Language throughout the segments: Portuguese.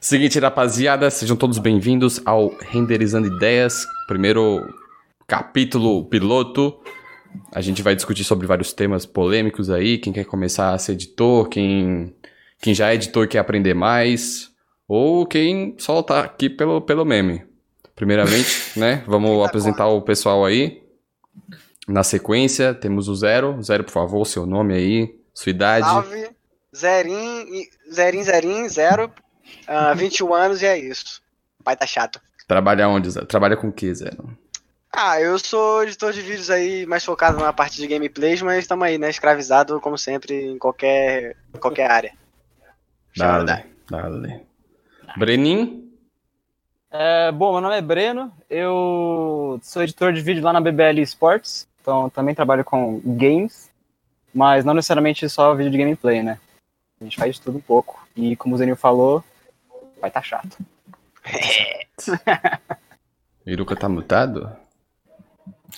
Seguinte, rapaziada, sejam todos bem-vindos ao Renderizando Ideias, primeiro capítulo piloto. A gente vai discutir sobre vários temas polêmicos aí, quem quer começar a ser editor, quem, quem já é editor e quer aprender mais, ou quem só tá aqui pelo, pelo meme. Primeiramente, né, vamos apresentar o pessoal aí. Na sequência, temos o Zero. Zero, por favor, seu nome aí, sua idade. Salve, zerinho, e- zerinho, zerinho, zero, ah, 21 anos e é isso. Pai tá chato. Trabalha onde? Trabalha com o que, Zero? Ah, eu sou editor de vídeos aí, mais focado na parte de gameplays, mas estamos aí, né, escravizado, como sempre, em qualquer, qualquer área. Chama Dale, dale. Brenin? É, bom, meu nome é Breno, eu sou editor de vídeo lá na BBL Sports, então também trabalho com games, mas não necessariamente só vídeo de gameplay, né? A gente faz de tudo um pouco. E como o Zenil falou, vai tá chato. Iruka tá mutado?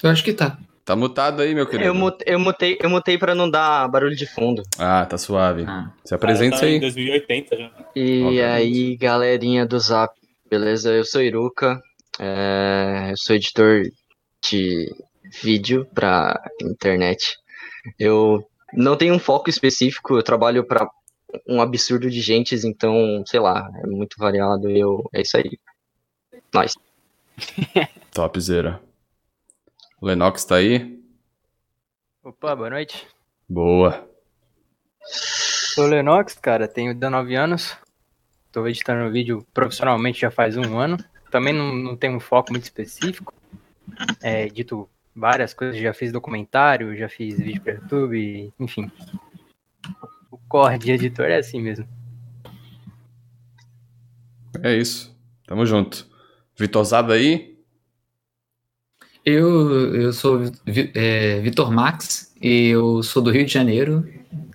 Eu acho que tá. Tá mutado aí, meu querido. Eu, mut- eu mutei, eu mutei pra não dar barulho de fundo. Ah, tá suave. Ah. Se apresenta Cara, tá aí. em 2080 já. E Obviamente. aí, galerinha do Zap, beleza? Eu sou Iruka, é, eu sou editor de vídeo pra internet. Eu não tenho um foco específico, eu trabalho pra um absurdo de gentes, então, sei lá, é muito variado e eu, é isso aí. Nós. Topzera. Lenox tá aí? Opa, boa noite. Boa. Sou o Lenox, cara, tenho 19 anos. Tô editando vídeo profissionalmente já faz um ano. Também não, não tenho um foco muito específico. É, edito várias coisas, já fiz documentário, já fiz vídeo para YouTube, enfim. O core de editor é assim mesmo. É isso. Tamo junto. Vitorzada aí? Eu, eu sou é, Vitor Max, eu sou do Rio de Janeiro.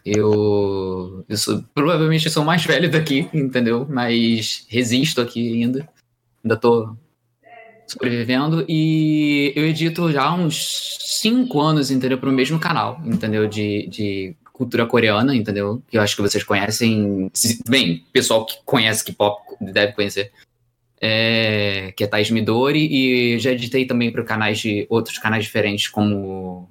Eu, eu sou, provavelmente sou o mais velho daqui, entendeu? Mas resisto aqui ainda. Ainda tô sobrevivendo. E eu edito já há uns cinco anos, entendeu? Pro mesmo canal, entendeu? De, de cultura coreana, entendeu? Que eu acho que vocês conhecem. Bem, pessoal que conhece K-pop deve conhecer é, que é Thais Midori, e já editei também para canais de outros canais diferentes, como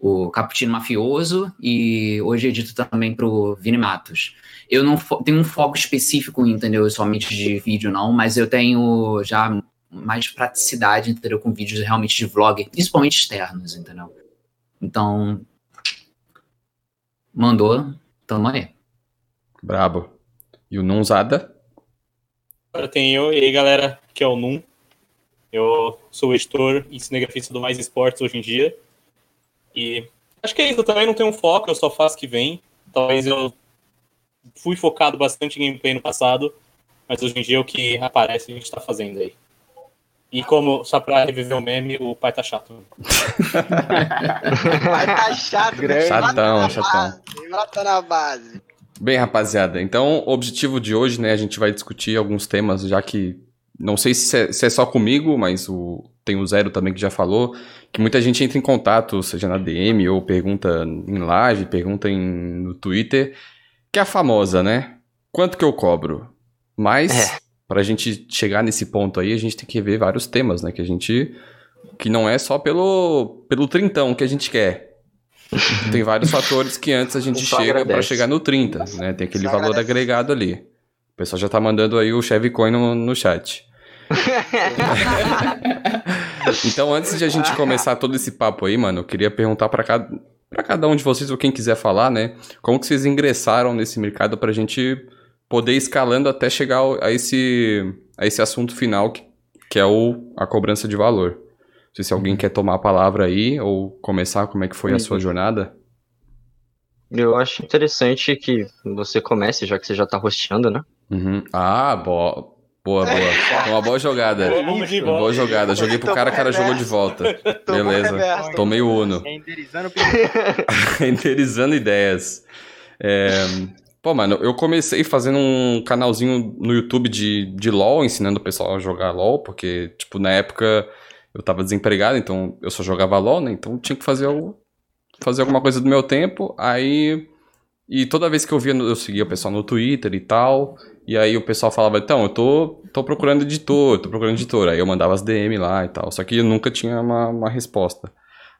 o Cappuccino Mafioso, e hoje edito também para o Vini Matos. Eu não tenho um foco específico, entendeu? Somente de vídeo, não, mas eu tenho já mais praticidade, entendeu? Com vídeos realmente de vlog, principalmente externos, entendeu? Então, mandou, tamo aí. Brabo. E o Nunzada? Agora tem eu e aí, galera, que é o Num. Eu sou editor e cinegrafista do Mais Esportes hoje em dia. E acho que é isso, eu também não tenho um foco, eu só faço que vem. Talvez eu fui focado bastante em gameplay no passado, mas hoje em dia é o que aparece a gente tá fazendo aí. E como, só pra reviver o meme, o pai tá chato. Pai tá chato, Grande. Chatão, chatão. base, Mata na base. Bem, rapaziada, então o objetivo de hoje, né, a gente vai discutir alguns temas, já que não sei se é, se é só comigo, mas o, tem o Zero também que já falou, que muita gente entra em contato, seja na DM ou pergunta em live, pergunta em, no Twitter, que é a famosa, né? Quanto que eu cobro? Mas, pra gente chegar nesse ponto aí, a gente tem que ver vários temas, né, que a gente... que não é só pelo, pelo trintão que a gente quer. Tem vários fatores que antes a gente chega agradece. chegar no 30, né? Tem aquele valor agregado ali. O pessoal já tá mandando aí o Chevy Coin no, no chat. Então, antes de a gente começar todo esse papo aí, mano, eu queria perguntar pra cada, pra cada um de vocês, ou quem quiser falar, né? Como que vocês ingressaram nesse mercado pra gente poder ir escalando até chegar a esse, a esse assunto final, que, que é o, a cobrança de valor. Não sei se alguém quer tomar a palavra aí, ou começar como é que foi a sua jornada. Eu acho interessante que você comece, já que você já tá rosteando, né? Uhum. Ah, boa. Boa, boa. Uma boa jogada. Uma boa jogada. Joguei pro cara, o cara jogou de volta. Beleza. Tomei o Uno. Renderizando ideias. É, Pô, mano, eu comecei fazendo um canalzinho no YouTube de, de LoL, ensinando o pessoal a jogar LoL, porque, tipo, na época eu tava desempregado, então eu só jogava LoL, né? Então tinha que fazer, algo, fazer alguma coisa do meu tempo. Aí. E toda vez que eu via, eu seguia o pessoal no Twitter e tal. E aí o pessoal falava, então, eu tô, tô procurando editor, tô procurando editor. Aí eu mandava as DM lá e tal. Só que eu nunca tinha uma, uma resposta.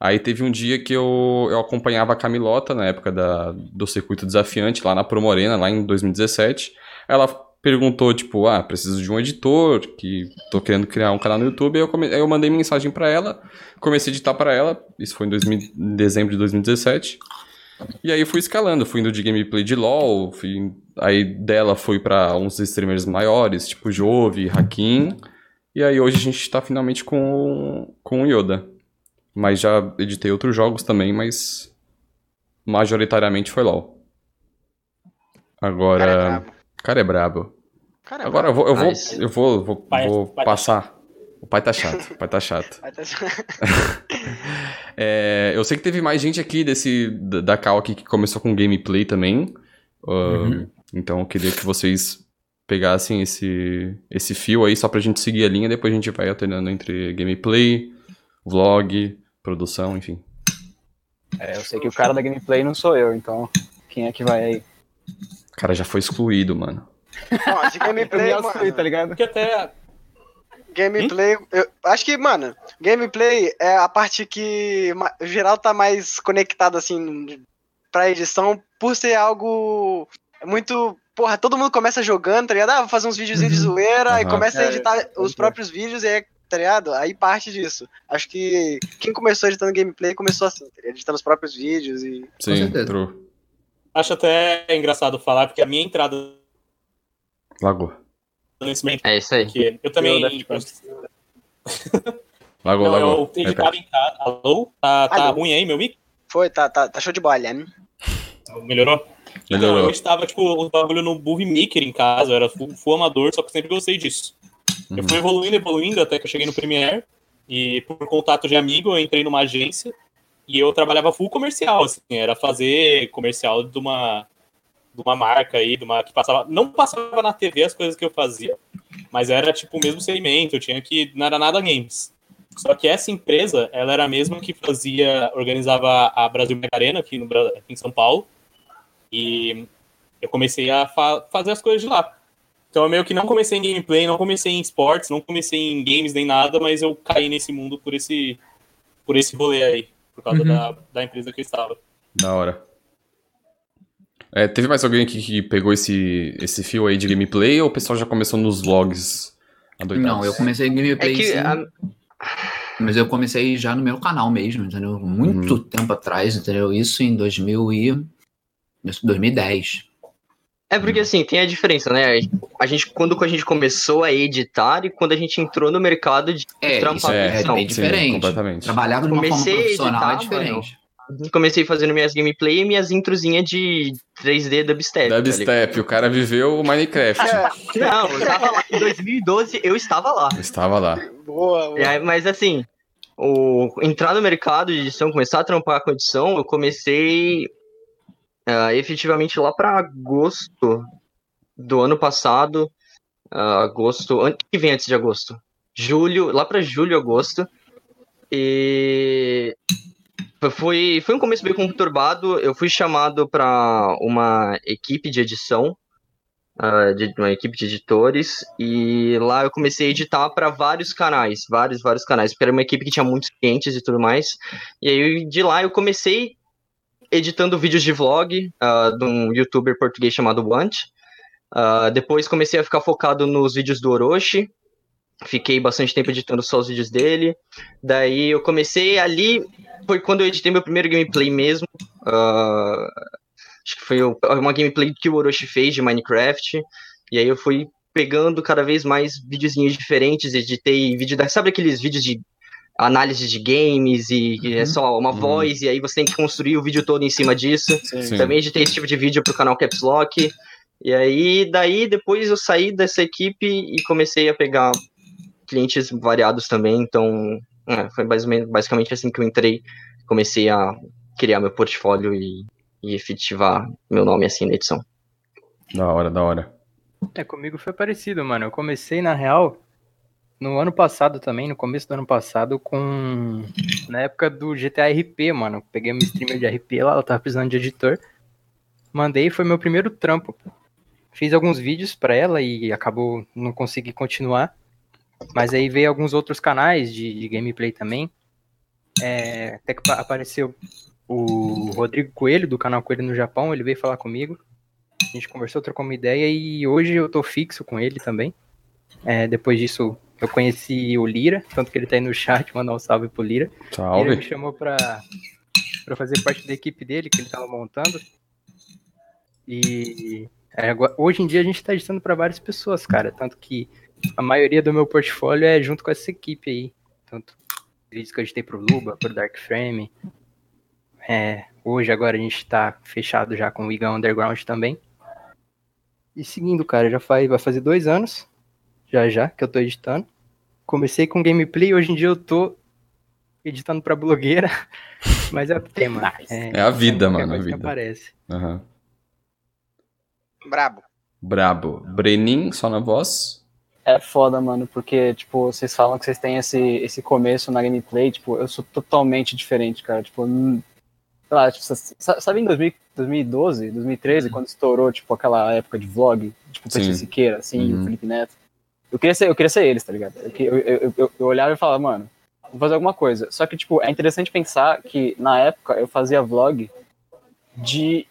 Aí teve um dia que eu, eu acompanhava a Camilota, na época da, do circuito desafiante, lá na Promorena, lá em 2017. Ela perguntou, tipo, ah, preciso de um editor, que tô querendo criar um canal no YouTube. Aí eu, come... aí eu mandei mensagem para ela, comecei a editar para ela, isso foi em, 2000, em dezembro de 2017. E aí fui escalando, fui indo de gameplay de LoL, fui... aí dela fui para uns streamers maiores, tipo Jove, Hakim. E aí hoje a gente tá finalmente com, com o Yoda. Mas já editei outros jogos também, mas majoritariamente foi LoL. Agora. Cara, é brabo. Cara é brabo. Cara, é Agora eu vou, eu vou, Mas- eu vou, vou, Pai- vou pai tá passar. O pai tá chato, o pai tá chato. Vai tá- É, eu sei que teve mais gente aqui desse da, da Cal aqui que começou com gameplay também. Uh, Uhum. Então eu queria que vocês pegassem esse, esse fio aí só pra gente seguir a linha, depois a gente vai alternando entre gameplay, vlog, produção, enfim. É, eu sei que o cara da gameplay não sou eu, então quem é que vai aí? O cara já foi excluído, mano. Ó, de gameplay, mano. tá ligado? Porque até. Gameplay, eu acho que, mano, gameplay é a parte que geral tá mais conectado, assim, pra edição, por ser algo muito. Porra, todo mundo começa jogando, tá ligado? Ah, vou fazer uns videozinhos de zoeira, e Aham. começa a É, editar os próprios vídeos e é, tá ligado? Aí parte disso. Acho que quem começou editando gameplay começou assim, tá editando os próprios vídeos e. Sim, certeza. true. Acho até engraçado falar, porque a minha entrada Lagou. É isso aí. Eu também. Eu, Daft Punk. Lagou, Não, lagou. eu editava em casa. Alô? Tá, tá Alô? ruim aí, meu mic? Foi, tá, tá, tá show de bola, né? Melhorou? Melhorou. eu estava, tipo, os bagulho no Movie Maker em casa, eu era full, full amador, só que eu sempre gostei disso. Eu Uhum. fui evoluindo, evoluindo, até que eu cheguei no Premiere, e por contato de amigo, eu entrei numa agência, e eu trabalhava full comercial, assim, era fazer comercial de uma, de uma marca aí, de uma que passava, não passava na TV as coisas que eu fazia, mas era, tipo, o mesmo segmento, eu tinha que, não era nada games. Só que essa empresa, ela era a mesma que fazia, organizava a Brasil Mega Arena aqui, no, aqui em São Paulo, e eu comecei a fa- fazer as coisas de lá. Então eu meio que não comecei em gameplay, não comecei em esportes, não comecei em games nem nada, mas eu caí nesse mundo por esse, por esse rolê aí, por causa Uhum. da, da empresa que eu estava. Da hora. É, teve mais alguém aqui que pegou esse, esse fio aí de gameplay ou o pessoal já começou nos vlogs adoidados? Não, eu comecei É gameplay que sim, a- mas eu comecei já no meu canal mesmo, entendeu? Muito tempo atrás, entendeu? Isso em 2000 e... isso, 2010. É porque assim, tem a diferença, né? A gente, quando a gente começou a editar e quando a gente entrou no mercado de É, trampar é, edição. bem diferente. completamente. Trabalhar de uma forma Comecei a profissional é editar, diferente. Comecei fazendo minhas gameplay e minhas introzinhas de 3D dubstep. tá? Dubstep, o cara viveu o Minecraft. É, Não, eu tava lá. Em 2012 eu estava lá. Estava lá. boa, boa. Mas assim, o, entrar no mercado de edição, começar a trampar com edição, eu comecei ah, efetivamente lá para agosto do ano passado. ah, agosto. Que vem antes de agosto? Julho, lá para julho, agosto. E foi, foi um começo bem conturbado. Eu fui chamado para uma equipe de edição, ah, de uma equipe de editores, e lá eu comecei a editar para vários canais, vários, vários canais, porque era uma equipe que tinha muitos clientes e tudo mais. E aí de lá eu comecei editando vídeos de vlog ah, de um youtuber português chamado Want. Ah, depois comecei a ficar focado nos vídeos do Orochi. Fiquei bastante tempo editando só os vídeos dele. Daí eu comecei ali. Foi quando eu editei meu primeiro gameplay mesmo. Ah, acho que foi uma gameplay que o Orochi fez de Minecraft. E aí eu fui pegando cada vez mais videozinhos diferentes. Editei vídeo da. Sabe aqueles vídeos de análise de games e que é só uma Uhum. voz e aí você tem que construir o vídeo todo em cima disso. Sim. Também editei esse tipo de vídeo pro canal Caps Lock. E aí, daí, depois eu saí dessa equipe e comecei a pegar clientes variados também. Então, é, foi basicamente, basicamente assim que eu entrei. Comecei a criar meu portfólio e, e efetivar meu nome assim na edição. Da hora, da hora. É, comigo foi parecido, mano. Eu comecei, na real, no ano passado também, no começo do ano passado, com. Na época do GTA RP, mano. Peguei uma streamer de RP lá, ela tava precisando de editor. Mandei, foi meu primeiro trampo. fiz alguns vídeos pra ela e acabou não consegui continuar. Mas aí veio alguns outros canais de, de gameplay também. É, até que pa- apareceu o Rodrigo Coelho, do canal Coelho no Japão, ele veio falar comigo. A gente conversou, trocou uma ideia e hoje eu tô fixo com ele também. É, depois disso, eu conheci o Lira, tanto que ele tá aí no chat, mandar um salve pro Lira. Ele me Salve. chamou pra, pra fazer parte da equipe dele, que ele tava montando. E é, agora- hoje em dia a gente tá editando pra várias pessoas, cara. Tanto que a maioria do meu portfólio é junto com essa equipe aí. Tanto vídeos que eu editei pro Luba, pro Dark Frame. É, hoje agora a gente tá fechado já com o Iga Underground também. E seguindo, cara, já faz, vai fazer dois anos, já já, que eu tô editando. Comecei com gameplay, hoje em dia eu tô editando pra blogueira, mas é o tema. É a vida, qualquer mano, a vida. aparece. Aham. Brabo. Brabo. Brenin, só na voz. É foda, mano, porque, tipo, vocês falam que vocês têm esse, esse começo na gameplay, tipo, eu sou totalmente diferente, cara. Tipo, sei lá, tipo, sa- sabe em 2000, 2012, 2013, quando estourou, tipo, aquela época de vlog, tipo. PC Siqueira, assim, Uhum. o Felipe Neto. Eu queria ser, eu queria ser eles, tá ligado? Eu, eu, eu- eu olhava e falava, mano, vou fazer alguma coisa. Só que, tipo, é interessante pensar que, na época, eu fazia vlog de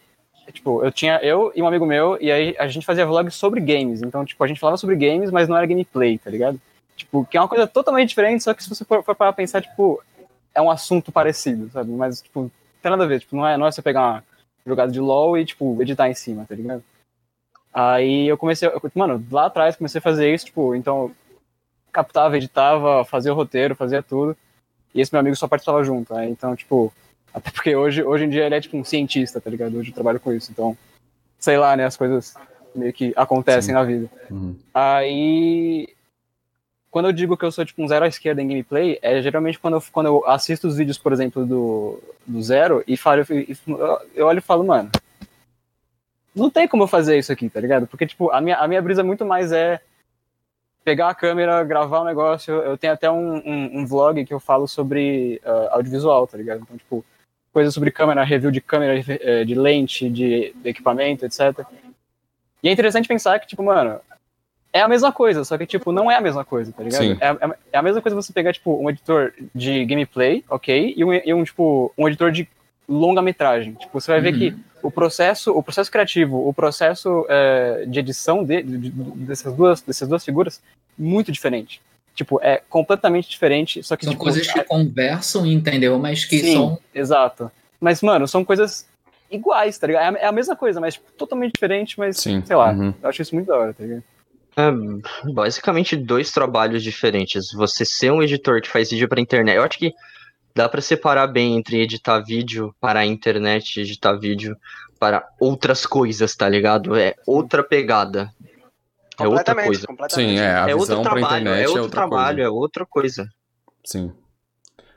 tipo, eu tinha eu e um amigo meu, e aí a gente fazia vlog sobre games. Então, tipo, a gente falava sobre games, mas não era gameplay, tá ligado? Tipo, que é uma coisa totalmente diferente, só que se você for, for para pensar, tipo, é um assunto parecido, sabe? Mas, tipo, não tem nada a ver. Tipo, não é, não é você pegar uma jogada de LOL e, tipo, editar em cima, tá ligado? Aí eu comecei, eu, mano, lá atrás comecei a fazer isso, tipo, então captava, editava, fazia o roteiro, fazia tudo. E esse meu amigo só participava junto, né? Então, tipo, até porque hoje, hoje em dia ele é tipo um cientista, tá ligado? Hoje eu trabalho com isso, então, sei lá, né? As coisas meio que acontecem Sim. na vida. Uhum. Aí, quando eu digo que eu sou tipo um zero à esquerda em gameplay, é geralmente quando eu, quando eu assisto os vídeos, por exemplo, do, do Zero e falo, eu, eu olho e falo, mano, não tem como eu fazer isso aqui, tá ligado? Porque, tipo, a minha, a minha brisa muito mais é pegar a câmera, gravar um negócio. Eu tenho até um, um, um vlog que eu falo sobre ah, audiovisual, tá ligado? Então, tipo, coisas sobre câmera, review de câmera, eh, de lente, de equipamento, etc. E é interessante pensar que, tipo, mano, é a mesma coisa, só que, tipo, não é a mesma coisa, tá ligado? É, é- é a mesma coisa você pegar, tipo, um editor de gameplay, ok, e um, e um, tipo, um editor de longa-metragem. Tipo, você vai ver Uhum. que o processo, o processo criativo, o processo eh, de edição de, de- de- dessas, duas, dessas duas figuras, muito diferente. Tipo, é completamente diferente, só que, São tipo, coisas que conversam, entendeu? Mas que Sim, são. exato. Mas, mano, são coisas iguais, tá ligado? É a- É a mesma coisa, mas tipo, totalmente diferente, mas, Sim. sei lá, Uhum. eu acho isso muito da hora, tá ligado? É basicamente dois trabalhos diferentes. Você ser um editor que faz vídeo pra internet. Eu acho que dá pra separar bem entre editar vídeo para a internet e editar vídeo para outras coisas, tá ligado? É outra pegada. É outra coisa. Sim, é. A É outro visão trabalho, internet é outro outra trabalho, coisa. é outra coisa. Sim.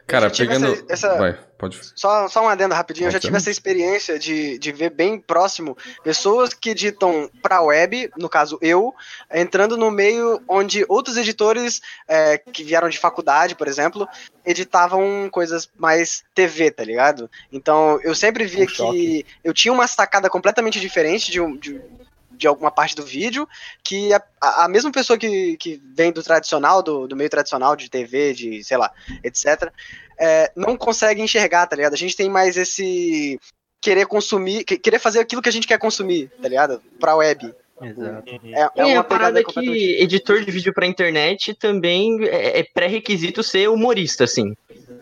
Cara, pegando. essa- essa- Vai, pode. Só, só um adendo rapidinho, eu já Pode tive ser. essa experiência de, de ver bem próximo pessoas que editam pra web, no caso eu, entrando no meio onde outros editores é, que vieram de faculdade, por exemplo, editavam coisas mais TV, tá ligado? Então eu sempre via Um que eu tinha uma sacada completamente diferente de, um- de, de alguma parte do vídeo, que a, a mesma pessoa que, que vem do tradicional, do, do meio tradicional de TV, de sei lá, etc., é, não consegue enxergar, tá ligado? A gente tem mais esse querer consumir, que- querer fazer aquilo que a gente quer consumir, tá ligado? Pra web. Exato. É, é É uma parada que completamente... editor de vídeo pra internet também é é pré-requisito ser humorista, assim.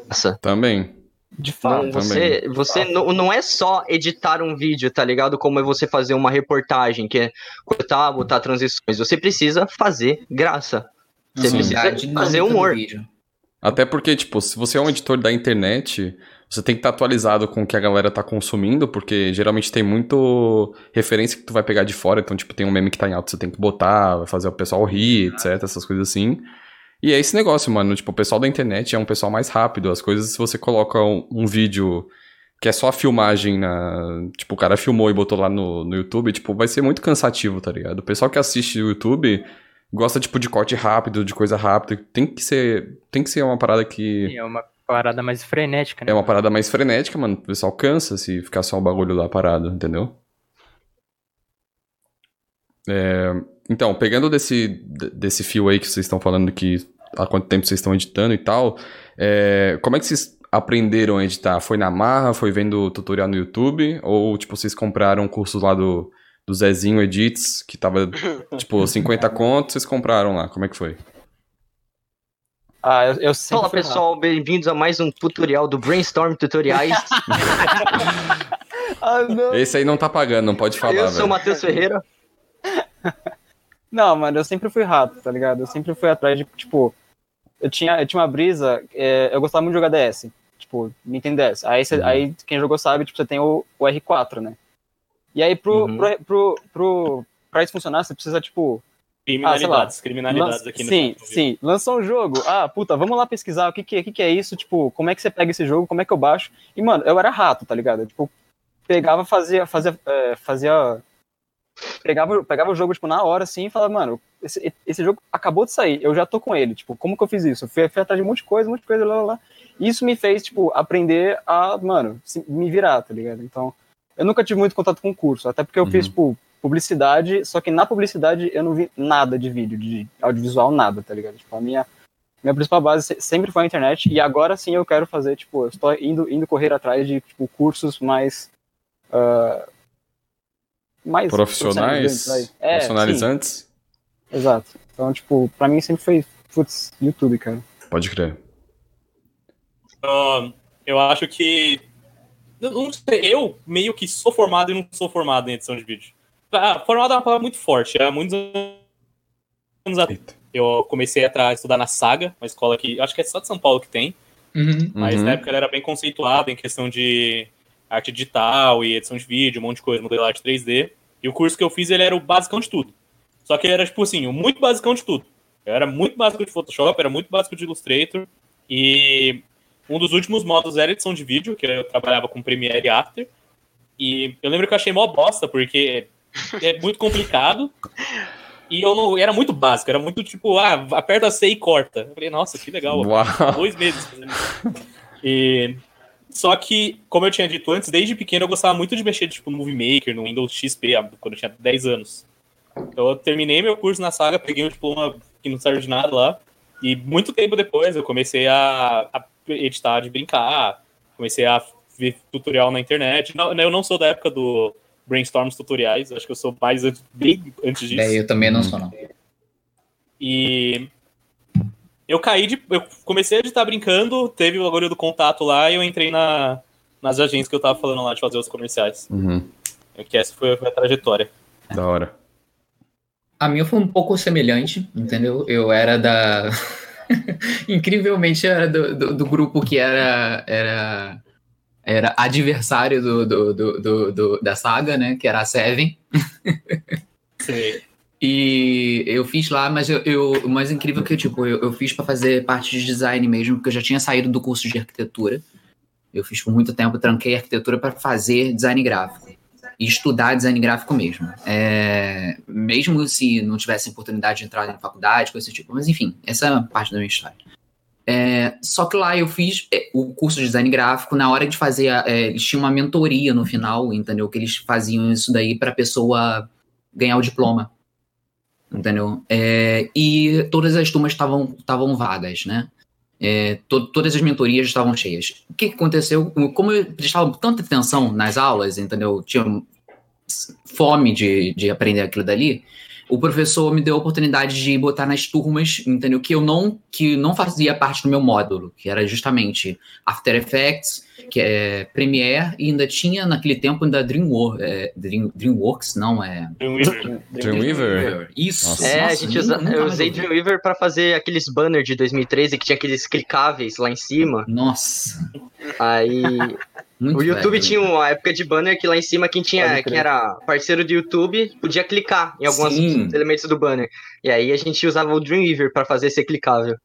Nossa. Também. De fato. Não, você você não, não é só editar um vídeo, tá ligado? Como é você fazer uma reportagem, que é cortar, botar transições. Você precisa fazer graça. Você Sim. precisa fazer humor. Até porque, tipo, se você é um editor da internet, você tem que estar atualizado com o que a galera tá consumindo, porque geralmente tem muito referência que tu vai pegar de fora, então, tipo, tem um meme que tá em alto, você tem que botar, vai fazer o pessoal rir, etc, essas coisas assim. E é esse negócio, mano, tipo, o pessoal da internet é um pessoal mais rápido, as coisas, se você coloca um, um vídeo que é só a filmagem na... Tipo, o cara filmou e botou lá no, no YouTube, tipo, vai ser muito cansativo, tá ligado? O pessoal que assiste o YouTube gosta, tipo, de corte rápido, de coisa rápida, tem que ser... Tem que ser uma parada que... É uma parada mais frenética, né? É uma parada mais frenética, mano. O pessoal cansa se ficar só o bagulho lá parado, entendeu? É, então, pegando desse, desse fio aí que vocês estão falando que há quanto tempo vocês estão editando e tal, é, como é que vocês aprenderam a editar? Foi na marra? Foi vendo tutorial no YouTube? Ou, tipo, vocês compraram um curso lá do, do Zezinho Edits, que tava, tipo, 50 contos, vocês compraram lá? Como é que foi? Ah, eu, eu fui pessoal, bem-vindos a mais um tutorial do Brainstorm Tutoriais. Ah, não. Esse aí não tá pagando, não pode falar, Eu sou o. Matheus Ferreira. Não, mano, eu sempre fui rato, tá ligado? Eu sempre fui atrás de, tipo, eu tinha, eu tinha uma brisa, é, eu gostava muito de jogar DS, tipo, Nintendo DS. Aí, cê- Uhum. aí quem jogou sabe, tipo, você tem o, o R4, né? E aí, pro, Uhum. pro, pro, pro, pra isso funcionar, você precisa, tipo, Criminalidades, Ah, criminalidades Lança- aqui no Sim, sim. Lançou um jogo. Ah, puta, vamos lá pesquisar o que que, é- o que que é isso, tipo, como é que você pega esse jogo, como é que eu baixo. E, mano, eu era rato, tá ligado? Eu, Tipo, pegava, fazia, fazia, é, fazia... Pegava, pegava o jogo, tipo, na hora, assim, e falava, mano, esse, esse jogo acabou de sair, eu já tô com ele, tipo, como que eu fiz isso? Eu fui, fui atrás de um monte de coisa, um monte de coisa, lá, lá, lá. Isso me fez, tipo, aprender a, mano, me virar, tá ligado? Então, eu nunca tive muito contato com curso, até porque eu Uhum. fiz, tipo, publicidade, só que na publicidade eu não vi nada de vídeo, de audiovisual, nada, tá ligado? Tipo, a minha, minha principal base se- sempre foi a internet, e agora sim eu quero fazer, tipo, eu estou indo, indo correr atrás de, tipo, cursos mais... ah, mais Profissionais? É, Profissionalizantes? sim, exato. Então, tipo, pra mim sempre foi, putz, YouTube, cara. Pode crer. Ah, eu acho que. eu Não sei, eu meio que sou formado e não sou formado em edição de vídeo. Ah, formado é uma palavra muito forte. Há muitos anos atrás eu comecei a estudar na Saga, uma escola que acho que é só de São Paulo que tem, Uhum. mas Uhum. na época ela era bem conceituada em questão de arte digital e edição de vídeo, um monte de coisa, modelagem 3D. E o curso que eu fiz ele era o basicão de tudo. Só que ele era, tipo assim, o muito basicão de tudo. Eu era muito básico de Photoshop, era muito básico de Illustrator. E um dos últimos módulos era edição de vídeo, que eu trabalhava com Premiere e After. E eu lembro que eu achei mó bosta, porque é muito complicado. E eu não. Era muito básico, era muito tipo, ah, aperta C e corta. Eu falei, nossa, que legal. Dois meses fazendo isso. E. Só que, como eu tinha dito antes, desde pequeno eu gostava muito de mexer tipo, no Movie Maker, no Windows XP, ah, quando eu tinha 10 anos. Então eu terminei meu curso na saga, peguei um diploma que não serve de nada lá. E muito tempo depois eu comecei a, a editar de brincar, comecei a ver tutorial na internet. Não, eu não sou da época do Brainstorms tutoriais, acho que eu sou mais antes, bem antes disso. É, eu também não sou, não. E eu caí de. Eu comecei a editar brincando, teve o bagulho do contato lá e eu entrei na, nas agências que eu tava falando lá de fazer os comerciais. Uhum. Que essa foi a trajetória. Da hora. A minha foi um pouco semelhante, entendeu? Eu era da. Incrivelmente era do, do, do grupo que era. era... Era adversário do, do, do, do- do- da saga, né? Que era a Seven. Sei. E eu fiz lá, mas eu, eu- o mais incrível é que tipo, eu, eu fiz para fazer parte de design mesmo, porque eu já tinha saído do curso de arquitetura. Eu fiz por muito tempo, tranquei arquitetura para fazer design gráfico e estudar design gráfico mesmo. É, mesmo se não tivesse oportunidade de entrar em faculdade, coisa desse tipo. Mas enfim, essa é parte da minha história. É, só que lá eu fiz é, o curso de design gráfico, na hora de fazer, é, eles tinham uma mentoria no final, entendeu? Que eles faziam isso daí para a pessoa ganhar o diploma entendeu? É, e todas as turmas estavam estavam vagas, né? É, to- todas as mentorias estavam cheias. O que, aconteceu? Como eu prestava tanta atenção nas aulas, entendeu? Tinha fome de, de aprender aquilo dali. O professor me deu a oportunidade de botar nas turmas, entendeu? Que eu não que não fazia parte do meu módulo, que era justamente After Effects, que é Premiere e ainda tinha naquele tempo ainda Dreamworks, é, Dream, Dreamworks, não é? Dreamweaver? Isso. Nossa. É, a Nossa, gente nunca- usa, eu usei. Dreamweaver pra fazer aqueles banners de 2013 que tinha aqueles clicáveis lá em cima. Nossa. Aí Muito o YouTube velho. tinha uma época de banner que lá em cima quem tinha, quem era parceiro do YouTube podia clicar em alguns Sim. elementos do banner. E aí a gente usava o Dreamweaver pra fazer ser clicável.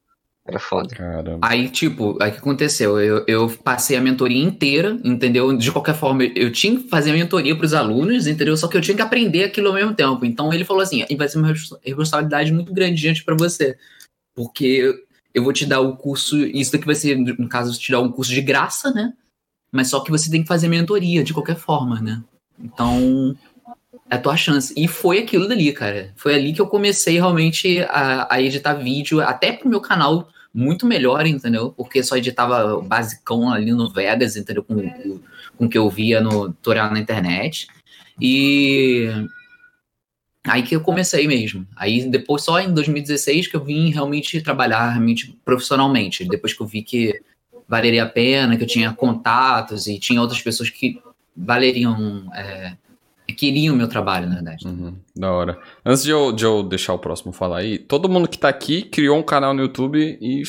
Era foda. Caramba. Aí, tipo, aí o que aconteceu? Eu, eu passei a mentoria inteira, entendeu? De qualquer forma, eu tinha que fazer a mentoria pros alunos, entendeu? Só que eu tinha que aprender aquilo ao mesmo tempo. Então ele falou assim: vai ser uma res- responsabilidade muito grande diante pra você. Porque eu vou te dar o curso, isso daqui vai ser, no caso, te dar um curso de graça, né? Mas só que você tem que fazer mentoria de qualquer forma, né? Então, é a tua chance. E foi aquilo dali, cara. Foi ali que eu comecei realmente a, a editar vídeo, até pro meu canal muito melhor, entendeu? Porque só editava basicão ali no Vegas, entendeu? Com, com o que eu via no tutorial na internet. E aí que eu comecei mesmo. Aí depois, só em 2016, que eu vim realmente trabalhar realmente profissionalmente. Depois que eu vi que valeria a pena, que eu tinha contatos e tinha outras pessoas que valeriam. É, queriam o meu trabalho, na verdade. Uhum, da hora. Antes de eu, de eu deixar o próximo falar aí, todo mundo que tá aqui criou um canal no YouTube e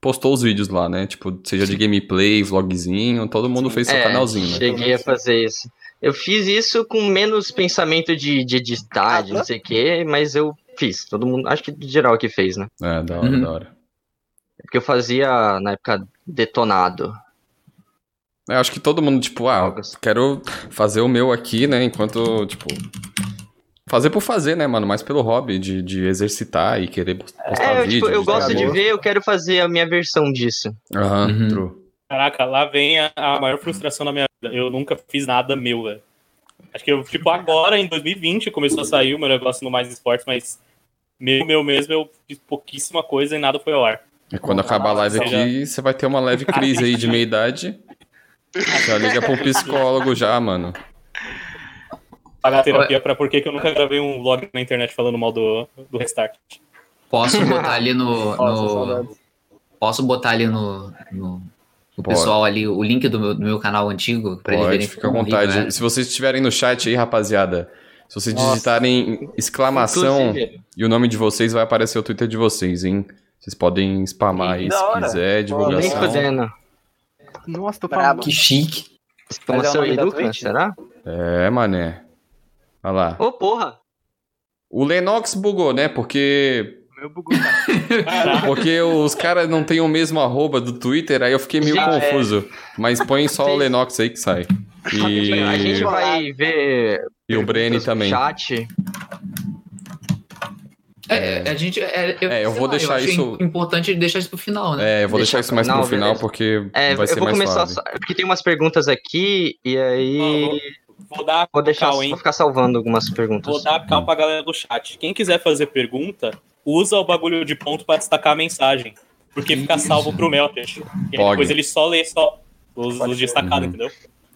postou os vídeos lá, né? Tipo, seja de gameplay, vlogzinho, todo mundo fez seu É, canalzinho, né? Cheguei a fazer isso. Eu fiz isso com menos pensamento de, de editar, de não sei o quê, mas eu fiz. Todo mundo, acho que geral que fez, né? É, da hora, Uhum. da hora. Porque eu fazia na época detonado. Eu acho que todo mundo, tipo, ah, quero fazer o meu aqui, né? Enquanto, tipo. Fazer por fazer, né, mano? Mais pelo hobby de, de exercitar e querer postar É, eu, vídeo. tipo, eu gosto de ver, eu quero fazer a minha versão disso. Aham, Uhum. true. Caraca, lá vem a, a maior frustração da minha vida. Eu nunca fiz nada meu, velho. Acho que eu, tipo, agora, em 2020, começou a sair o meu negócio no Mais Esportes, mas meu, meu mesmo, eu fiz pouquíssima coisa e nada foi ao ar. E quando acabar a live aqui, você vai ter uma leve crise aí de meia idade. Já liga pra um psicólogo já, mano. Pagar terapia pra por que eu nunca gravei um vlog na internet falando mal do, do Restart. Posso botar ali no. Nossa, no- posso botar ali no. no o pessoal ali, o link do meu, do meu canal antigo, pra eles Pode, verem fica à como vontade. horrível é. Se vocês estiverem no chat aí, rapaziada, se vocês digitarem exclamação Inclusive, e o nome de vocês, vai aparecer o Twitter de vocês, hein? Vocês podem spamar aí se quiser, nem divulgação. fudendo. Nossa, tô falando. Que chique. Mas é o Twitch? será? É, mané. Olha lá. Ô, porra! O Lennox bugou, né? Porque Meu bugou, cara. Caraca, porque os caras não têm o mesmo arroba do Twitter, aí eu fiquei meio Gente, confuso. Mas põe só o Lennox aí que sai. A gente E, vai ver e o no também. chat. É, a gente. É, eu, É, eu vou lá, deixar acho isso- importante deixar isso pro final, né? É, eu vou deixar, Deixa isso mais pro pro final, final, beleza. porque É, vai eu ser vou mais começar suave. só, porque tem umas perguntas aqui e aí vou dar vou deixar cal, hein? vou ficar salvando algumas perguntas. Vou dar cal pra galera do chat. Quem quiser fazer pergunta, usa o bagulho de ponto pra destacar a mensagem. Porque fica salvo pro Melted. E aí depois ele só lê só os, os destacados, Uhum. entendeu?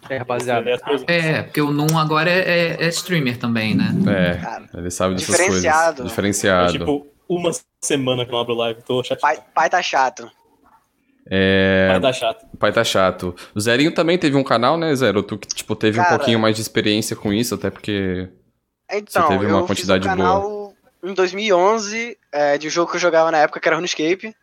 É, rapaziada. Perguntas. É, porque o Num agora é, é- é streamer também, né? É, Cara, ele sabe dessas Diferenciado. coisas. É, Diferenciado. tipo, uma semana que eu não abro live, tô chateado. pai, pai tá chato. É, Vai dar chato. pai tá chato. O Zerinho também teve um canal, né, Zero? Tu que, tipo, teve um Cara- pouquinho mais de experiência com isso, até porque... Então, teve uma eu quantidade fiz um canal em 2011 é, de um jogo que eu jogava na época, que era RuneScape.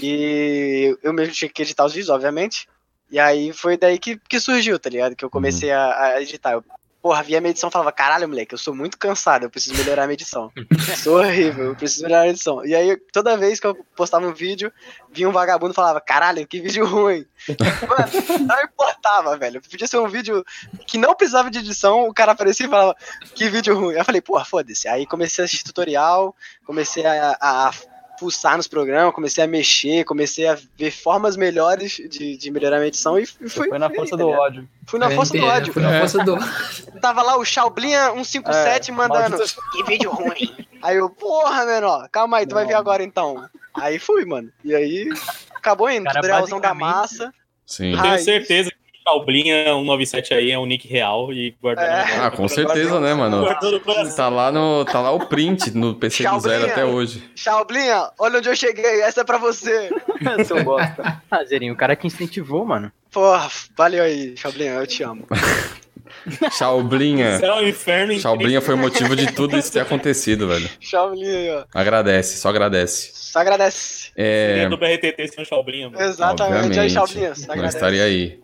E eu mesmo tinha que editar os vídeos, obviamente. E aí foi daí que, que surgiu, tá ligado? Que eu comecei Uhum. a, a editar. Eu, porra, via minha edição e falava, caralho, moleque, eu sou muito cansado, eu preciso melhorar a minha edição. sou horrível, eu preciso melhorar a edição. E aí, toda vez que eu postava um vídeo, vinha um vagabundo e falava, caralho, que vídeo ruim. Mano, não importava, velho. Podia ser um vídeo que não precisava de edição, o cara aparecia e falava, que vídeo ruim. Eu falei, porra, foda-se. Aí comecei a assistir tutorial, comecei a, a, a pulsar nos programas, comecei a mexer, comecei a ver formas melhores de, de melhorar a minha edição e fui, Foi na força tá do ódio. Fui na força do É, ódio. Foi na É. força do Tava lá o Shaoblinha 157 mandando, maldito- que vídeo ruim. Aí eu, porra, menor, calma aí, tu vai ver agora então. Aí fui, mano. E aí, acabou indo, Cara, tutorialzão da massa. Sim. Eu tenho certeza Shaoblinha 197 aí é um nick real e guardando. É. Ah, com certeza, né, mano? Tá lá, no, tá lá o print no PC do. Zero até hoje. Shaoblinha, olha onde eu cheguei, essa é pra você. Seu bosta. Ah, Zerinho, o cara que incentivou, mano. Porra, valeu aí, Shaoblinha, eu te amo. Shaoblinha. Céu inferno. Shaoblinha foi o motivo de tudo isso ter acontecido, velho. Shaoblinha aí, ó. Agradece, só agradece. Só agradece. É, do BRTT sem o Shaoblinha, mano. Exatamente, aí, obviamente. Só Nós agradece. estaria aí.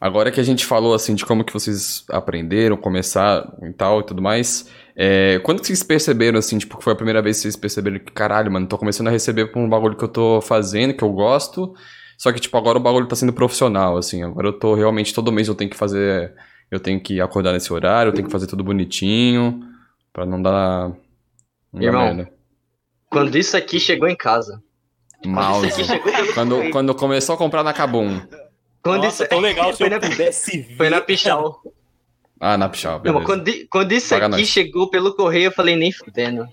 Agora que a gente falou assim de como que vocês aprenderam, começaram e tal e tudo mais, é, quando que vocês perceberam assim, tipo, que foi a primeira vez que vocês perceberam que caralho, mano, tô começando a receber por um bagulho que eu tô fazendo, que eu gosto, só que tipo, agora o bagulho tá sendo profissional, assim, agora eu tô realmente todo mês eu tenho que fazer, eu tenho que acordar nesse horário, eu tenho que fazer tudo bonitinho, pra não dar, não dar Irmão, merda. Quando isso aqui chegou em casa. Mouse. Quando quando começou a comprar na Kabum. Quando Nossa, isso tão legal se foi eu na, pudesse foi na Pichal. Ah, na Pichal, Não, beleza. mas quando, quando isso Paga aqui nós. chegou pelo correio, eu falei, nem fudendo.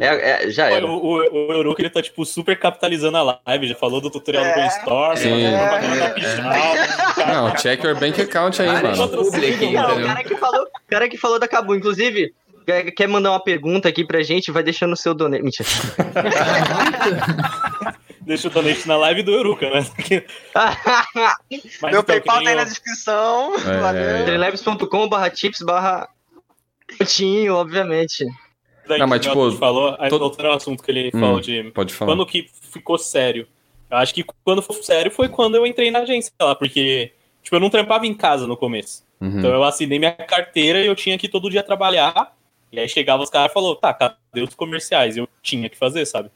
É, é, já O, era. o, o Euruka, ele tá, tipo, super capitalizando a live. Já falou do tutorial do É. Brainstorm, Sim. É. Pichal. Não, check your bank account aí, Várias mano. publi aqui, Não, o cara que falou, o cara que falou da Cabu, inclusive, quer quer mandar uma pergunta aqui pra gente, vai deixando o seu donate. Mentira. Deixa o donate na live do Euruka, né? Mas Meu então, PayPal tá aí na descrição. É. Valeu. Treleves.com barra tips barra Tinho, obviamente. daí Não, mas, que o tipo, falou, aí todo- voltando ao assunto que ele Hum. falou de Pode falar. quando que ficou sério. Eu acho que quando foi sério foi quando eu entrei na agência lá, porque tipo, eu não trampava em casa no começo. Uhum. Então eu assinei minha carteira e eu tinha que ir todo dia trabalhar. E aí chegava os caras e falou, tá, cadê os comerciais? Eu tinha que fazer, sabe?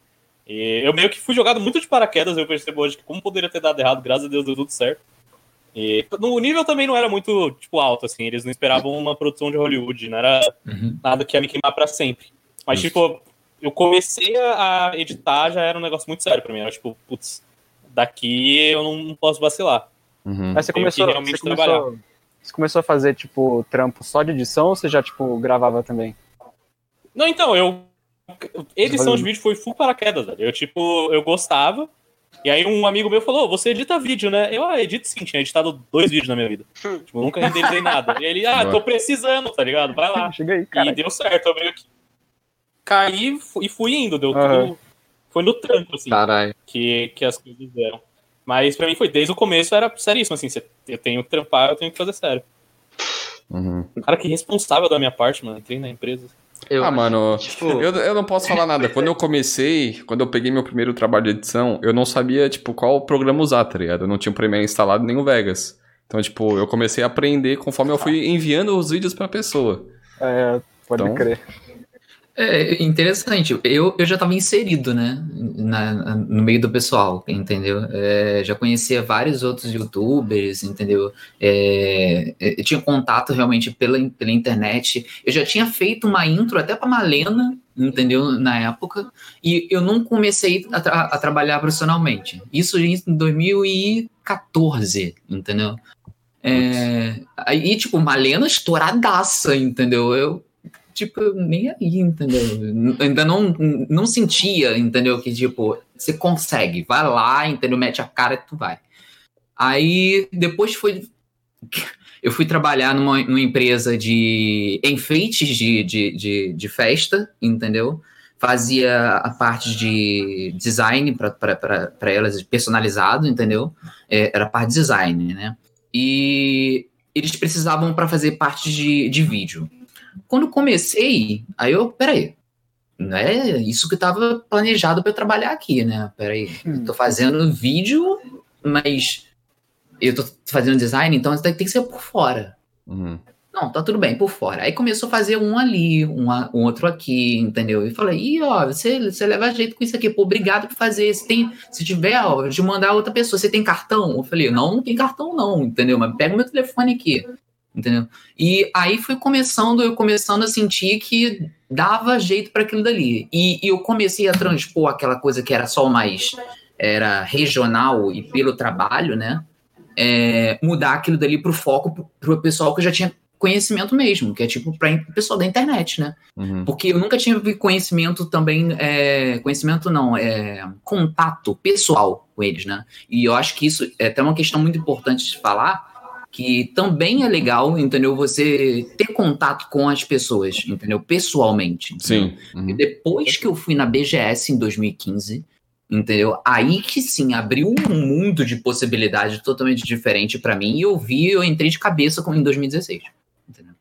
E eu meio que fui jogado muito de paraquedas, eu percebo hoje que como poderia ter dado errado, graças a Deus deu tudo certo. E no nível também não era muito, tipo, alto, assim, eles não esperavam uma produção de Hollywood, não era Uhum. nada que ia me queimar pra sempre. Mas, Justo. tipo, eu comecei a editar, já era um negócio muito sério pra mim. Era tipo, putz, daqui eu não posso vacilar. Uhum. Mas você começou, realmente você começou, você começou a fazer, tipo, trampo só de edição ou você já, tipo, gravava também? Não, então, eu. Edição de vídeo foi full paraquedas, velho. Eu, tipo, eu gostava. E aí um amigo meu falou, você edita vídeo, né? Eu, ah, edito sim, tinha editado dois vídeos na minha vida. tipo, nunca renderizei nada. E ele, ah, tô precisando, tá ligado? Vai lá. Chega aí, E cara. deu certo, eu meio que caí e fui indo, deu Aham. tudo. Foi no trampo, assim. Caralho. que, que as coisas deram. Mas pra mim foi desde o começo, era seríssimo, assim, eu tenho que trampar, eu tenho que fazer sério. Uhum. Um cara que é responsável da minha parte, mano, entrei na empresa. Eu, Ah, mano, tipo, eu, eu não posso falar nada. Quando eu comecei, quando eu peguei meu primeiro trabalho de edição, eu não sabia, tipo, qual programa usar, tá ligado? Eu não tinha o Premiere instalado nem o Vegas. Então, tipo, eu comecei a aprender conforme eu fui enviando os vídeos pra pessoa. É, pode Então- crer. É interessante. Eu, eu já estava inserido, né, na- no meio do pessoal, entendeu? É, já conhecia vários outros YouTubers, entendeu? É, eu tinha contato realmente pela, pela internet. Eu já tinha feito uma intro até para Malena, entendeu? Na época. E eu não comecei a, tra- a trabalhar profissionalmente. Isso em 2014, entendeu? É, aí, tipo, Malena estouradaça, entendeu? Eu tipo, nem aí, entendeu? Ainda não, não sentia, entendeu? Que, tipo, você consegue, vai lá, entendeu? Mete a cara e tu vai. Aí, depois foi. Eu fui trabalhar numa, numa empresa de enfeites de, de, de, de festa, entendeu? Fazia a parte de design para elas, personalizado, entendeu? É, era parte de design, né? E eles precisavam para fazer parte de, de vídeo. Quando comecei, aí eu, peraí, não é isso que estava planejado para eu trabalhar aqui, né? Peraí, eu tô fazendo vídeo, mas eu tô fazendo design, então isso tem que ser por fora. Uhum. Não, tá tudo bem, por fora. Aí começou a fazer um ali, um, a- um outro aqui, entendeu? E falei, ih, ó, você, você leva jeito com isso aqui, pô, obrigado por fazer. Se, tem, se tiver, ó, de mandar outra pessoa, você tem cartão? Eu falei, não, não tem cartão não, entendeu? Mas pega o meu telefone aqui, entendeu? E aí foi começando, eu começando a sentir que dava jeito para aquilo dali. E, e eu comecei a transpor aquela coisa que era só mais, era regional e pelo trabalho, né? É, mudar aquilo dali pro foco pro, pro pessoal que já tinha conhecimento mesmo, que é tipo para o pessoal da internet, né? Uhum. Porque eu nunca tive conhecimento também, é, conhecimento não, é, contato pessoal com eles, né? E eu acho que isso é até uma questão muito importante de falar, que também é legal, entendeu? Você ter contato com as pessoas, entendeu? Pessoalmente. entendeu? Sim. E Uhum. depois que eu fui na BGS em 2015, entendeu? Aí que sim, abriu um mundo de possibilidade totalmente diferente pra mim e eu vi, eu entrei de cabeça com- em 2016. Entendeu?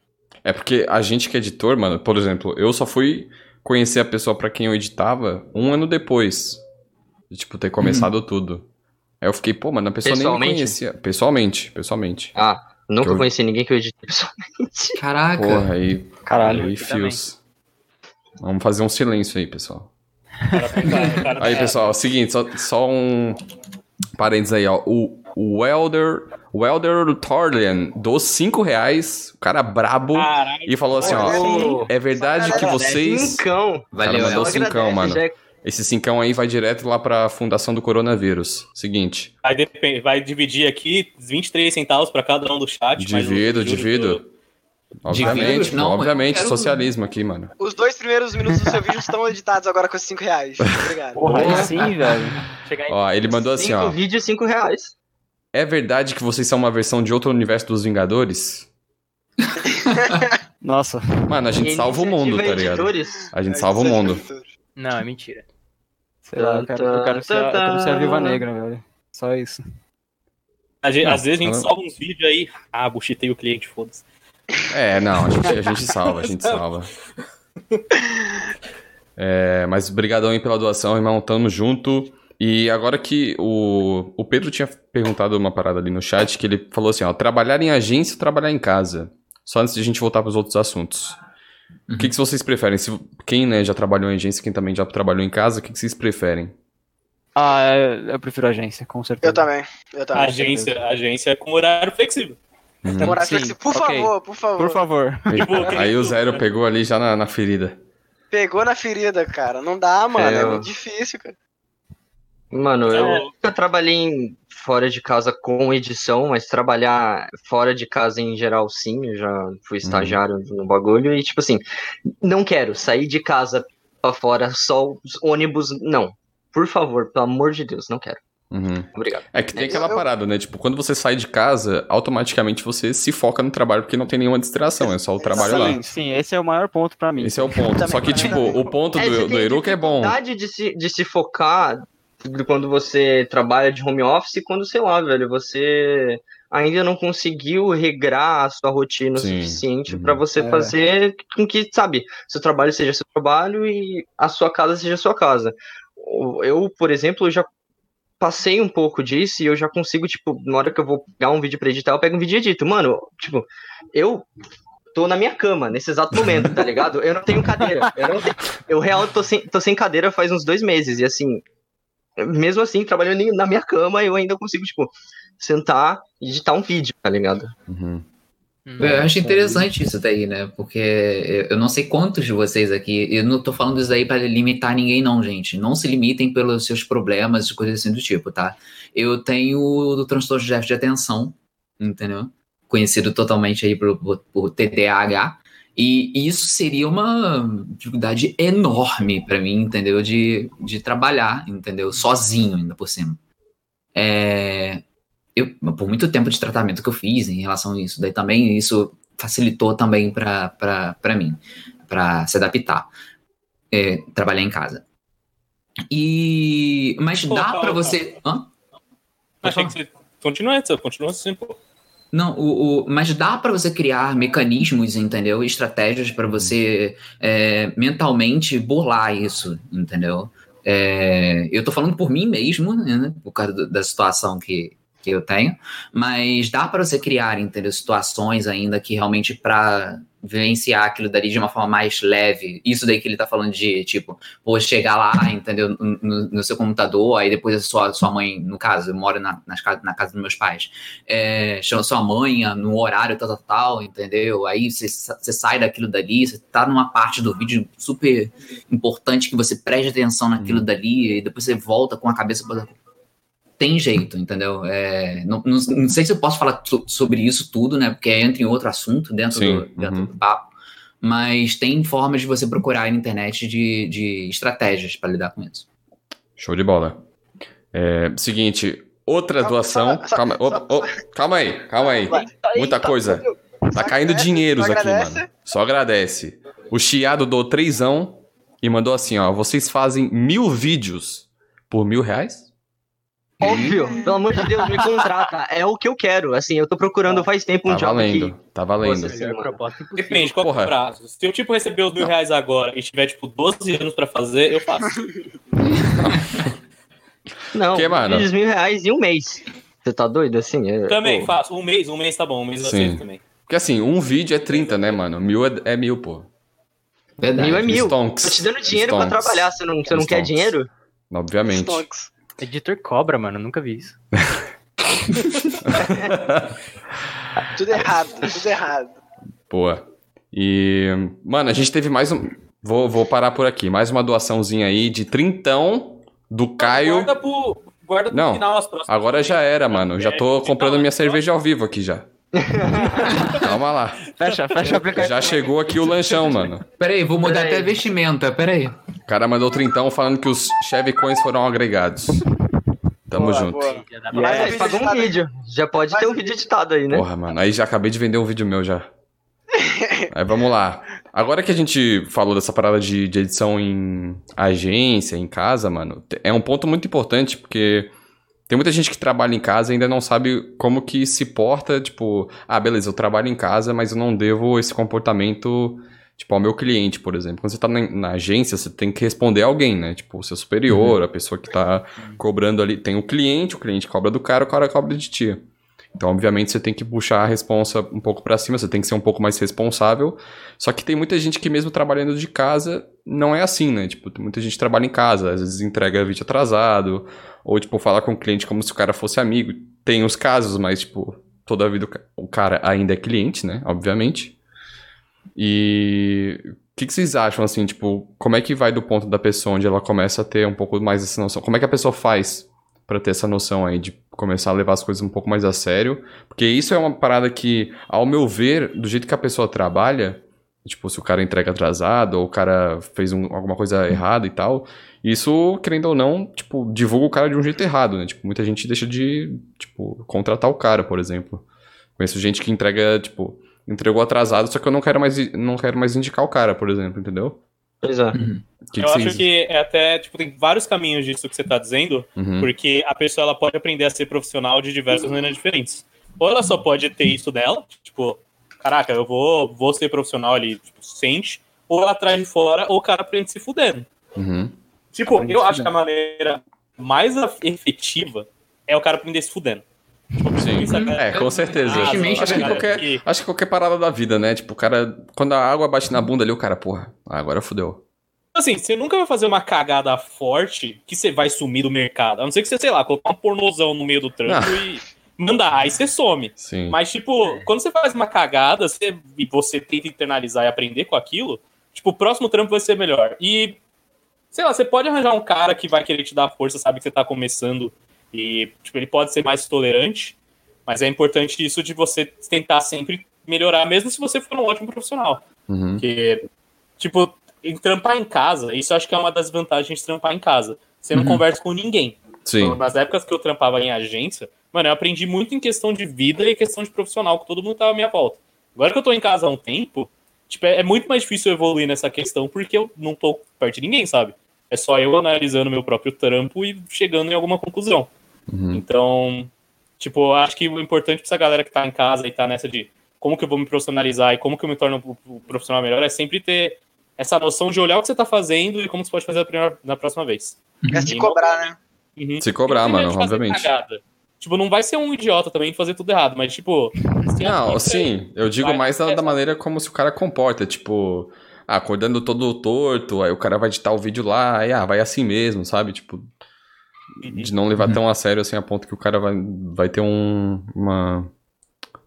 É porque a gente que é editor, mano, por exemplo, eu só fui conhecer a pessoa pra quem eu editava um ano depois. De, tipo, ter começado tudo. Aí eu fiquei, pô, mano, a pessoa nem me conhecia. Pessoalmente, pessoalmente. Ah, nunca Eu- conheci ninguém que eu editei pessoalmente. Caraca. Porra, aí. Caralho. Aí, fios. Vamos fazer um silêncio aí, pessoal. Aí, pessoal, é o seguinte, só, só um parênteses aí, ó. O, o Welder, o Welder Torlian dos 5 reais, o cara brabo, Caralho. e falou assim, ó. É verdade que vocês. Cincão. Valeu, Cara, mandou cincão, mano. já é- Esse cincão aí vai direto lá pra fundação do coronavírus. Seguinte. Vai, depend- vai dividir aqui 23 centavos pra cada um do chat. Divido, divido. do- Obviamente? Não, obviamente, quero- socialismo aqui, mano. Os dois primeiros minutos do seu vídeo estão editados agora com esses 5 reais. Obrigado. Porra, aí sim, velho. Ó, ele mandou assim, ó. vídeos, cinco reais. É verdade que vocês são uma versão de outro universo dos Vingadores? Nossa. Mano, a gente salva o mundo, tá ligado? Editores. A gente salva o mundo. Não, é mentira. Sei lá, eu quero, eu quero ser, a- eu quero ser a Viva Negra, velho. Só isso. A gente- Não, às vezes a gente não. salva uns vídeos aí. Ah, buchitei o cliente, foda-se. É, não, a gente, a gente salva, a gente salva. É, mas brigadão aí pela doação, irmão, tamo junto. E agora que o, o Pedro tinha perguntado uma parada ali no chat, que ele falou assim, ó, trabalhar em agência ou trabalhar em casa? Só antes de a gente voltar pros outros assuntos. O que, que vocês preferem? Se, quem né, já trabalhou em agência, quem também já trabalhou em casa, o que, que vocês preferem? Ah, eu prefiro agência, com certeza. Eu também. Eu também. agência, agência é com horário flexível. Uhum. Morar Sim, flexível. Por ok. favor, por favor. Por favor. Tipo, Aí o Zero pegou ali já na, na ferida. Pegou na ferida, cara. Não dá, mano. É, É, muito difícil, cara. Mano, eu É. nunca trabalhei em- fora de casa com edição, mas trabalhar fora de casa em geral, sim. Eu já fui estagiário no bagulho e, tipo assim, não quero sair de casa pra fora só os ônibus, não. Por favor, pelo amor de Deus, não quero. Uhum. Obrigado. É que tem É, aquela eu- parada, né? Tipo, quando você sai de casa, automaticamente você se foca no trabalho porque não tem nenhuma distração, é só o trabalho lá. Sim, sim, esse é o maior ponto pra mim. Esse é o ponto. Só que, tipo, o ponto É, do, do Eruca é bom. dificuldade de se, de se focar quando você trabalha de home office, quando, sei lá, velho, você ainda não conseguiu regrar a sua rotina o Sim, suficiente uhum. pra você É. fazer com que, sabe, seu trabalho seja seu trabalho e a sua casa seja sua casa. O- Eu, por exemplo, já passei um pouco disso e eu já consigo, tipo, na hora que eu vou pegar um vídeo pra editar, eu pego um vídeo e edito. Mano, tipo, eu tô na minha cama nesse exato momento, tá ligado? Eu não tenho cadeira. Eu, não tenho, eu real tô sem, tô sem cadeira faz uns dois meses. E assim, mesmo assim, trabalhando na minha cama, eu ainda consigo, tipo, sentar e editar um vídeo, tá ligado? Uhum. Eu acho interessante isso daí, né? Porque eu- não sei quantos de vocês aqui. Eu não tô falando isso daí para limitar ninguém, não, gente. Não se limitem pelos seus problemas e coisas assim do tipo, tá? Eu tenho o transtorno de déficit de atenção, entendeu? Conhecido totalmente aí por, por, por TDAH. E isso seria uma dificuldade enorme para mim, entendeu? De, de trabalhar, entendeu? Sozinho, ainda por cima. É, eu, por muito tempo de tratamento que eu fiz em relação a isso, daí também isso facilitou também para mim, para se adaptar, é, trabalhar em casa. E mas Pô, dá para você, Hã? Achei que você. Continua, você continua assim, pô. Não, o, o- mas dá para você criar mecanismos, entendeu? Estratégias para você é, mentalmente burlar isso, entendeu? É, eu tô falando por mim mesmo, né? Por causa do- da situação que, que eu tenho, mas dá para você criar, entendeu? Situações ainda que realmente para vivenciar aquilo dali de uma forma mais leve. Isso daí que ele tá falando de, tipo, pô, chegar lá, entendeu? No, no- seu computador, aí depois a sua, sua mãe, no caso, eu moro na, nas casa, na casa dos meus pais é, chama sua mãe no horário tal, tal, tal, entendeu? Aí você, você sai daquilo dali, você tá numa parte do vídeo super importante que você preste atenção naquilo dali e depois você volta com a cabeça pra... Tem jeito, entendeu? É, não, não, não sei se eu posso falar so- sobre isso tudo, né? Porque entra em outro assunto dentro, Sim, do, dentro uhum. do papo. Mas tem formas de você procurar na internet de, de estratégias para lidar com isso. Show de bola. É, seguinte, outra Só- doação. só- só- calma, só- opa, ô, calma aí, calma aí. Muita coisa. Tá Só caindo agradece, dinheiros só aqui, mano. Só agradece. O Chiado doou trêsão e mandou assim, ó. Vocês fazem mil vídeos por mil reais? Óbvio, pelo amor de Deus, me contrata. É o que eu quero. Assim, eu tô procurando faz tempo um Tá job valendo, aqui. tá valendo. Depende, qual que é Porra. o prazo? Se eu, tipo, receber os mil reais agora e tiver, tipo, 12 anos pra fazer, eu faço. Não, Que, mano? vídeos mil reais em um mês. Você tá doido assim? É, Também, pô, faço. Um mês, um mês tá bom, um mês eu Sim. aceito também. Porque assim, um vídeo é 30, né, mano? Mil é, é mil, pô. Verdade. Mil é mil. Stonks. Tô te dando dinheiro pra Stonks. trabalhar. Você não, você não quer dinheiro? Obviamente. Stonks. Editor cobra, mano. Nunca vi isso. Tudo errado, tudo errado. Boa. E, mano, a gente teve mais um. Vou, vou parar por aqui. Mais uma doaçãozinha aí de trintão do Caio. Guarda pro, guarda pro Não, final as próximas. Agora já era, mano. Já tô comprando minha cerveja ao vivo aqui já. Calma lá. Fecha, fecha o aplicativo. Já chegou aqui o lanchão, mano. Pera aí, vou mudar Pera aí. até vestimenta, pera aí. O cara mandou trintão falando que os Chevy Coins foram agregados. Tamo Boa, junto. boa. Mas um paga um vídeo. Já pode ter um vídeo editado aí, né? Porra, mano. Aí já acabei de vender um vídeo meu já. Aí vamos lá. Agora que a gente falou dessa parada de, de edição em agência, em casa, mano, é um ponto muito importante, porque tem muita gente que trabalha em casa e ainda não sabe como que se porta, tipo, ah, beleza, eu trabalho em casa, mas eu não devo esse comportamento, tipo, ao meu cliente, por exemplo. Quando você tá na, na agência, você tem que responder a alguém, né? Tipo, o seu superior, a pessoa que tá cobrando ali. Tem o cliente, o cliente cobra do cara, o cara cobra de ti. Então, obviamente, você tem que puxar a responsa um pouco pra cima, você tem que ser um pouco mais responsável. Só que tem muita gente que, mesmo trabalhando de casa, não é assim, né? Tipo, muita gente trabalha em casa, às vezes entrega vídeo atrasado, ou, tipo, fala com o cliente como se o cara fosse amigo. Tem os casos, mas, tipo, toda a vida o cara ainda é cliente, né? Obviamente. E o que, que vocês acham, assim, tipo, como é que vai do ponto da pessoa onde ela começa a ter um pouco mais essa noção? Como é que a pessoa faz pra ter essa noção aí de começar a levar as coisas um pouco mais a sério? Porque isso é uma parada que, ao meu ver, do jeito que a pessoa trabalha, tipo, se o cara entrega atrasado ou o cara fez um- alguma coisa errada e tal, isso, querendo ou não, tipo, divulga o cara de um jeito errado, né? Tipo, muita gente deixa de, tipo, contratar o cara, por exemplo. Conheço gente que entrega, tipo, entregou atrasado, só que eu não quero mais, não quero mais indicar o cara, por exemplo, entendeu? Pois é. O que eu que acho que é até, tipo, tem vários caminhos disso que você tá dizendo, Uhum. porque a pessoa ela pode aprender a ser profissional de diversas maneiras diferentes. Ou ela só pode ter isso dela, tipo, caraca, eu vou, vou ser profissional ali, tipo, sente, ou ela traz de fora, ou o cara aprende se fudendo. Uhum. Tipo, Aprende eu acho que a maneira mais efetiva é o cara aprender se fudendo. Sim. Isso É, com certeza. Tristemente, acho, que é qualquer, verdade. acho que qualquer parada da vida, né? Tipo, o cara, quando a água bate na bunda ali, o cara, porra, agora fudeu. Assim, você nunca vai fazer uma cagada forte que você vai sumir do mercado. A não ser que você, sei lá, colocar um pornozão no meio do trampo Ah. e mandar, aí você some. Sim. Mas, tipo, quando você faz uma cagada você, e você tenta internalizar e aprender com aquilo, tipo, o próximo trampo vai ser melhor. E, sei lá, você pode arranjar um cara que vai querer te dar força, sabe que você tá começando e, tipo, ele pode ser mais tolerante, mas é importante isso de você tentar sempre melhorar, mesmo se você for um ótimo profissional. Uhum. Porque, tipo, em trampar em casa, isso eu acho que é uma das vantagens de trampar em casa. Você não Uhum. conversa com ninguém. Sim. Então, nas épocas que eu trampava em agência, mano, eu aprendi muito em questão de vida e questão de profissional, que todo mundo tava à minha volta. Agora que eu tô em casa há um tempo, tipo, é é muito mais difícil eu evoluir nessa questão porque eu não tô perto de ninguém, sabe? É só eu analisando meu próprio trampo e chegando em alguma conclusão. Uhum. Então, tipo, acho que o importante pra essa galera que tá em casa e tá nessa de como que eu vou me profissionalizar e como que eu me torno um profissional melhor é sempre ter essa noção de olhar o que você tá fazendo e como você pode fazer a primeira- na próxima vez. É se cobrar, né? Uhum. Se cobrar, mano, obviamente. cagada. Tipo, não vai ser um idiota também fazer tudo errado, mas tipo. Não, sim, eu digo Vai, mais da, é. da maneira como se o cara comporta, tipo, ah, acordando todo torto, aí o cara vai editar o vídeo lá, aí ah, vai assim mesmo, sabe? Tipo. De não levar tão a sério assim a ponto que o cara vai, vai ter um, uma, uma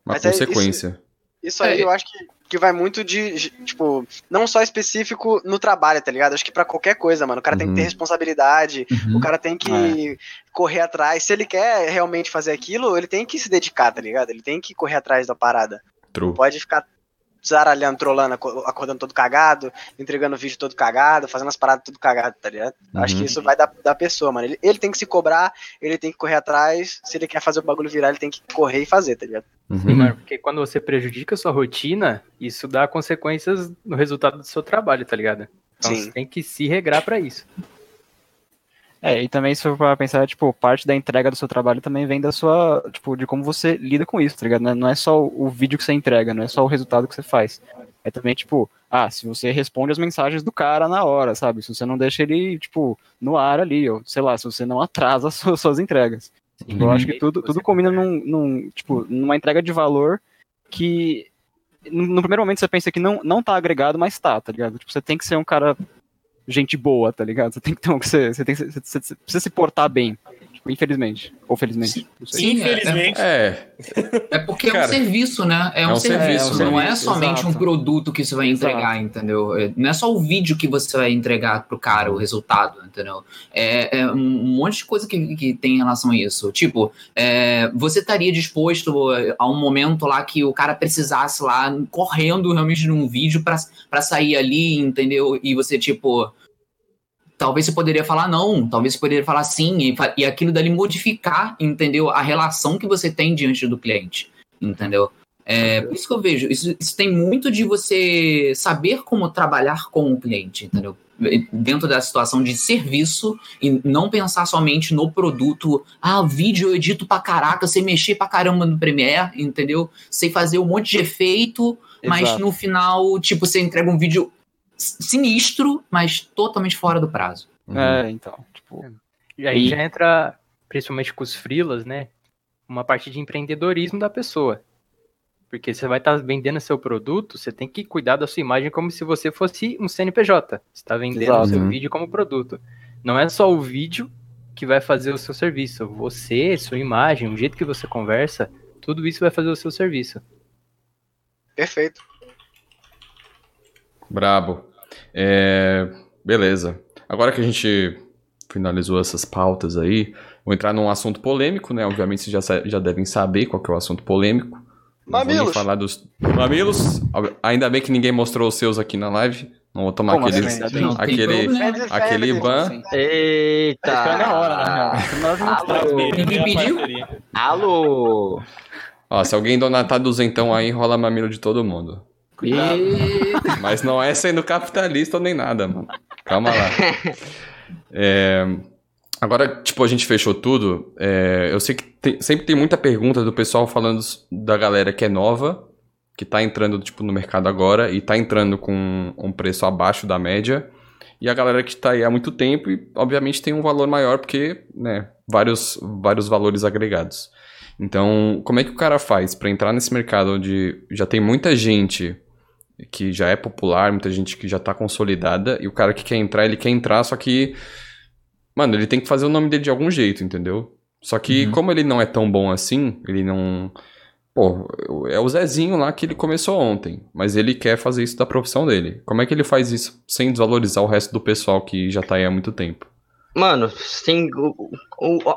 Mas é isso- consequência. Isso aí É. eu acho que, que vai muito de, tipo, não só específico no trabalho, tá ligado? Acho que pra qualquer coisa, mano. O cara tem que Uhum. ter responsabilidade, Uhum. o cara tem que correr atrás. Se ele quer realmente fazer aquilo, ele tem que se dedicar, tá ligado? Ele tem que correr atrás da parada. True. Pode ficar zaralhando, trolando, aco- acordando todo cagado, entregando vídeo todo cagado, fazendo as paradas tudo cagado, tá ligado? Acho Uhum. que isso vai da, da pessoa, mano. Ele, ele tem que se cobrar, ele tem que correr atrás. Se ele quer fazer o bagulho virar, ele tem que correr e fazer, tá ligado? Sim, Uhum. mano, porque quando você prejudica a sua rotina, isso dá consequências no resultado do seu trabalho, tá ligado? Então Sim. você tem que se regrar pra isso. É, e também se for pra pensar, tipo, parte da entrega do seu trabalho também vem da sua, tipo, de como você lida com isso, tá ligado? Não é- é só o vídeo que você entrega, não é só o resultado que você faz. É também, tipo, ah, se você responde as mensagens do cara na hora, sabe? Se você não deixa ele, tipo, no ar ali, ou sei lá, se você não atrasa as suas, suas entregas. Tipo, eu acho que tudo, tudo combina num, num, tipo, numa entrega de valor que no, no primeiro momento você pensa que não, não tá agregado, mas tá, tá ligado? Tipo, você tem que ser um cara gente boa, tá ligado? Você tem que ter um, você, você tem você, você precisa se portar bem. Tipo, infelizmente. Ou felizmente. Sim, Infelizmente. É, É porque é, Cara, um serviço, né? É um, é um serviço, serviço, não né? é somente Exato. um produto que você vai entregar, Exato. entendeu? É- Não é só o vídeo que você vai entregar pro cara, o resultado, entendeu? É, é um monte de coisa que, que tem em relação a isso. Tipo, é, você estaria disposto a um momento lá que o cara precisasse lá, correndo realmente num vídeo pra sair ali, entendeu? E você, tipo. Talvez você poderia falar não, talvez você poderia falar sim, e, e aquilo dali modificar, entendeu? A relação que você tem diante do cliente, entendeu? É, por isso que eu vejo, isso, isso tem muito de você saber como trabalhar com o cliente, entendeu? Dentro da situação de serviço e não pensar somente no produto. Ah, vídeo eu edito pra caraca, sei mexer pra caramba no Premiere, entendeu? Sei fazer um monte de efeito, mas Exato. no final, tipo, você entrega um vídeo sinistro, mas totalmente fora do prazo. uhum. É, então. Tipo, E aí E- já entra, principalmente com os freelas, né? Uma parte de empreendedorismo da pessoa. Porque você vai estar vendendo seu produto, você tem que cuidar da sua imagem como se você fosse um CNPJ. Você está vendendo Exato. o seu Uhum. vídeo como produto. Não é só o vídeo que vai fazer o seu serviço. Você, sua imagem, o jeito que você conversa, tudo isso vai fazer o seu serviço. Perfeito. Brabo. É, beleza. Agora que a gente finalizou essas pautas aí, vou entrar num assunto polêmico, né? Obviamente vocês já, já devem saber qual que é o assunto polêmico. Mamilos. falar dos mamilos. Ainda bem que ninguém mostrou os seus aqui na live. Não vou tomar Como aquele, assim? Aquele, aquele family. ban. Eita! Tá na hora, mesmo. Ninguém pediu? Alô! Ó, se alguém donatar duzentão aí, rola mamilo de todo mundo. E- Mas não é sendo capitalista nem nada, mano. Calma lá. É, Agora, tipo, a gente fechou tudo. é, Eu sei que tem- sempre tem muita pergunta do pessoal falando da galera que é nova, que tá entrando, tipo, no mercado agora e tá entrando com um preço abaixo da média. E a galera que tá aí há muito tempo e, obviamente, tem um valor maior porque, né, vários, vários valores agregados. Então, como é que o cara faz pra entrar nesse mercado onde já tem muita gente que já é popular, muita gente que já tá consolidada, e o cara que quer entrar, ele quer entrar, só que. Mano, ele tem que fazer o nome dele de algum jeito, entendeu? Só que, Uhum. como ele não é tão bom assim, ele não. Pô, é o Zezinho lá que ele começou ontem, mas ele quer fazer isso da profissão dele. Como é que ele faz isso sem desvalorizar o resto do pessoal que já tá aí há muito tempo? Mano, tem o, o-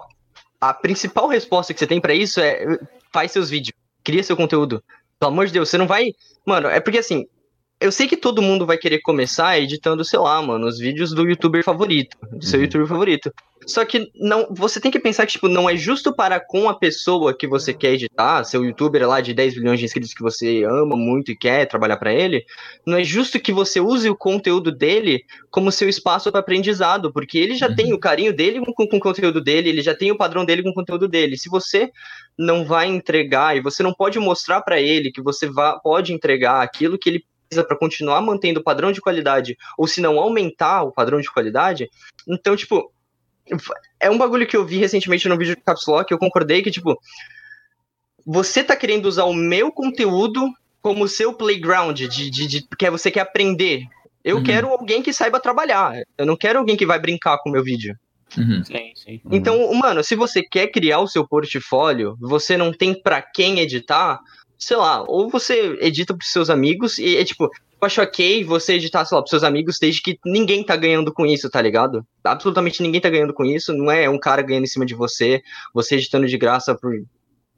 a principal resposta que você tem pra isso é faz seus vídeos, cria seu conteúdo. Pelo amor de Deus, você não vai. Mano, é porque assim, eu sei que todo mundo vai querer começar editando, sei lá, mano, os vídeos do youtuber favorito, do seu Uhum. youtuber favorito. Só que não, você tem que pensar que, tipo, não é justo para com a pessoa que você quer editar, seu youtuber lá de 10 milhões de inscritos que você ama muito e quer trabalhar pra ele, não é justo que você use o conteúdo dele como seu espaço para aprendizado, porque ele já Uhum. tem o carinho dele com, com o conteúdo dele, ele já tem o padrão dele com o conteúdo dele. Se você não vai entregar e você não pode mostrar para ele que você vá, pode entregar aquilo que ele para continuar mantendo o padrão de qualidade, ou se não aumentar o padrão de qualidade, então, tipo, é um bagulho que eu vi recentemente no vídeo do Caps Lock, eu concordei que, tipo, você tá querendo usar o meu conteúdo como seu playground, de, de, de que você quer aprender. Eu Uhum. quero alguém que saiba trabalhar. Eu não quero alguém que vai brincar com o meu vídeo. Uhum. Sim, sim. Então, mano, se você quer criar o seu portfólio, você não tem pra quem editar, sei lá, ou você edita pros seus amigos e é tipo, eu acho ok você editar, sei lá, pros seus amigos desde que ninguém tá ganhando com isso, tá ligado? Absolutamente ninguém tá ganhando com isso, não é um cara ganhando em cima de você, você editando de graça por.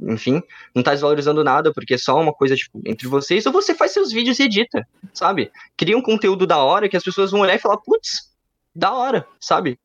Enfim, não tá desvalorizando nada, porque é só uma coisa, tipo, entre vocês, ou você faz seus vídeos e edita, sabe? Cria um conteúdo da hora que as pessoas vão olhar e falar, putz, da hora, sabe?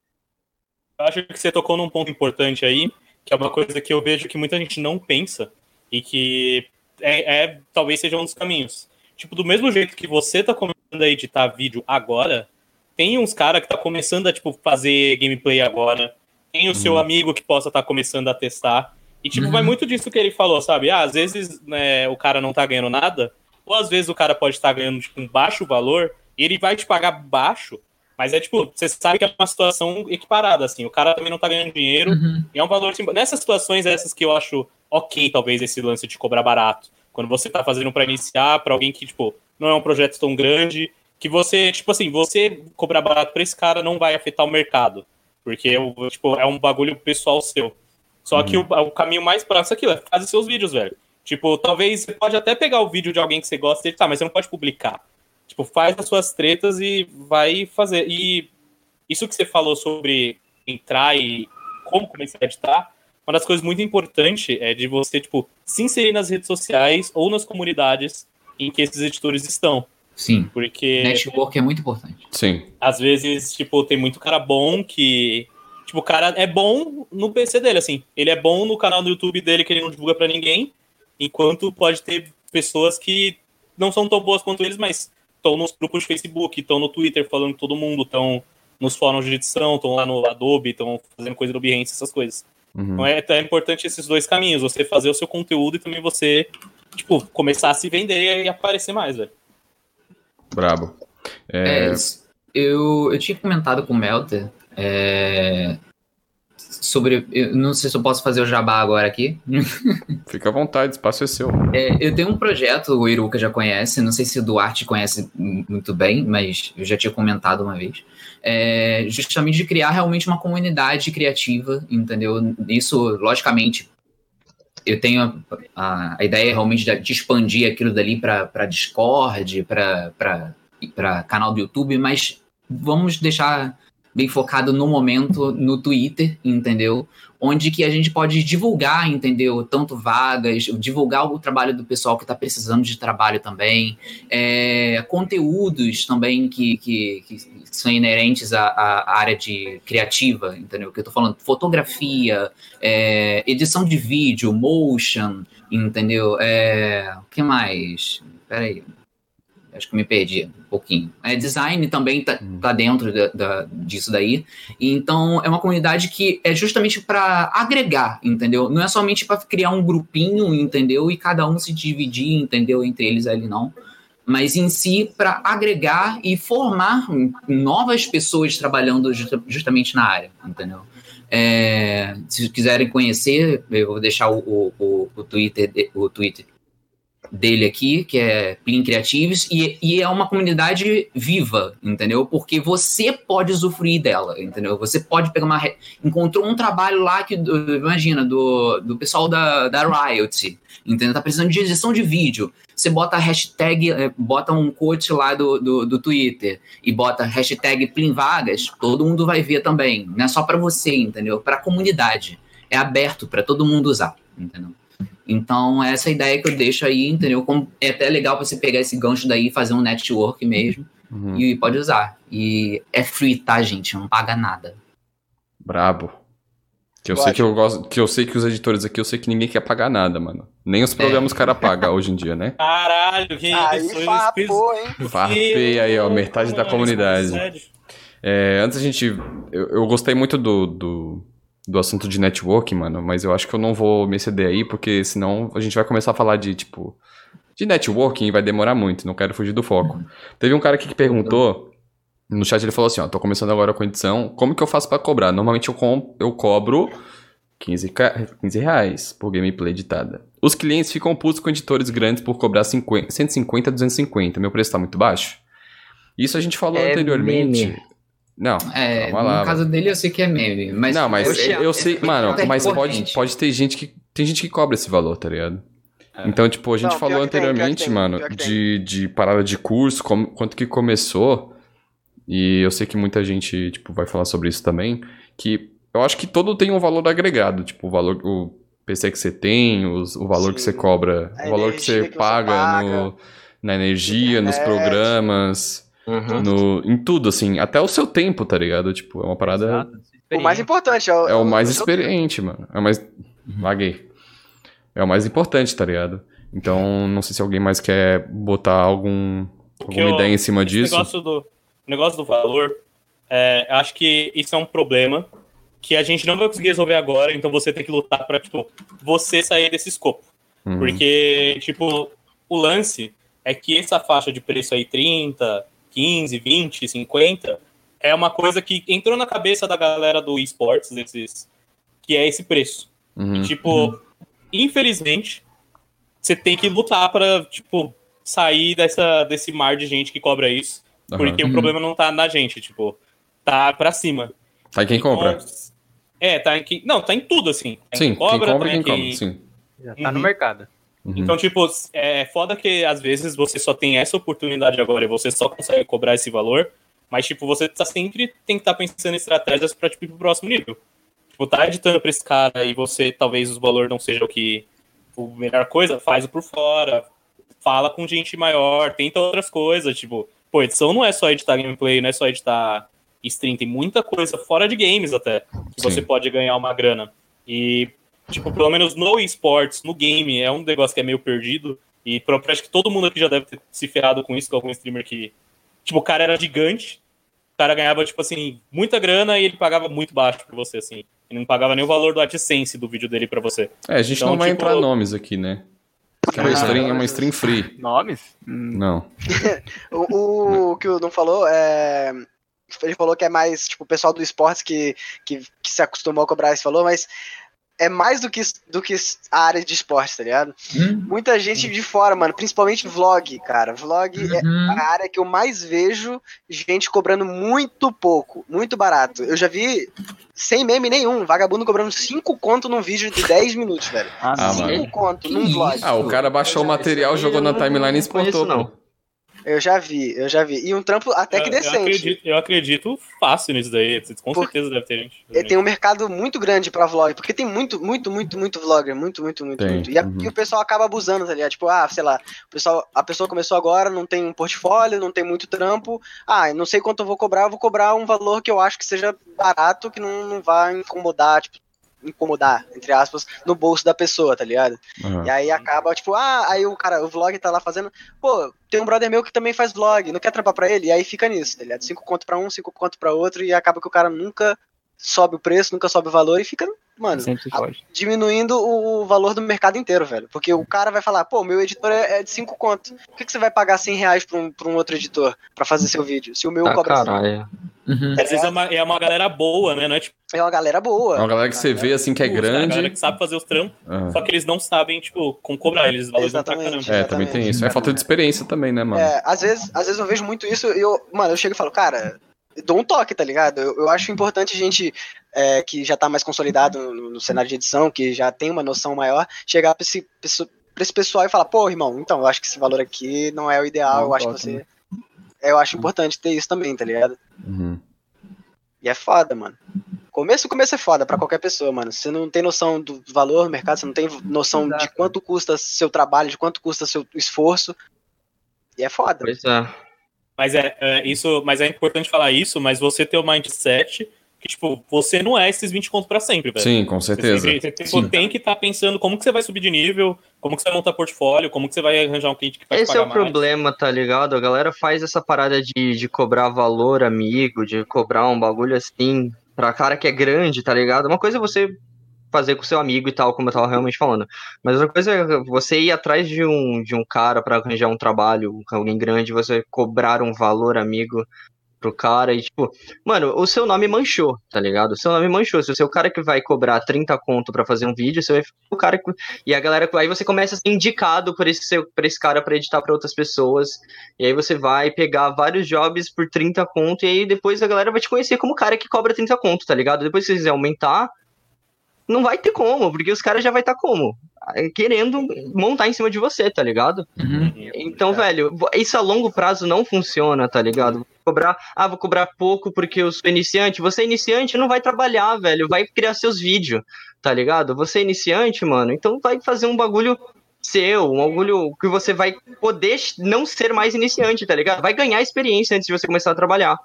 Eu acho que você tocou num ponto importante aí, que é uma coisa que eu vejo que muita gente não pensa e que é, é- talvez seja um dos caminhos. Tipo, do mesmo jeito que você tá começando a editar vídeo agora, tem uns caras que tá começando a tipo fazer gameplay agora, tem o seu Uhum. amigo que possa estar começando a testar. E tipo, Uhum. vai muito disso que ele falou, sabe? Ah, às vezes né, o cara não tá ganhando nada, ou às vezes o cara pode estar ganhando tipo, um baixo valor, e ele vai te pagar baixo, mas é tipo, você sabe que é uma situação equiparada, assim, o cara também não tá ganhando dinheiro, Uhum. e é um valor simbólico. Nessas situações, essas que eu acho ok, talvez, esse lance de cobrar barato. Quando você tá fazendo pra iniciar, pra alguém que, tipo, não é um projeto tão grande, que você, tipo assim, você cobrar barato pra esse cara não vai afetar o mercado. Porque o- tipo, é um bagulho pessoal seu. Só que o, o caminho mais prático é aquilo, é fazer seus vídeos, velho. Tipo, talvez você pode até pegar o vídeo de alguém que você gosta e editar, mas você não pode publicar. Tipo, faz as suas tretas e vai fazer. E isso que você falou sobre entrar e como começar a editar, uma das coisas muito importantes é de você, tipo, se inserir nas redes sociais ou nas comunidades em que esses editores estão. Sim. Porque Network é muito importante. Sim. às vezes, tipo, tem muito cara bom que. Tipo, o cara é bom no PC dele, assim. Ele é bom no canal do YouTube dele que ele não divulga pra ninguém. Enquanto pode ter pessoas que não são tão boas quanto eles, mas estão nos grupos de Facebook, estão no Twitter falando com todo mundo, estão nos fóruns de edição, estão lá no Adobe, estão fazendo coisa no Behance, essas coisas. Uhum. Então é, é importante esses dois caminhos, você fazer o seu conteúdo e também você, tipo, começar a se vender e aparecer mais, velho. Brabo. É, É, eu, eu tinha comentado com o Melter é, sobre. Eu não sei se eu posso fazer o jabá agora aqui. Fica à vontade, o espaço é seu. É, eu tenho um projeto, o Iruka já conhece, não sei se o Duarte conhece muito bem, mas eu já tinha comentado uma vez. É, justamente de criar realmente uma comunidade criativa, entendeu? Isso, logicamente, eu tenho a, a- a ideia realmente de, de expandir aquilo dali para Discord, para canal do YouTube, mas vamos deixar bem focado no momento no Twitter, entendeu? Onde que a gente pode divulgar, entendeu? Tanto vagas, divulgar o trabalho do pessoal que está precisando de trabalho também, é, conteúdos também que, que, que são inerentes à, à área de criativa, entendeu? Que eu tô falando, fotografia, é, edição de vídeo, motion, entendeu? É, o que mais? Peraí. Acho que me perdi um pouquinho. É, design também tá, tá dentro da- da- disso daí. E Então, é uma comunidade que é justamente para agregar, entendeu? Não é somente para criar um grupinho, entendeu? E cada um se dividir, entendeu? Entre eles ali, não. Mas em si, para agregar e formar novas pessoas trabalhando justa- justamente na área, entendeu? É, se quiserem conhecer, eu vou deixar o, o, o, o Twitter, o Twitter dele aqui, que é Plin Creatives, e, e é uma comunidade viva, entendeu? Porque você pode usufruir dela, entendeu? Você pode pegar uma. Encontrou um trabalho lá que, imagina, do, do pessoal da, da Riot, entendeu? Tá precisando de edição de vídeo. Você bota a hashtag, eh, bota um quote lá do, do, do Twitter e bota hashtag Plin Vagas, todo mundo vai ver também. Não é só para você, entendeu? Para a comunidade. É aberto para todo mundo usar, entendeu? Então, essa é a ideia que eu deixo aí, entendeu? Como é até legal você pegar esse gancho daí e fazer um network mesmo. Uhum. E pode usar. E é free, tá, gente? Não paga nada. Brabo. Que eu sei que eu gosto, que eu sei que os editores aqui, eu sei que ninguém quer pagar nada, mano. Nem os programas os cara paga hoje em dia, né? Caralho, que Aí isso? farpou, hein? Farpei aí, ó, metade da comunidade. Sério. É, antes a gente. Eu, eu gostei muito do, do, do assunto de networking, mano, mas eu acho que eu não vou me exceder aí, porque senão a gente vai começar a falar de, tipo. De networking e vai demorar muito, não quero fugir do foco. Teve um cara aqui que perguntou. No chat ele falou assim: ó, tô começando agora com edição, como que eu faço pra cobrar? Normalmente eu, com, eu cobro 15, ca- 15 reais por gameplay editada. Os clientes ficam putos com editores grandes por cobrar 50, 150, 250. Meu preço tá muito baixo? Isso a gente falou É anteriormente. meme. Não, É, calma lá. no caso dele eu sei que é meme. Mas não, mas Oxe, eu sei, mano, é mas pode, pode ter gente que. Tem gente que cobra esse valor, tá ligado? Então, tipo, a gente Não, falou que que anteriormente, tem, mano, que de, de parada de curso, como, quanto que começou. E eu sei que muita gente, tipo, vai falar sobre isso também. Que eu acho que todo tem um valor agregado. Tipo, o valor, o PC que você tem, os- o valor que Sim. você cobra, A o valor que você que você paga, paga. no, na energia, nos Internet. programas, Uhum. no, em tudo, assim. Até o seu tempo, tá ligado? Tipo, é uma parada. Exato, O mais importante é o, É o mais seu- experiente, mano. É o mais. Laguei. É o mais importante, tá ligado? Então, não sei se alguém mais quer botar algum, alguma eu- ideia em cima disso. negócio do, o negócio do valor, é, acho que isso é um problema que a gente não vai conseguir resolver agora, então você tem que lutar pra, tipo, você sair desse escopo. Uhum. Porque, tipo, o lance é que essa faixa de preço aí, 30, 15, 20, 50, é uma coisa que entrou na cabeça da galera do esportes, desses, que é esse preço. Uhum. E, tipo, infelizmente, você tem que lutar pra, tipo, sair dessa, desse mar de gente que cobra isso. Aham. Porque o Uhum. problema não tá na gente, tipo, tá pra cima. Tá em quem compra. É, tá em quem. Não, tá em tudo, assim. Tá em Sim, quem compra tá e quem em compra, sim. Já tá no Uhum. mercado. Uhum. Então, tipo, é foda que às vezes você só tem essa oportunidade agora e você só consegue cobrar esse valor, mas, tipo, você tá sempre tem que estar pensando em estratégias pra, tipo, ir pro próximo nível. Tipo, tá editando pra esse cara e você, talvez, o valor não seja o que... O melhor coisa, faz o por fora, fala com gente maior, tenta outras coisas, tipo... Pô, edição não é só editar gameplay, não é só editar stream, tem muita coisa fora de games até, que Sim. você pode ganhar uma grana. E Tipo, pelo menos no esportes, no game, é um negócio que é meio perdido. E acho que todo mundo aqui já deve ter se ferrado com isso, com algum streamer que. Tipo, o cara era gigante, o cara ganhava, tipo assim, muita grana e ele pagava muito baixo pra você, assim. Ele não pagava nem o valor do AdSense do vídeo dele pra você. É, a gente Então, não vai tipo- entrar nomes aqui, né? Porque é uma Ah, stream, é uma stream free. Nomes? Não. O, o que o não falou é. Ele falou que é mais, tipo, o pessoal do esportes que, que, que se acostumou a cobrar esse valor, mas é mais do que, do que a área de esporte, tá ligado? Hum, Muita gente de fora, mano, principalmente vlog, cara. Vlog é uhum. a área que eu mais vejo gente cobrando muito pouco, muito barato. Eu já vi sem meme nenhum, vagabundo cobrando 5 conto num vídeo de 10 minutos, velho. Ah, Ah, sim. mano. 5 conto num vlog. Ah, o cara baixou o material, jogou na timeline e exportou. não. Eu já vi, eu já vi. E um trampo até que Eu- Eu decente. acredito, eu acredito fácil nisso daí. Com Por- certeza deve ter gente. Ele tem um mercado muito grande pra vlog, porque tem muito, muito, muito, muito vlogger, muito, muito, muito, Tem, muito. E, a- uhum. e o pessoal acaba abusando, tá ligado? Tipo, ah, sei lá, o pessoal, a pessoa começou agora, não tem um portfólio, não tem muito trampo. Ah, eu não sei quanto eu vou cobrar, eu vou cobrar um valor que eu acho que seja barato, que não, não vai incomodar, tipo, incomodar, entre aspas, no bolso da pessoa, tá ligado? Aham. E aí acaba, tipo, ah, aí o cara, o vlog tá lá fazendo, pô, tem um brother meu que também faz vlog, não quer trampar pra ele? E aí fica nisso, tá ligado? Cinco conto pra um, cinco conto pra outro, e acaba que o cara nunca sobe o preço, nunca sobe o valor e fica, mano, pode. diminuindo o valor do mercado inteiro, velho. Porque o cara vai falar, pô, meu editor é é de cinco conto. Por que, que você vai pagar 100 reais pra um, pra um outro editor pra fazer seu vídeo? Se o meu Ah, cobra 100? caralho. Uhum. Às vezes é uma, é uma galera boa, né? Não é tipo, É uma galera boa. É uma galera que você vê assim que é a galera grande. que sabe fazer os trampos, Ah. só que eles não sabem, tipo, como cobrar. Eles valorizam pra Exatamente. caramba. É, também tem isso. É falta de experiência também, né, mano? É, às vezes, às vezes eu vejo muito isso e eu, mano, eu chego e falo, cara, dou um toque, tá ligado? Eu, eu acho importante a gente é, que já tá mais consolidado no, no cenário de edição, que já tem uma noção maior, chegar pra esse, pra esse pessoal e falar, pô, irmão, então, eu acho que esse valor aqui não é o ideal, um eu acho que toque, você. é, Eu acho importante ter isso também, tá ligado? Uhum. E é foda, mano. Começo, começo é foda pra qualquer pessoa, mano. Você não tem noção do valor do mercado, você não tem noção de Exato. quanto custa seu trabalho, de quanto custa seu esforço. E é foda. Pois é. Mas é, é, isso, mas é importante falar isso, mas você ter o mindset que, tipo, você não é esses 20 contos pra sempre, velho. Sim, com Você certeza. sempre- você tem, Sim. tem que estar pensando como que você vai subir de nível, como que você vai montar portfólio, como que você vai arranjar um cliente que vai Esse é o mais. problema, tá ligado? A galera faz essa parada de, de cobrar valor amigo, de cobrar um bagulho assim, pra cara que é grande, tá ligado? Uma coisa é você fazer com seu amigo e tal, como eu tava realmente falando. Mas outra coisa é você ir atrás de um, de um cara pra arranjar um trabalho com alguém grande, você cobrar um valor amigo pro cara e, tipo, mano, o seu nome manchou, tá ligado? O seu nome manchou. Se o cara que vai cobrar 30 conto pra fazer um vídeo, você vai ficar o cara. que- E a galera. Aí você começa a ser indicado por esse, seu, por esse cara pra editar pra outras pessoas. E aí você vai pegar vários jobs por 30 conto. E aí depois a galera vai te conhecer como o cara que cobra 30 conto, tá ligado? Depois se você quiser aumentar. Não vai ter como, porque os caras já vai estar como? Querendo montar em cima de você, tá ligado? Uhum. Então, velho, isso a longo prazo não funciona, tá ligado? Vou cobrar, ah, vou cobrar pouco porque eu sou iniciante. Você é iniciante, não vai trabalhar, velho, vai criar seus vídeos, tá ligado? Você é iniciante, mano, então vai fazer um bagulho seu, um bagulho que você vai poder não ser mais iniciante, tá ligado? Vai ganhar experiência antes de você começar a trabalhar.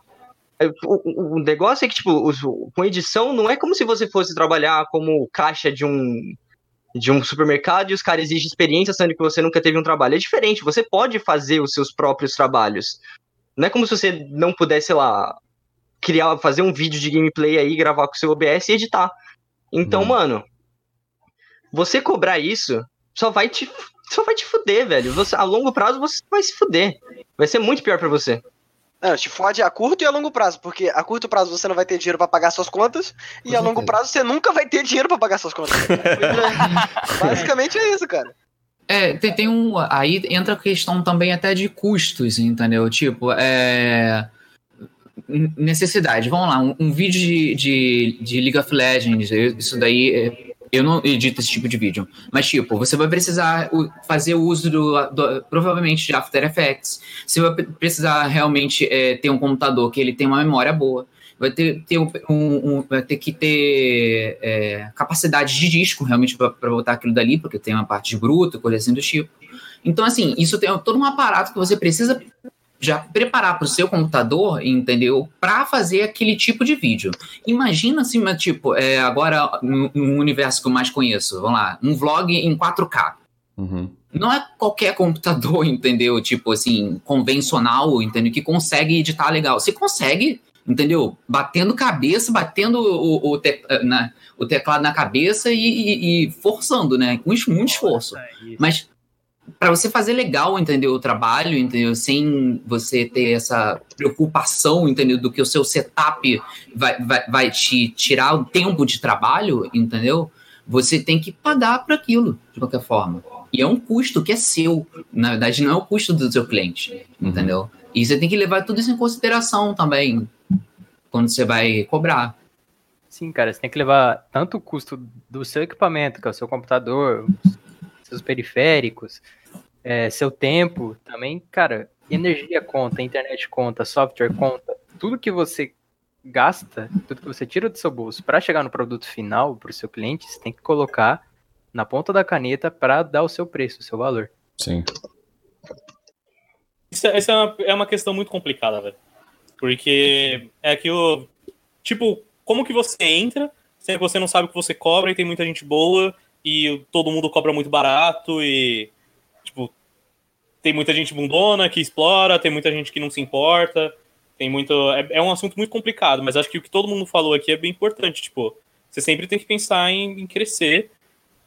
O, o- o negócio é que, tipo, os- com edição não é como se você fosse trabalhar como caixa de um de um supermercado e os caras exigem experiência, sendo que você nunca teve um trabalho. É diferente, você pode fazer os seus próprios trabalhos. Não é como se você não pudesse, sei lá, criar, fazer um vídeo de gameplay aí, gravar com o seu OBS e editar. Então, Hum. mano, você cobrar isso só vai te só vai te fuder, velho. Você, a longo prazo você vai se fuder. Vai ser muito pior pra você. Não, te fode a curto e a longo prazo, porque a curto prazo você não vai ter dinheiro pra pagar suas contas, e a longo prazo você nunca vai ter dinheiro pra pagar suas contas. Basicamente é isso, cara. É, tem, tem um. Aí entra a questão também até de custos, entendeu? Tipo, é. necessidade. Vamos lá, um, um vídeo de, de, de League of Legends, isso daí. Eu não edito esse tipo de vídeo. Mas, tipo, você vai precisar fazer uso do, do- provavelmente de After Effects. Você vai pre- precisar realmente é, ter um computador que ele tem uma memória boa. Vai ter, ter um, um- vai ter que ter é, capacidade de disco realmente para botar aquilo dali, porque tem uma parte de bruto, coisa assim do tipo. Então, assim, isso tem todo um aparato que você precisa já preparar para o seu computador, entendeu? Para fazer aquele tipo de vídeo. Imagina assim, tipo, é, agora no, no universo que eu mais conheço, vamos lá, um vlog em 4K. Uhum. Não é qualquer computador, entendeu? Tipo assim, convencional, entendeu? Que consegue editar legal. Você consegue, entendeu? Batendo cabeça, batendo o, o, te- na- o teclado na cabeça e, e- e forçando, né? Com muito esforço. Mas para você fazer legal, entendeu? O trabalho, entendeu? Sem você ter essa preocupação, entendeu? Do que o seu setup vai, vai, vai te tirar o tempo de trabalho, entendeu? Você tem que pagar para aquilo, de qualquer forma. E é um custo que é seu. Na verdade, não é o custo do seu cliente, entendeu? E você tem que levar tudo isso em consideração também, quando você vai cobrar. Sim, cara, você tem que levar tanto o custo do seu equipamento, que é o seu computador, seus periféricos, é, seu tempo também, cara, energia conta, internet conta, software conta, tudo que você gasta, tudo que você tira do seu bolso para chegar no produto final para o seu cliente, você tem que colocar na ponta da caneta para dar o seu preço, o seu valor. Sim. Isso, é- essa é uma, é uma questão muito complicada, velho. Porque é aquilo. Tipo, como que você entra, se você não sabe o que você cobra e tem muita gente boa e todo mundo cobra muito barato e. Tem muita gente bundona que explora, tem muita gente que não se importa. Tem muito. É, é um assunto muito complicado, mas acho que o que todo mundo falou aqui é bem importante. Tipo, você sempre tem que pensar em, em crescer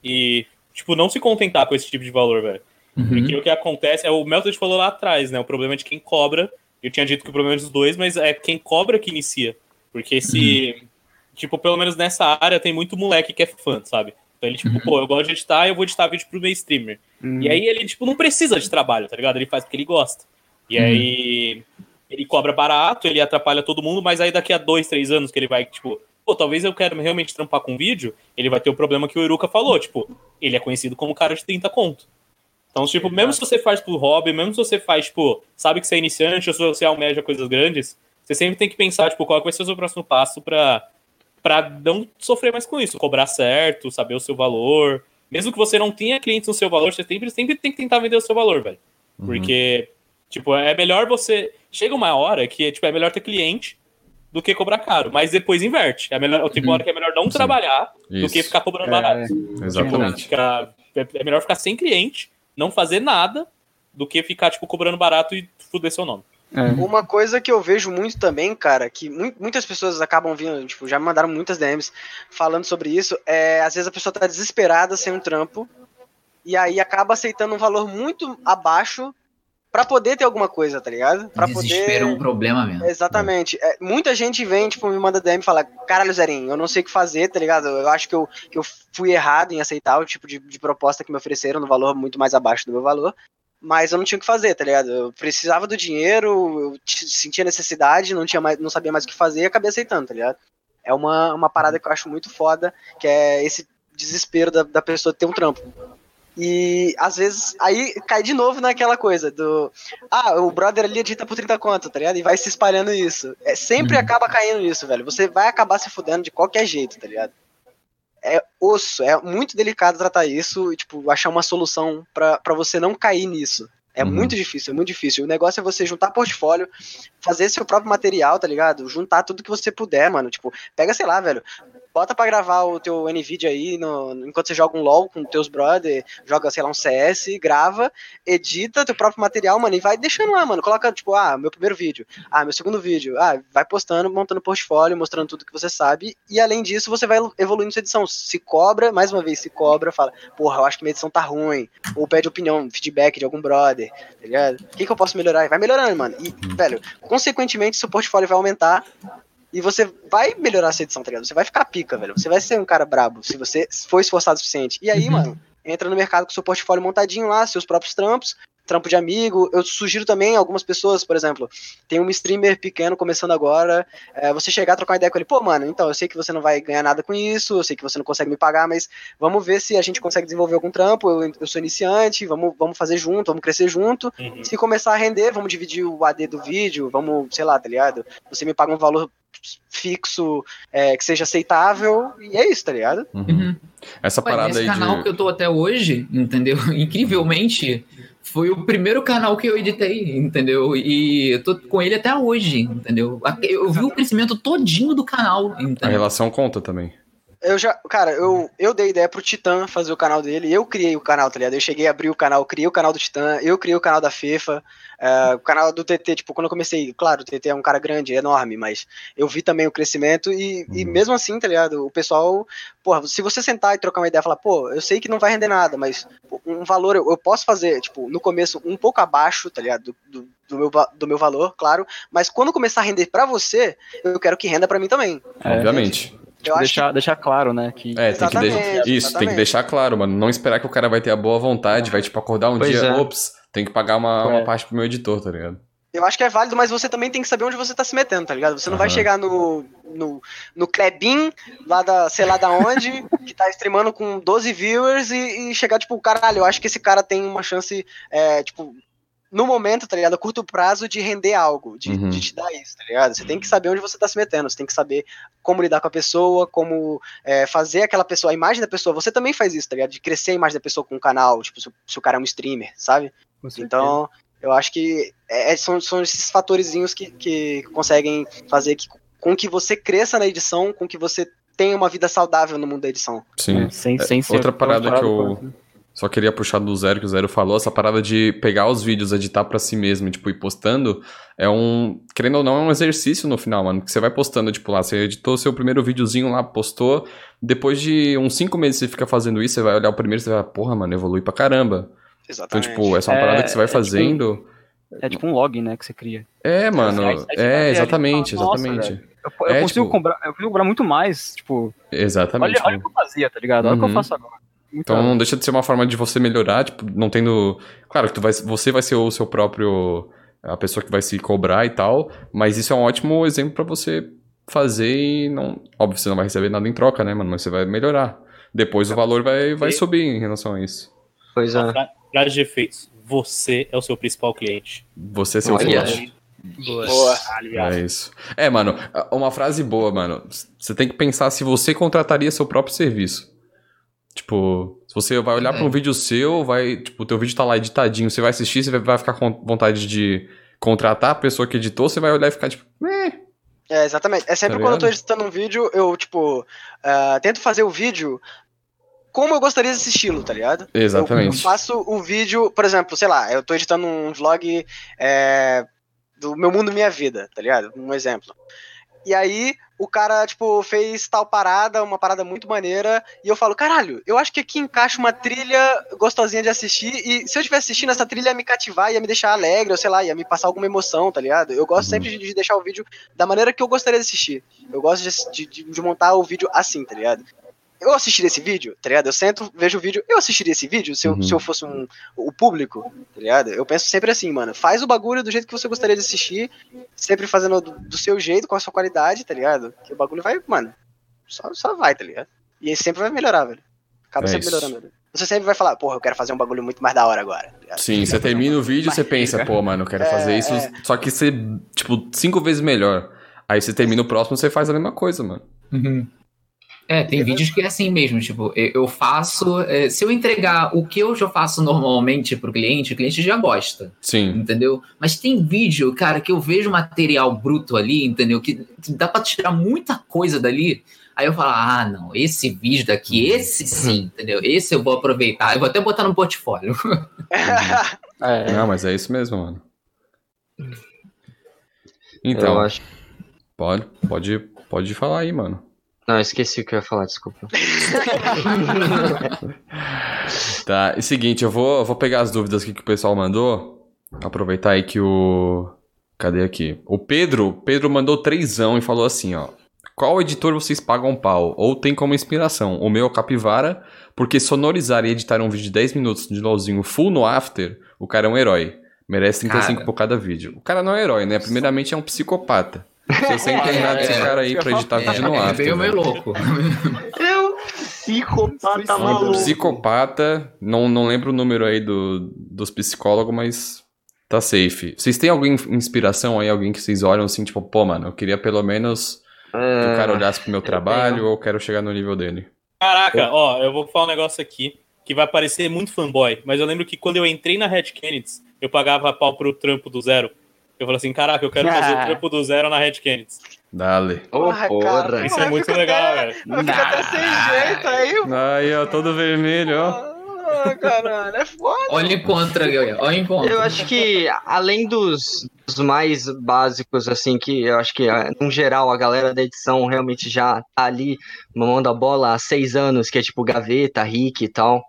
e, tipo, não se contentar com esse tipo de valor, velho. Porque o que acontece é o Melted falou lá atrás, né? O problema é de quem cobra. Eu tinha dito que o problema é dos dois, mas é quem cobra que inicia. Porque se. Tipo, pelo menos nessa área tem muito moleque que é fã, sabe? Então ele, tipo, pô, eu gosto de editar, eu vou editar vídeo pro meu streamer. E aí ele, tipo, não precisa de trabalho, tá ligado? Ele faz porque ele gosta. E aí ele cobra barato, ele atrapalha todo mundo, mas aí daqui a dois, três anos que ele vai, tipo, pô, talvez eu quero realmente trampar com vídeo, ele vai ter o problema que o Iruka falou, tipo, ele é conhecido como cara de 30 conto. Então, tipo, mesmo se você faz por hobby, mesmo se você faz, tipo, sabe que você é iniciante ou se você almeja coisas grandes, você sempre tem que pensar, tipo, qual vai ser o seu próximo passo pra, pra não sofrer mais com isso. Cobrar certo, saber o seu valor. Mesmo que você não tenha clientes no seu valor, você sempre, sempre tem que tentar vender o seu valor, velho. Porque, tipo, é melhor você. Chega uma hora que tipo, é melhor ter cliente do que cobrar caro, mas depois inverte. É melhor, tem uma hora que é melhor não Sim. trabalhar do Isso. que ficar cobrando É, barato. Exatamente. Ficar- é é melhor ficar sem cliente, não fazer nada, do que ficar, tipo, cobrando barato e fuder seu nome. É. Uma coisa que eu vejo muito também, cara, que mu- muitas pessoas acabam vindo, tipo, já me mandaram muitas DMs falando sobre isso, é às vezes a pessoa tá desesperada sem um trampo e aí acaba aceitando um valor muito abaixo pra poder ter alguma coisa, tá ligado? Pra Desespero é um problema mesmo. Exatamente. É, muita gente vem, tipo, me manda DM e fala, caralho, Zerinho, eu não sei o que fazer, tá ligado? Eu acho que eu, que eu fui errado em aceitar o tipo de, de proposta que me ofereceram no valor muito mais abaixo do meu valor. Mas eu não tinha o que fazer, tá ligado? Eu precisava do dinheiro, eu sentia necessidade, não, tinha mais, não sabia mais o que fazer e acabei aceitando, tá ligado? É uma, uma parada que eu acho muito foda, que é esse desespero da, da pessoa ter um trampo. E às vezes aí cai de novo naquela coisa do. Ah, o brother ali edita por 30 conto, tá ligado? E vai se espalhando isso. É, sempre acaba caindo nisso, velho. Você vai acabar se fudendo de qualquer jeito, tá ligado? É osso, é muito delicado tratar isso e, tipo, achar uma solução pra pra você não cair nisso. É Uhum. muito difícil, é muito difícil. O negócio é você juntar portfólio, fazer seu próprio material, tá ligado? Juntar tudo que você puder, mano. Tipo, pega, sei lá, velho. Bota pra gravar o teu NVIDIA aí no- enquanto você joga um LOL com teus brother, joga, sei lá, um CS, grava, edita teu próprio material, mano, e vai deixando lá, mano. Coloca, tipo, ah, meu primeiro vídeo, ah, meu segundo vídeo, ah, vai postando, montando portfólio, mostrando tudo que você sabe, e além disso, você vai evoluindo sua edição. Se cobra, mais uma vez, se cobra, fala, porra, eu acho que minha edição tá ruim, ou pede opinião, feedback de algum brother, tá ligado? O que, que eu posso melhorar? Vai melhorando, mano. E, velho, consequentemente, seu portfólio vai aumentar. E você vai melhorar essa edição, tá ligado? Você vai ficar pica, velho. Você vai ser um cara brabo se você for esforçado o suficiente. E aí, Uhum. mano, entra no mercado com seu portfólio montadinho lá, seus próprios trampos, trampo de amigo. Eu sugiro também algumas pessoas, por exemplo, tem um streamer pequeno começando agora, é, você chegar a trocar uma ideia com ele, pô, mano, então eu sei que você não vai ganhar nada com isso, eu sei que você não consegue me pagar, mas vamos ver se a gente consegue desenvolver algum trampo. Eu, eu sou iniciante, vamos, vamos fazer junto, vamos crescer junto. Uhum. Se começar a render, vamos dividir o AD do vídeo, vamos, sei lá, tá ligado? Você me paga um valor fixo é, que seja aceitável, e é isso, tá ligado? Uhum. Uhum. Essa Ué, parada aí canal de. que eu tô até hoje, entendeu? Incrivelmente, foi o primeiro canal que eu editei, entendeu? E eu tô com ele até hoje, entendeu? Eu vi o crescimento todinho do canal, A entendeu? relação conta também. Eu já, cara, eu, eu dei ideia pro Titã fazer o canal dele, eu criei o canal, tá ligado? Eu cheguei a abrir o canal, criei o canal do Titã, eu criei o canal da FIFA, é, o canal do TT, tipo, quando eu comecei, claro, o TT é um cara grande, enorme, mas eu vi também o crescimento e, e Uhum. mesmo assim, tá ligado? O pessoal, porra, se você sentar e trocar uma ideia e falar, pô, eu sei que não vai render nada, mas um valor eu, eu posso fazer, tipo, no começo um pouco abaixo, tá ligado? Do, do, do meu, do meu valor, claro, mas quando começar a render pra você, eu quero que renda pra mim também. É, Obviamente. Acho deixar, deixar claro, né? Que É, tem que deixar. Exatamente, Isso, tem que deixar claro, mano. Não esperar que o cara vai ter a boa vontade, vai, tipo, acordar um Pois dia, é. ops, tem que pagar uma, uma É. parte pro meu editor, tá ligado? Eu acho que é válido, mas você também tem que saber onde você tá se metendo, tá ligado? Você não vai Aham. chegar no, no, no Klebin, lá da, sei lá da onde, que tá streamando com 12 viewers e, e chegar, tipo, caralho, eu acho que esse cara tem uma chance, é, tipo, no momento, tá ligado? A curto prazo de render algo, de, Uhum. de te dar isso, tá ligado? Você tem que saber onde você tá se metendo, você tem que saber como lidar com a pessoa, como é, fazer aquela pessoa, a imagem da pessoa. Você também faz isso, tá ligado? De crescer a imagem da pessoa com o canal, tipo, se, o- se o cara é um streamer, sabe? Então, eu acho que é- são, são esses fatorezinhos que, que conseguem fazer que, com que você cresça na edição, com que você tenha uma vida saudável no mundo da edição. Sim. É, sem, sem ser outra parada que eu- quanto- Só queria puxar do zero que o Zero falou, essa parada de pegar os vídeos, editar pra si mesmo, tipo, ir postando, é um, querendo ou não, é um exercício no final, mano, que você vai postando, tipo, lá, você editou seu primeiro videozinho lá, postou, depois de uns cinco meses você fica fazendo isso, você vai olhar o primeiro e você vai, porra, mano, evolui pra caramba. Então, Exatamente. tipo, essa é uma É, parada que você vai é tipo fazendo. É tipo um log, né, que você cria. É, mano, Aí- é, exatamente, fala, "Nossa, exatamente. Eu, eu É, consigo, tipo- cobrar, eu consigo cobrar muito mais, tipo, Exatamente. olha, olha o que eu fazia, tá ligado? Olha o que Uhum. eu faço agora. Então não deixa de ser uma forma de você melhorar, tipo, não tendo. Claro que tu vai, você vai ser o seu próprio. a pessoa que vai se cobrar e tal, mas isso é um ótimo exemplo pra você fazer e não. Óbvio, você não vai receber nada em troca, né, mano? Mas você vai melhorar. Depois o valor vai, vai E- subir em relação a isso. Pois é. frase de efeitos. Você é o seu principal cliente. Você é seu Olha. cliente. Boa. Boa. É isso. É, mano, uma frase boa, mano. Você tem que pensar se você contrataria seu próprio serviço. Tipo, se você vai olhar É. pra um vídeo seu, vai, tipo, o teu vídeo tá lá editadinho, você vai assistir, você vai- ficar com vontade de contratar a pessoa que editou, você vai olhar e ficar tipo, eh, É, exatamente. É sempre Tá quando eu tô editando um vídeo, eu, tipo, ah, tento fazer o vídeo como eu gostaria desse estilo, tá ligado? Eu, eu exatamente. faço o vídeo, por exemplo, sei lá, eu tô editando um vlog é, do meu mundo, minha vida, tá ligado? Um exemplo. E aí, o cara, tipo, fez tal parada, uma parada muito maneira, e eu falo, caralho, eu acho que aqui encaixa uma trilha gostosinha de assistir, e se eu estiver assistindo essa trilha ia me cativar, ia me deixar alegre, ou sei lá, ia me passar alguma emoção, tá ligado? Eu gosto Uhum. sempre de, de deixar o vídeo da maneira que eu gostaria de assistir. Eu gosto de, de, de montar o vídeo assim, tá ligado? Eu assistiria esse vídeo, tá ligado? Eu sento, vejo o vídeo, eu assistiria esse vídeo se eu, Uhum. se eu fosse um, o público, tá ligado? Eu penso sempre assim, mano, faz o bagulho do jeito que você gostaria de assistir, sempre fazendo do, do seu jeito, com a sua qualidade, tá ligado? Que o bagulho vai, mano, só, só vai, tá ligado? E aí sempre vai melhorar, velho. Acaba É sempre isso. melhorando, velho. Você sempre vai falar, porra, eu quero fazer um bagulho muito mais da hora agora. tá? Sim, você termina o vídeo e você pensa, pô, mano, eu quero É, fazer isso, é. só que você, tipo, cinco vezes melhor. Aí você termina o próximo, você faz a mesma coisa, mano. Uhum. É, tem vídeos que é assim mesmo, tipo, eu eu faço. é, se eu entregar o que eu já faço normalmente pro cliente, o cliente já gosta, Sim. entendeu? Mas tem vídeo, cara, que eu vejo material bruto ali, entendeu? Que, dá pra tirar muita coisa dali. Aí eu falo, ah, não, esse vídeo daqui, esse sim, entendeu? Esse eu vou aproveitar. Eu vou até botar no portfólio. É, Não, mas é isso mesmo, mano. eu Então, acho. pode, pode, pode falar aí, mano. Não, esqueci o que eu ia falar, desculpa. Tá, é o seguinte, eu vou, eu vou pegar as dúvidas aqui que o pessoal mandou. Aproveitar aí que o. Cadê aqui? O Pedro, Pedro mandou trêsão e falou assim, ó. Qual editor vocês pagam pau? Ou tem como inspiração? O meu é o Capivara, porque sonorizar e editar um vídeo de 10 minutos de LOLzinho full no After, o cara é um herói. Merece 35 Cara. por cada vídeo. O cara não é herói, né? Primeiramente é um psicopata. Se você internar é, esse é. cara aí pra editar vídeo no é after. meio, meio louco. Eu, psicopata maluco. psicopata, não, não lembro o número aí do, dos psicólogos, mas tá safe. Vocês têm alguma in- inspiração aí, alguém que vocês olham assim, tipo, pô, mano, eu queria pelo menos que o cara olhasse pro meu trabalho ou eu quero chegar no nível dele. Caraca, ó, eu vou falar um negócio aqui que vai parecer muito fanboy, mas eu lembro que quando eu entrei na Red Kennedy, eu pagava pau pro trampo do zero. Eu falei assim, caraca, eu quero fazer o trampo do zero na Red Kennedy. Dale. Ô, Porra. Isso é muito legal, velho. Ficar até sem jeito aí, Aí, ó, todo vermelho, ó. Ah, caralho, é foda. Olha em contra, galera. Olha em contra. Eu acho que, além dos, dos mais básicos, assim, que eu acho que, ah, no geral, a galera da edição realmente já tá ali mamando a bola há seis anos, que é tipo Gaveta, Rick e tal.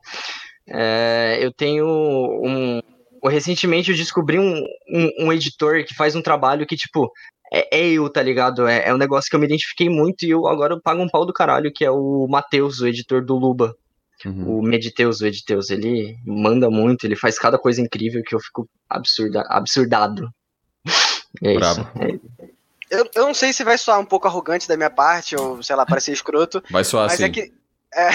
É, eu tenho um. Recentemente eu descobri um, um, um editor que faz um trabalho que, tipo, é, é eu, tá ligado? É, é um negócio que eu me identifiquei muito e eu agora eu pago um pau do caralho, que é o Matheus, o editor do Luba. Uhum. O Mediteus, o Editeus, ele manda muito, ele faz cada coisa incrível que eu fico absurda, absurdado. É Brabo. isso. Eu, eu não sei se vai soar um pouco arrogante da minha parte, ou sei lá, parecer escroto, Vai soar mas assim. é que. É,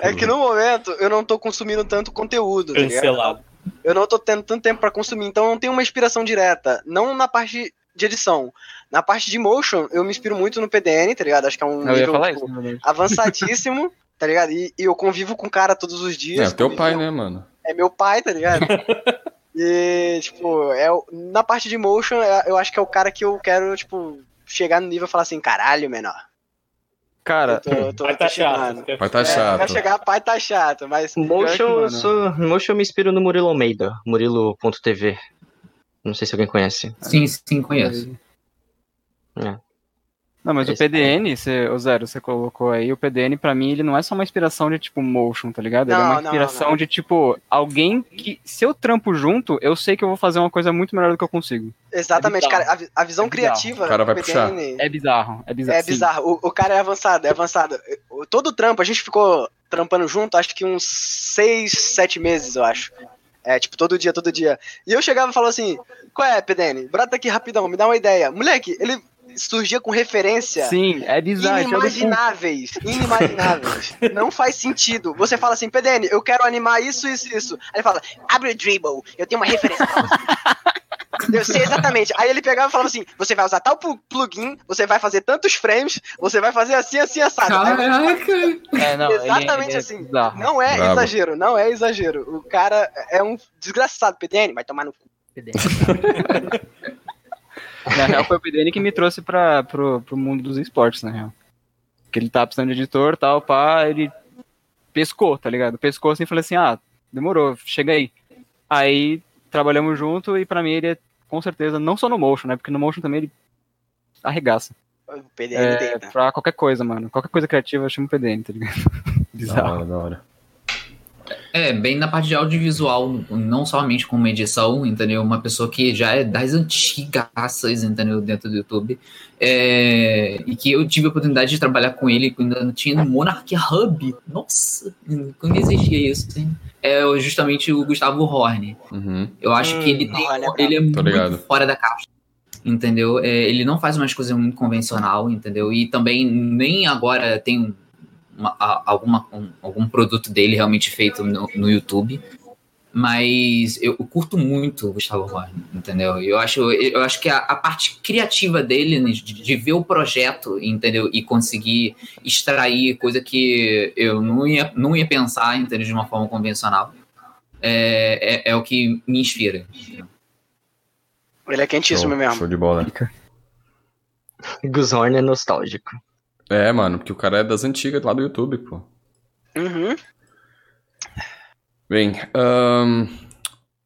é que no momento eu não tô consumindo tanto conteúdo, tá? Cancelado. Eu não tô tendo tanto tempo pra consumir, então eu não tenho uma inspiração direta. Não na parte de edição. Na parte de motion, eu me inspiro muito no PDN, tá ligado? Acho que é um Eu ia nível falar tipo, isso, avançadíssimo, tá ligado? E, e eu convivo com o cara todos os É, dias. o teu pai, né, mano? É meu pai, tá ligado? e, tipo, é, o- na parte de motion, é- eu acho que é o cara que eu quero, tipo, chegar no nível e falar assim, caralho, menor. Cara, Eu tô, eu tô, Vai tô tá chato. Vai tá É, chato. Vai chegar, pai tá chato, mas. Motion, eu sou, Motion eu me inspiro no Murilo Almeida, Murilo.tv. Não sei se alguém conhece. Sim, sim, conheço. Não, mas o Esse PDN, você, o Zero, você colocou aí, o PDN pra mim ele não é só uma inspiração de tipo motion, tá ligado? ele é Não, uma não, inspiração não. de tipo alguém que se eu trampo junto, eu sei que eu vou fazer uma coisa muito melhor do que eu consigo. Exatamente, É cara. A, a visão É criativa O cara vai do puxar. PDN É bizarro, é bizarro. É sim. bizarro. O, o cara é avançado, é avançado. O- Todo o trampo, a gente ficou trampando junto, acho que uns seis, sete meses, eu acho. É, tipo, todo dia, todo dia. E eu chegava e falava assim: qual é, PDN? Brota aqui rapidão, me dá uma ideia. Moleque, ele surgia com referência. Sim, é bizarro. é. Inimagináveis, inimagináveis. Não faz sentido. Você fala assim, PDN, eu quero animar isso, isso, isso. Aí ele fala, abre o dribble, eu tenho uma referência pra você. Eu sei exatamente. Aí ele pegava e falava assim: você vai usar tal plu- plugin, você vai fazer tantos frames, você vai fazer assim, assim, assado. Caraca! É, não, ele- Exatamente ele é assim. bizarro. Não é Brabo. exagero, não é exagero. O cara é um desgraçado. PDN, vai tomar no cu. Na real, foi o PDN que me trouxe pra, pro, pro mundo dos esportes, na real. Que ele tava precisando de editor tal, pá, ele pescou, tá ligado? Pescou assim e falei assim: ah, demorou, chega aí. Aí trabalhamos junto e pra mim ele é, com certeza, não só no Motion, né? Porque no Motion também ele arregaça. O PDN É, pra qualquer coisa, mano. Qualquer coisa criativa eu chamo PDN, tá ligado? Da Bizarro. hora, da hora. É, bem na parte de audiovisual, não somente como edição, entendeu? Uma pessoa que já é das antigaças, entendeu? Dentro do YouTube. É, e que eu tive a oportunidade de trabalhar com ele quando ainda tinha no Monarch Hub. Nossa, quando existia isso. hein? É justamente o Gustavo Horn. Uhum. Eu acho Hum, que ele tem. olha, ele é muito ligado. fora da caixa. Entendeu? É, ele não faz umas coisas muito convencional, entendeu? E também nem agora tem uma- a- alguma, um- algum produto dele realmente feito no, no YouTube. Mas eu, curto muito o Gustavo Horn, entendeu? Eu acho, eu acho que a, a parte criativa dele, né, de, de ver o projeto, entendeu? E conseguir extrair coisa que eu não ia, não ia pensar, entendeu? De uma forma convencional. É, é, é o que me inspira. Ele é quentíssimo Show, mesmo. show de bola. Gus Horn é nostálgico. É, mano, porque o cara é das antigas lá do YouTube, pô. Uhum. Bem, ahn,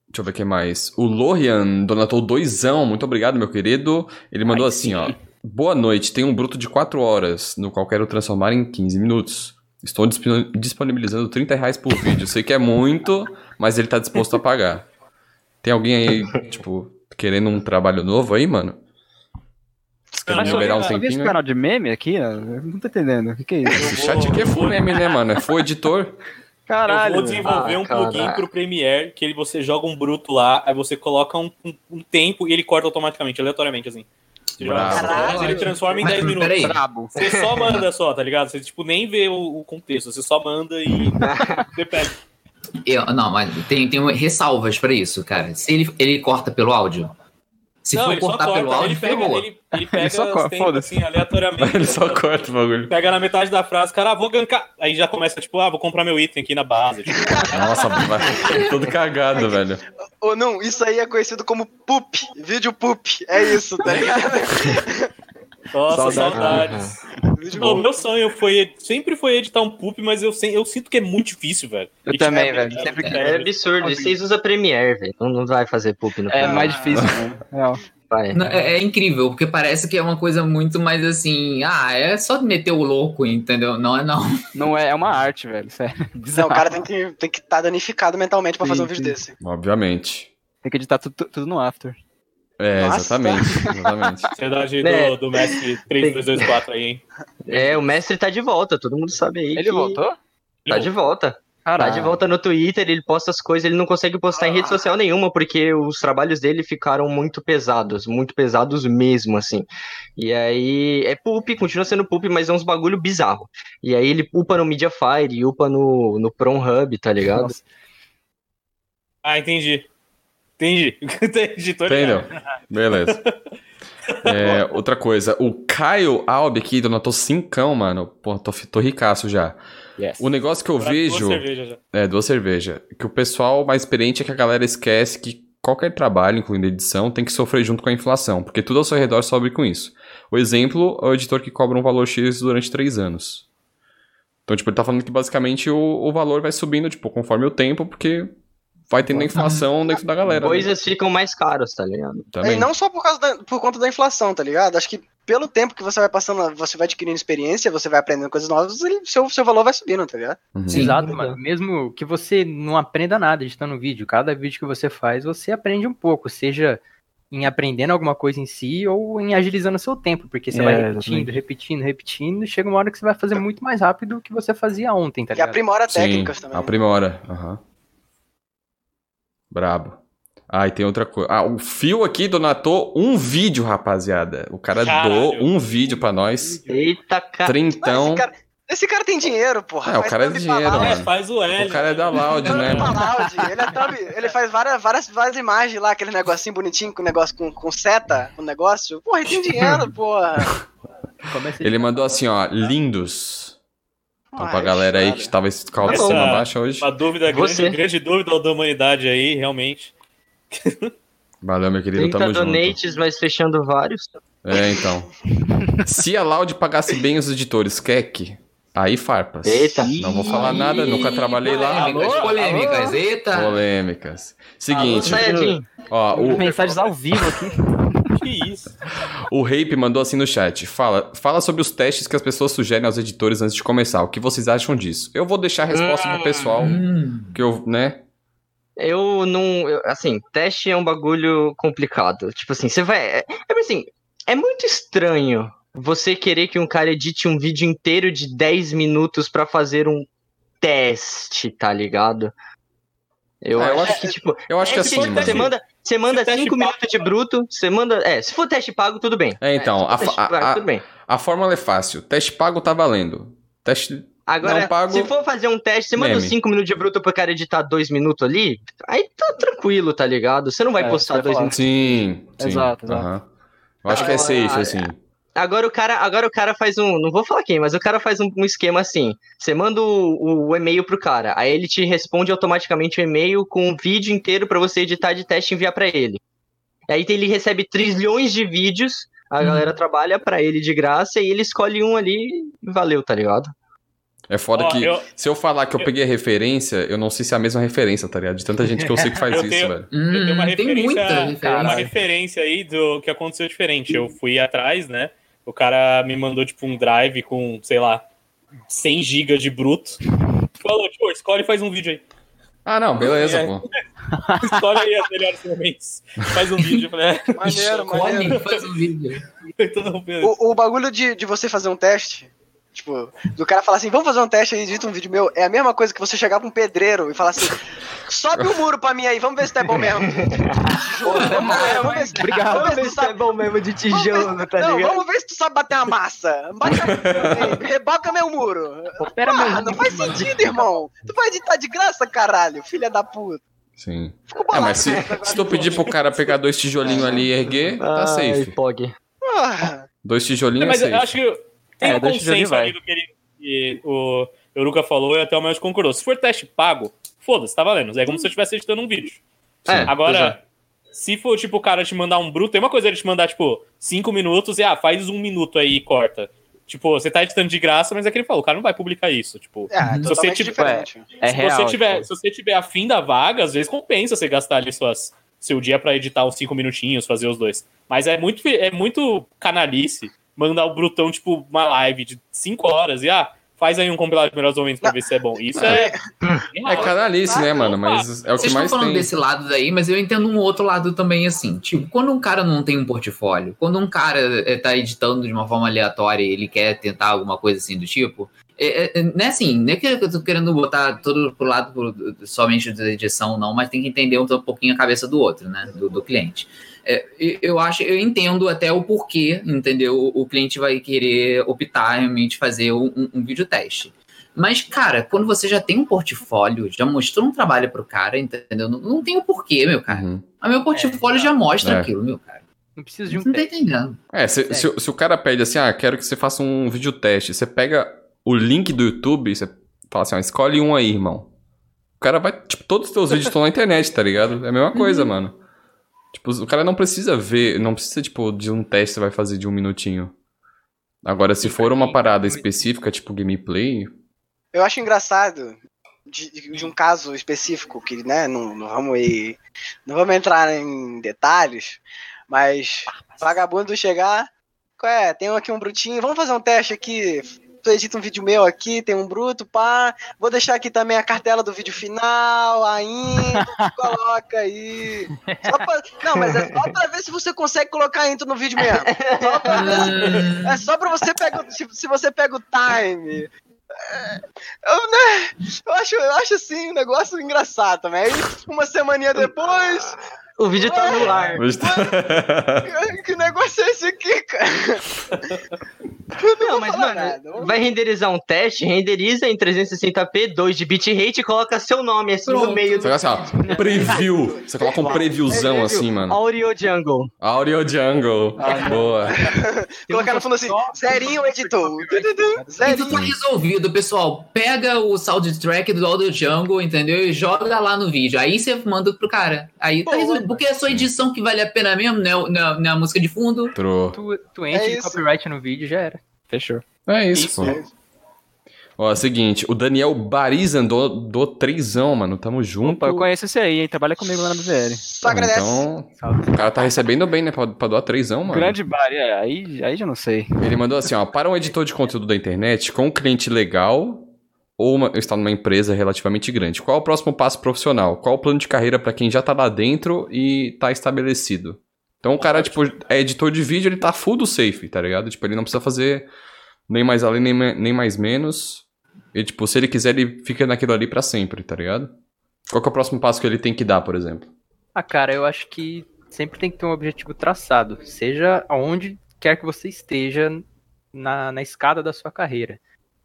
deixa eu ver o que mais. O Lorian donatou doisão, muito obrigado, meu querido. Ele mandou Ai, assim, sim. ó. Boa noite, tem um bruto de 4 horas, no qual quero transformar em 15 minutos. Estou disp- disponibilizando 30 reais por vídeo. Sei que é muito, mas ele tá disposto a pagar. Tem alguém aí, tipo, querendo um trabalho novo aí, mano? Quer Mas liberar um só vi esse aí? canal de meme aqui, não tô entendendo. O que, que é isso? Esse chat aqui é full meme, né, mano? É full editor. Caralho. eu vou desenvolver Ah, um plugin caralho. pro Premiere que ele, você joga um bruto lá, aí você coloca um, um- um tempo e ele corta automaticamente, aleatoriamente, assim. Caralho, ele transforma em Mas, 10 minutos. peraí. Brabo. Você só manda só, tá ligado? Você tipo, nem vê o, o contexto, você só manda e você pega. Eu- não, mas tem, tem ressalvas pra isso, cara. Se ele, ele corta pelo áudio. Se não, for cortar pelo corta, áudio, ele pega, ferrou. ele, ele pega só os corta, tempos, foda-se. assim, aleatoriamente. Ele só corta o bagulho. Pega na metade da frase, cara, ah, vou gankar. Aí já começa, tipo, ah, vou comprar meu item aqui na base. Tipo, Nossa, todo cagado, velho. Ou não, isso aí é conhecido como poop, vídeo poop. É isso, tá ligado? nossa, Saudade. saudades. Pô, poop. meu sonho foi, sempre foi editar um poop, mas eu, eu sinto que é muito difícil, velho. Eu E, também, tipo, velho. Sempre que- É absurdo. Vocês usam Premiere, velho. Não, não vai fazer poop no É mais difícil, né? Vai. É, é incrível, porque parece que é uma coisa muito mais assim. Ah, é só meter o louco, entendeu? Não é não. Não é, é uma arte, velho. Sério. Não, o cara tem que estar tem que tá danificado mentalmente pra fazer um Sim, vídeo desse. Obviamente. Tem que editar tudo, tudo no After. É, Nossa. exatamente. Exatamente. Ansiedade Né? do, do mestre 3224 aí, hein? É, o mestre tá de volta, todo mundo sabe aí. Ele que voltou? Tá de volta. Caralho. Tá de volta no Twitter, ele posta as coisas, ele não consegue postar em rede social nenhuma, porque os trabalhos dele ficaram muito pesados, muito pesados mesmo, assim. E aí, é poop, continua sendo poop, mas é uns bagulho bizarro. E aí ele upa no Mediafire, upa no, no Hub, tá ligado? Nossa. Ah, entendi. Entendi. entendi, tô Entendeu? Beleza. É, outra coisa, o Caio Albi aqui donatou cincão, mano. Pô, tô, tô ricaço já. Yes. O negócio que eu Agora vejo. duas cervejas já. É, duas cervejas. Que o pessoal mais experiente é que a galera esquece que qualquer trabalho, incluindo edição, tem que sofrer junto com a inflação, porque tudo ao seu redor sobe com isso. O exemplo é o editor que cobra um valor X durante três anos. Então, tipo, ele tá falando que basicamente o, o valor vai subindo, tipo, conforme o tempo, porque vai tendo a inflação dentro da galera. né? Coisas ficam mais caras, tá ligado? Também. E não só por, causa da- por conta da inflação, tá ligado? Acho que pelo tempo que você vai passando, você vai adquirindo experiência, você vai aprendendo coisas novas, ele- seu, seu valor vai subindo, tá ligado? Uhum. Sim. Exato, mano. Mesmo que você não aprenda nada editando vídeo, cada vídeo que você faz, você aprende um pouco, seja em aprendendo alguma coisa em si ou em agilizando o seu tempo, porque você É, vai repetindo, exatamente. repetindo, repetindo, e chega uma hora que você vai fazer muito mais rápido do que você fazia ontem, tá E ligado? aprimora Sim, técnicas também. aprimora. Aham. Brabo. Ah, e tem outra coisa. Ah, o Fio aqui donatou um vídeo, rapaziada. O cara Caralho. doou um vídeo pra nós. Eita, cara. Trintão. esse, cara, esse cara tem dinheiro, porra. É, o cara é dinheiro, pra É, mano. faz o L. O cara é da Loud, né, pra mano? Loud. Ele, é thumb- ele faz várias, várias, várias imagens lá, aquele negocinho bonitinho, com negócio com, com seta, o negócio. Porra, ele tem dinheiro, porra. Ele mandou assim, ó, lindos. Então, pra Ai, galera aí cara. que tava a Essa- autoestima baixa hoje. Uma dúvida grande, grande dúvida da humanidade aí, realmente. Valeu, meu querido, 30 tamo junto. donates, mas fechando vários. É, então. Se a Loud pagasse bem os editores, Keck, aí farpas. Eita. Não vou falar nada, nunca trabalhei lá. Polêmicas, polêmicas. Eita. Polêmicas. Seguinte, Sayajin, ó, o, Mensagens ao vivo aqui. Que isso? o Rape mandou assim no chat. Fala, fala sobre os testes que as pessoas sugerem aos editores antes de começar. O que vocês acham disso? Eu vou deixar a resposta pro pessoal, Hum. que eu, né? Eu não. eu- assim, teste é um bagulho complicado. Tipo assim, você vai. É, é assim, é muito estranho você querer que um cara edite um vídeo inteiro de 10 minutos pra fazer um teste, tá ligado? Eu, Ah, eu acho acho que, tipo, Eu acho que é assim, porque, tipo, mano. você manda, você manda Se teste 5 pago- minutos de bruto, você manda. É, se for teste pago, tudo bem. É, então, a, fa- teste pago, a, tudo bem. a, a fórmula é fácil. Teste pago tá valendo. Teste. Agora, Não pago- se for fazer um teste, você manda Meme. 5 minutos de bruto pro cara editar 2 minutos ali, aí tá tranquilo, tá ligado? Você não vai É, postar você vai 2 falar. minutos. Sim, sim. Exato, exato. aham. Eu acho que é safe, assim. Agora o cara, agora o cara faz um, não vou falar quem, mas o cara faz um, um esquema assim. Você manda o, o e-mail pro cara, aí ele te responde automaticamente o e-mail com um vídeo inteiro pra você editar de teste e enviar pra ele. Aí ele recebe trilhões de vídeos, a galera trabalha pra ele de graça e ele escolhe um ali e valeu, tá ligado? É foda Ó, que eu- se eu falar que eu peguei a referência, eu não sei se é a mesma referência, tá ligado? De tanta gente que eu sei que faz Eu isso, tenho- velho. Hum, Eu tenho uma tem referência, muita uma referência. referência aí do que aconteceu diferente. Eu fui atrás, né? O cara me mandou, tipo, um drive com, sei lá, 100 GB de bruto. Falou, tipo, escolhe e faz um vídeo aí. Ah, não, beleza, É. pô. Escolhe aí as melhores momentos. Faz um vídeo. Eu falei, é, Maneiro, maneiro. Faz um vídeo. então. O, o bagulho de, de você fazer um teste, Tipo, do cara falar assim, vamos fazer um teste aí, edita um vídeo meu. É a mesma coisa que você chegar pra um pedreiro e falar assim, sobe o muro pra mim aí, vamos ver se tá bom mesmo. Tijolo, vamos, ver, vamos ver se, Obrigado. Vamos ver Vamos ver se tá é bom mesmo de Vamos ver tijolo, se- tá não, ligado? vamos ver se tu sabe bater uma massa. Bate a- Reboca meu muro. Ah, meu não faz sentido, irmão. Tu vai editar de graça, caralho, filha da puta. Sim. Ficou É, mas se, se tu pedir pro cara pegar dois tijolinhos ali e erguer, tá Ai, safe. Pog. Porra. Dois tijolinhos Mas é eu safe. acho que tem É, um deixa eu consenso ali do que, ele, que o Euruka falou e até o Mel concordou. Se for teste pago, foda-se, tá valendo. É como se eu estivesse editando um vídeo. É, Agora, se for, tipo, o cara te mandar um bruto, tem uma coisa ele te mandar, tipo, cinco minutos e, ah, faz um minuto aí e corta. Tipo, você tá editando de graça, mas é que ele falou, o cara não vai publicar isso. Tipo, É, Se você tiver- diferente. É se, real. você tiver, tipo, se você tiver afim da vaga, às vezes compensa você gastar ali suas, seu dia pra editar uns cinco minutinhos, fazer os dois. Mas é muito, é muito canalice mandar o Brutão, tipo, uma live de cinco horas e, ah, faz aí um compilado de melhores momentos pra ver se é bom. Isso é. É canalice, né, mano? Mas é o que Vocês estão mais falando tem. desse lado daí, mas eu entendo um outro lado também, assim. Tipo, quando um cara não tem um portfólio, quando um cara eh, tá editando de uma forma aleatória e ele quer tentar alguma coisa assim do tipo, é, é, não é assim, não é que eu tô querendo botar todo pro lado pro- somente da edição, não, mas tem que entender um, pouquinho a cabeça do outro, né? Do, do cliente. É, eu acho, eu entendo até o porquê, entendeu? O, o cliente vai querer optar realmente fazer um, um, um vídeo teste. Mas, cara, quando você já tem um portfólio, já mostrou um trabalho pro cara, entendeu? Não, não tem o porquê, meu cara. Uhum. Mas meu portfólio já mostra É. aquilo, meu cara. Não precisa de um Você não tá entendendo. É, se, se, se o cara pede assim, ah, quero que você faça um vídeo teste, você pega o link do YouTube e você fala assim, ó, escolhe um aí, irmão. O cara vai, tipo, todos os teus vídeos estão na internet, tá ligado? É a mesma coisa, mano. Tipo, o cara não precisa ver, não precisa, tipo, de um teste que vai fazer de um minutinho. Agora, se for uma parada específica, tipo gameplay, Eu acho engraçado de, de um caso específico que, né, não, não vamos ir, não vamos entrar em detalhes, mas vagabundo chegar, é, tem aqui um brutinho, vamos fazer um teste aqui, tu edita um vídeo meu aqui, tem um bruto, pá, vou deixar aqui também a cartela do vídeo final, ainda, coloca aí. Só pra- não, mas é só pra ver se você consegue colocar a intro no vídeo mesmo. Só pra ver se- é só pra você pegar. Se, se você pega o time. É, Eu, né, eu, acho, eu acho assim um negócio engraçado também. Aí, uma semaninha depois. O vídeo tá no ar. Tá- Que negócio é esse aqui, cara? Não, mas, falar mano, nada. vai renderizar um teste, renderiza em 360p, 2 de bitrate e coloca seu nome assim no Pronto. meio Você do coloca assim, ó, preview. Você coloca um previewzão assim, mano. Audio Jungle. Audio Jungle. Boa. Colocar no fundo assim, zerinho editor. Tududu, Isso tá Zerinho. resolvido, pessoal. Pega o soundtrack do Audio Jungle, entendeu? E joga lá no vídeo. Aí você manda pro cara. Aí tá Pô, resolvido. Porque é a sua edição que vale a pena mesmo, né? Não, não, não é a música de fundo. Trou. Tu, tu enche É de isso. copyright no vídeo já era. Fechou. É isso, Isso, pô. Ó, é o seguinte, o Daniel Barizan do, do trêsão, mano. Tamo junto. Opa, eu conheço esse aí, hein? Trabalha comigo lá na BVL. Só agradece. Então, o cara tá recebendo bem, né? Pra, pra doar trêsão, mano. Grande bar, é, aí, aí já não sei. Ele mandou assim, ó. Para um editor de conteúdo da internet com um cliente legal ou uma- está numa empresa relativamente grande, qual é o próximo passo profissional? Qual o plano de carreira pra quem já tá lá dentro e tá estabelecido? Então o cara, tipo, é editor de vídeo, ele tá full do safe, tá ligado? Tipo, ele não precisa fazer nem mais além, nem, nem mais menos. E, tipo, se ele quiser, ele fica naquilo ali pra sempre, tá ligado? Qual é o próximo passo que ele tem que dar, por exemplo? Ah, cara, eu acho que sempre tem que ter um objetivo traçado, seja aonde quer que você esteja na, na escada da sua carreira,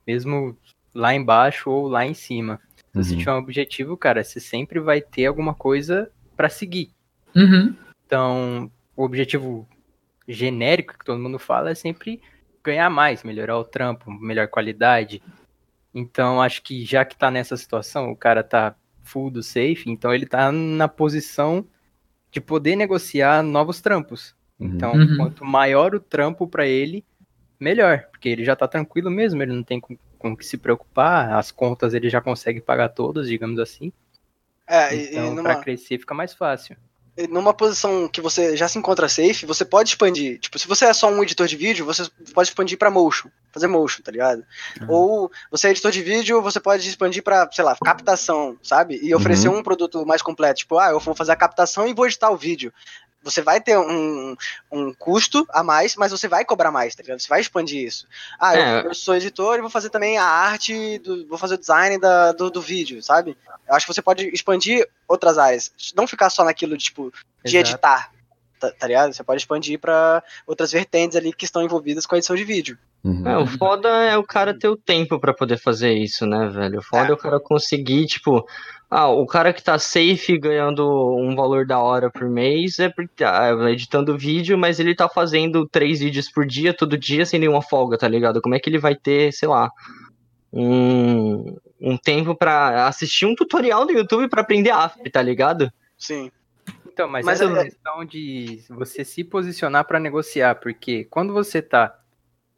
mesmo lá embaixo ou lá em cima. Se você Uhum. tiver um objetivo, cara, você sempre vai ter alguma coisa pra seguir. Uhum. Então, o objetivo genérico que todo mundo fala é sempre ganhar mais, melhorar o trampo, melhor qualidade. Então, acho que já que tá nessa situação, o cara tá full do safe, então ele tá na posição de poder negociar novos trampos. Uhum. Então, Uhum. quanto maior o trampo pra ele, melhor, porque ele já tá tranquilo mesmo, ele não tem com, o que se preocupar, as contas ele já consegue pagar todas, digamos assim. É, Então, numa, pra crescer fica mais fácil. e numa posição que você já se encontra safe, você pode expandir. Tipo, se você é só um editor de vídeo, você pode expandir pra motion, fazer motion, tá ligado? Ou você é editor de vídeo, você pode expandir pra, sei lá, captação, sabe? E oferecer um produto mais completo. Tipo, ah, eu vou fazer a captação e vou editar o vídeo. Você vai ter um, um custo a mais, mas você vai cobrar mais, tá ligado? Você vai expandir isso. Ah, eu, É. eu sou editor e vou fazer também a arte, do- vou fazer o design da, do, do vídeo, sabe? Eu acho que você pode expandir outras áreas. Não ficar só naquilo, tipo, de Exato. editar, tá, tá ligado? Você pode expandir pra outras vertentes ali que estão envolvidas com a edição de vídeo. Uhum. É, o foda é o cara ter o tempo pra poder fazer isso, né, velho? O foda é. É. o cara conseguir, tipo, ah, o cara que tá safe ganhando um valor da hora por mês é porque tá editando vídeo, mas ele tá fazendo três vídeos por dia, todo dia, sem nenhuma folga, tá ligado? Como é que ele vai ter, sei lá, um, um tempo pra assistir um tutorial no YouTube pra aprender AFP, tá ligado? Sim. Então, mas, Mas é- questão de você se posicionar para negociar, porque quando você tá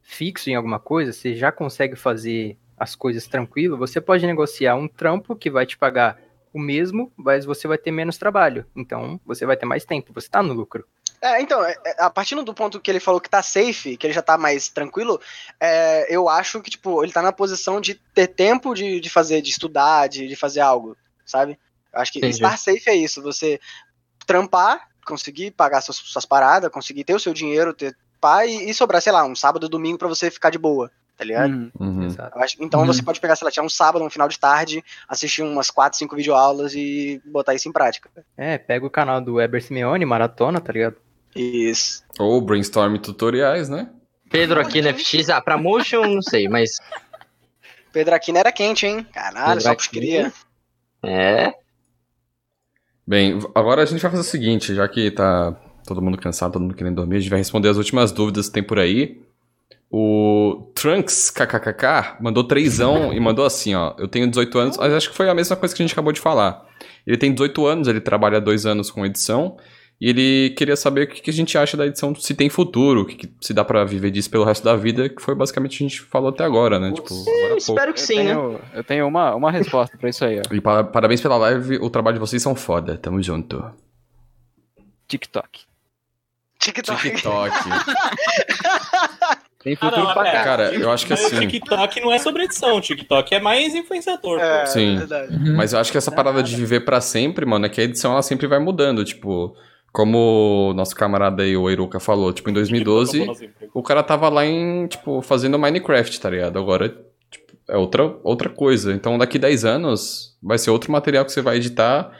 fixo em alguma coisa, você já consegue fazer as coisas tranquilo, você pode negociar um trampo que vai te pagar o mesmo, mas você vai ter menos trabalho. Então, você vai ter mais tempo, você tá no lucro. É, então, é, é, a partir do ponto que ele falou que tá safe, que ele já tá mais tranquilo, é, eu acho que, tipo, ele tá na posição de ter tempo de, de fazer, de estudar, de, de fazer algo, sabe? Eu acho que Entendi. estar safe é isso, você trampar, conseguir pagar suas, suas paradas, conseguir ter o seu dinheiro, ter pá, e, sobrar, sei lá, um sábado, domingo pra você ficar de boa, tá ligado? Uhum. Uhum. Então Uhum. você pode pegar, sei lá, tirar um sábado, um final de tarde, assistir umas 4, 5 videoaulas e botar isso em prática. É, pega o canal do Weber Simeone, maratona, tá ligado? Isso. Ou brainstorm tutoriais, né? Pedro aqui no FX, ah, pra motion, não sei, mas Pedro Aquino era quente, hein? Caralho, Pedro só Aquino. queria. é. Bem, agora a gente vai fazer o seguinte, já que tá todo mundo cansado, todo mundo querendo dormir, a gente vai responder as últimas dúvidas que tem por aí. O Trunks KKKK mandou trêsão e mandou assim, ó. Eu tenho 18 anos, mas acho que foi a mesma coisa que a gente acabou de falar. Ele tem 18 anos, ele trabalha dois anos com edição. E ele queria saber o que que a gente acha da edição, se tem futuro, o que que- se dá pra viver disso pelo resto da vida, que foi basicamente o que a gente falou até agora, né? Tipo, agora há pouco. Espero que Eu sim, né? tenho, eu tenho uma, uma resposta pra isso aí, ó. E pa- parabéns pela live, o trabalho de vocês são foda, tamo junto. TikTok. TikTok. TikTok. Tem Ah, futuro não, pra é. cá. Cara, eu acho que Mas o assim. TikTok não é sobre edição, o TikTok é mais influenciador. pô. É, Sim. verdade. Uhum. Mas eu acho que essa parada de viver pra sempre, mano, é que a edição ela sempre vai mudando. Tipo, como o nosso camarada aí, o Eruka, falou, tipo, em 2012, o cara tava lá em, tipo, fazendo Minecraft, tá ligado? Agora, tipo, é outra, outra coisa. Então, daqui 10 anos, vai ser outro material que você vai editar.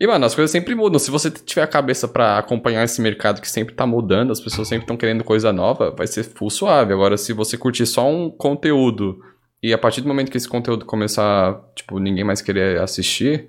E, mano, as coisas sempre mudam. Se você tiver a cabeça pra acompanhar esse mercado que sempre tá mudando, as pessoas sempre estão querendo coisa nova, vai ser full suave. Agora, se você curtir só um conteúdo e a partir do momento que esse conteúdo começar, tipo, ninguém mais querer assistir,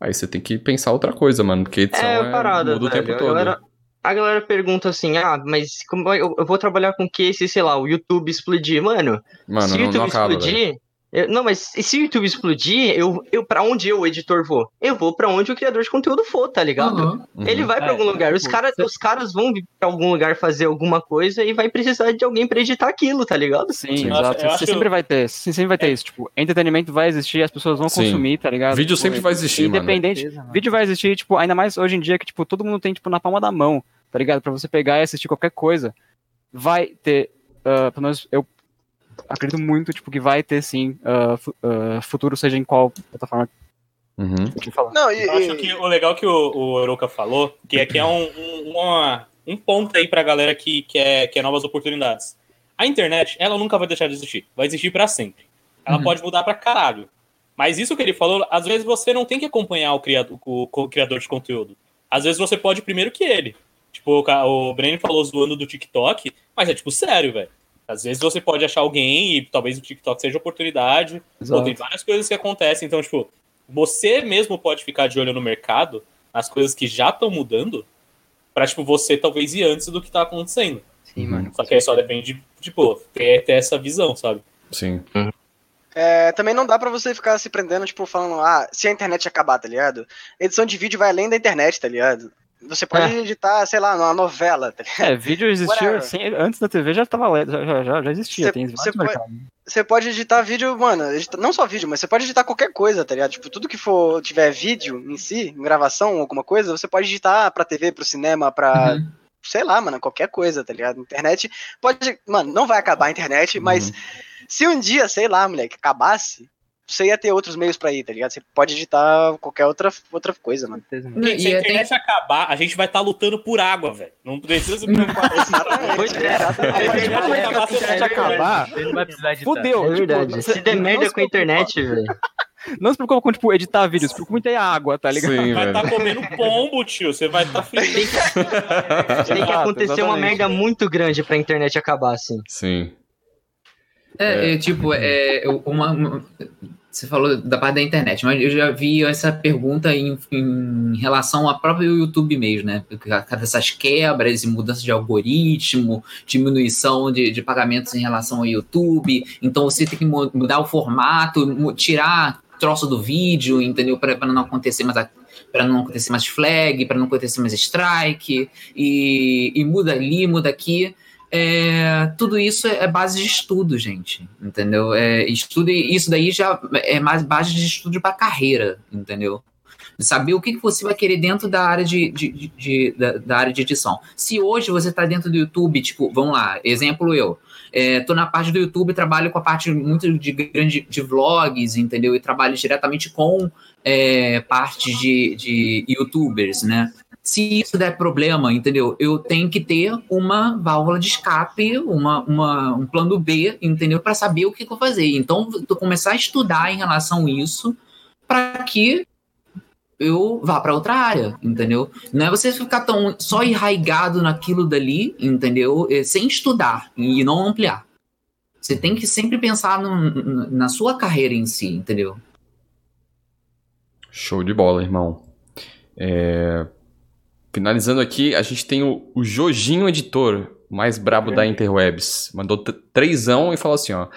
aí você tem que pensar outra coisa, mano. Porque edição É, é, parada, muda o tempo A todo. galera, a galera pergunta assim, ah, mas como eu, vou trabalhar com que se, sei lá, o YouTube explodir? Mano, Mano, se o YouTube não acaba, explodir... eu- não, mas se o YouTube explodir, eu, eu para onde eu, o editor, vou? Eu vou pra onde o criador de conteúdo for, tá ligado? Uhum. Ele vai pra É, algum lugar. Os, cara, os caras vão vir pra algum lugar fazer alguma coisa e vai precisar de alguém pra editar aquilo, tá ligado? Sim, Sim. Eu exato. eu Você sempre vai ter, sempre vai ter isso. Tipo, entretenimento vai existir, as pessoas vão Sim. consumir, tá ligado? Vídeo Tipo, sempre vai existir, mano. Independente. Mano. Vídeo vai existir, tipo, ainda mais hoje em dia que, tipo, todo mundo tem, tipo, na palma da mão, tá ligado? Pra você pegar e assistir qualquer coisa. Vai ter, ah, pelo menos eu acredito muito, tipo, que vai ter sim fu- ah, futuro, seja em qual plataforma Uhum. que eu falar. Não, e, Eu acho que o legal que o, o Oroka falou, que aqui é um, um, uma- um ponto aí pra galera que quer, quer novas oportunidades. A internet, ela nunca vai deixar de existir. Vai existir pra sempre. Ela Uhum. pode mudar pra caralho. Mas isso que ele falou, às vezes você não tem que acompanhar o criador, o, o criador de conteúdo. Às vezes você pode ir primeiro que ele. Tipo, o, ca- o Brenner falou zoando do TikTok, mas é tipo sério, velho. Às vezes você pode achar alguém e talvez o TikTok seja oportunidade. Pô, tem várias coisas que acontecem. Então, tipo, você mesmo pode ficar de olho no mercado, nas coisas que já estão mudando, pra, tipo, você talvez ir antes do que tá acontecendo. Sim, mano. Só que aí só depende de, tipo, ter, ter essa visão, sabe? Sim. é, também não dá pra você ficar se prendendo, tipo, falando, ah, se a internet acabar, tá ligado? Edição de vídeo vai além da internet, tá ligado? Você pode editar, sei lá, numa novela, tá? É, vídeo existia assim, antes da TV já tava já, já, já existia, Cê- tem cê vários pode-. Você pode editar vídeo, mano, edita- não só vídeo, mas você pode editar qualquer coisa, tá ligado? Tipo, tudo que for, tiver vídeo em si, gravação, alguma coisa, você pode editar pra TV, pro cinema, pra, Uhum. sei lá, mano, qualquer coisa, tá ligado? Internet pode, mano, não vai acabar a internet, mas se um dia, sei lá, moleque, acabasse, você ia ter outros meios pra ir, tá ligado? Você pode editar qualquer outra, outra coisa, mano. Gente, se a é- tem- internet acabar, a gente vai estar lutando por água, velho. Não precisa se preocupar com isso. Pois é, exatamente. É, é, acabar, a internet acabar, Você não vai precisar editar. Fudeu. É verdade. Se der merda se com a internet, velho. Não se preocupa com, tipo, editar vídeos, se preocupa em ter água, tá ligado? Sim, Vai estar comendo pombo, tio. Você vai estar fritando. Tem que Exato, acontecer uma merda muito grande pra internet acabar, assim. Sim. É, é, tipo, é, eu- uma, uma- você falou da parte da internet, mas eu já vi essa pergunta em, em relação ao próprio YouTube mesmo, né? Cada essas quebras e mudança de algoritmo, diminuição de, de pagamentos em relação ao YouTube. Então você tem que mu- mudar o formato, tirar troço do vídeo, entendeu? Para não acontecer mais para não acontecer mais flag, para não acontecer mais strike, e, e muda ali, muda aqui. É, tudo isso é base de estudo, gente, entendeu? É, estudo, isso daí já é mais base de estudo para carreira, entendeu? Saber o que, que você vai querer dentro da área de, de- de- de- da, da área de edição. Se hoje você está dentro do YouTube, tipo, vamos lá, exemplo eu, é, tô na parte do YouTube, trabalho com a parte muito de grande de vlogs, entendeu? E trabalho diretamente com é, parte de, de YouTubers, né? Se isso der problema, entendeu? Eu tenho que ter uma válvula de escape, uma, uma- um plano B, entendeu? Para saber o que, que eu fazer. Então, eu começar a estudar em relação a isso para que eu vá para outra área, entendeu? Não é você ficar tão só enraigado naquilo dali, entendeu? É, sem estudar e não ampliar. Você tem que sempre pensar no- na sua carreira em si, entendeu? Show de bola, irmão. É, Finalizando aqui, a gente tem o, o Jojinho Editor, o mais brabo da Interwebs. Mandou trêsão e falou assim, ó.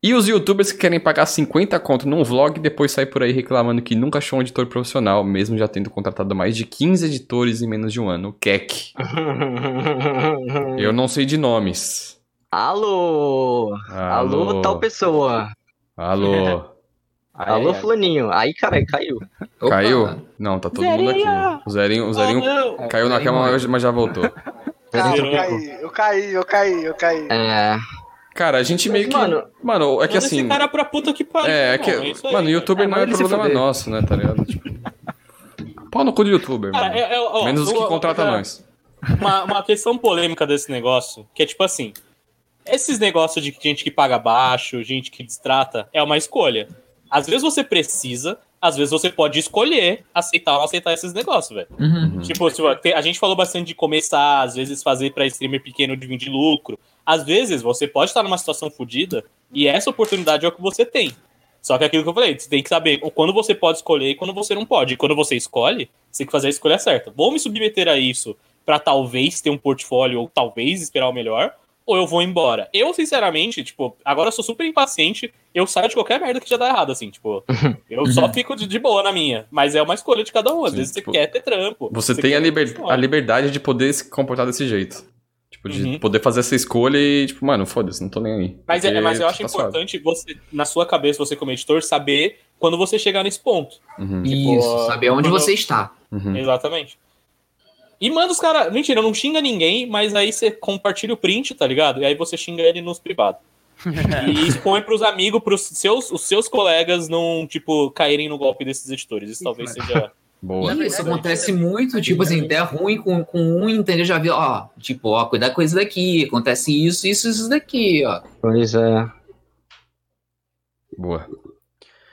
E os youtubers que querem pagar 50 conto num vlog e depois sair por aí reclamando que nunca achou um editor profissional, mesmo já tendo contratado mais de 15 editores em menos de um ano. Keck. Eu não sei de nomes. Alô! Alô, tal pessoa. Alô. Alô, fulaninho. Aí, cara, caiu. Opa. Caiu? Não, tá todo mundo aqui. O Zerinho, o Zerinho não. caiu na cama, mas já voltou. Cara, eu caí, eu caí, eu caí, eu caí. É. Cara, a gente meio que. Mano, Mano, é que assim. esse cara pra puta que pariu. É, é que. isso aí, mano, velho. youtuber É, não é problema nosso, né, tá ligado? Tipo. Pau no cu do youtuber, Cara, mano. é- é- ó, Menos os que contratam nós. Uma, uma questão polêmica desse negócio, que é tipo assim: esses negócios de gente que paga baixo, gente que destrata, é uma escolha. Às vezes você precisa, às vezes você pode escolher aceitar ou não aceitar esses negócios, velho. Uhum. Tipo, tipo, a gente falou bastante de começar, às vezes fazer pra streamer pequeno de vir de lucro. Às vezes você pode estar numa situação fodida e essa oportunidade é o que você tem. Só que é aquilo que eu falei, você tem que saber quando você pode escolher e quando você não pode. E quando você escolhe, você tem que fazer a escolha certa. Vou me submeter a isso pra talvez ter um portfólio ou talvez esperar o melhor, ou eu vou embora. Eu, sinceramente, tipo, agora eu sou super impaciente, eu saio de qualquer merda que já dá errado, assim, tipo, eu só fico de, de boa na minha. Mas é uma escolha de cada um. Às Sim, vezes tipo, você quer ter trampo. Você tem a, liber... a liberdade de poder se comportar desse jeito. Tipo, de Uhum. poder fazer essa escolha e, tipo, mano, foda-se, não tô nem aí. Mas, é, mas eu acho tá suave. importante você, na sua cabeça, você como editor, saber quando você chegar nesse ponto. Uhum, Isso, saber onde você está. uhum. Exatamente. E manda os caras. Mentira, não xinga ninguém, mas aí você compartilha o print, tá ligado? E aí você xinga ele nos privados. e expõe pros amigos, pros seus, os seus colegas não, tipo, caírem no golpe desses editores. Isso talvez seja. Boa. E isso acontece muito, tipo assim, der ruim com, com um, entendeu? Já viu, ó, tipo, ó, cuidar com isso daqui, acontece isso, isso, isso daqui, ó. Pois é. Boa.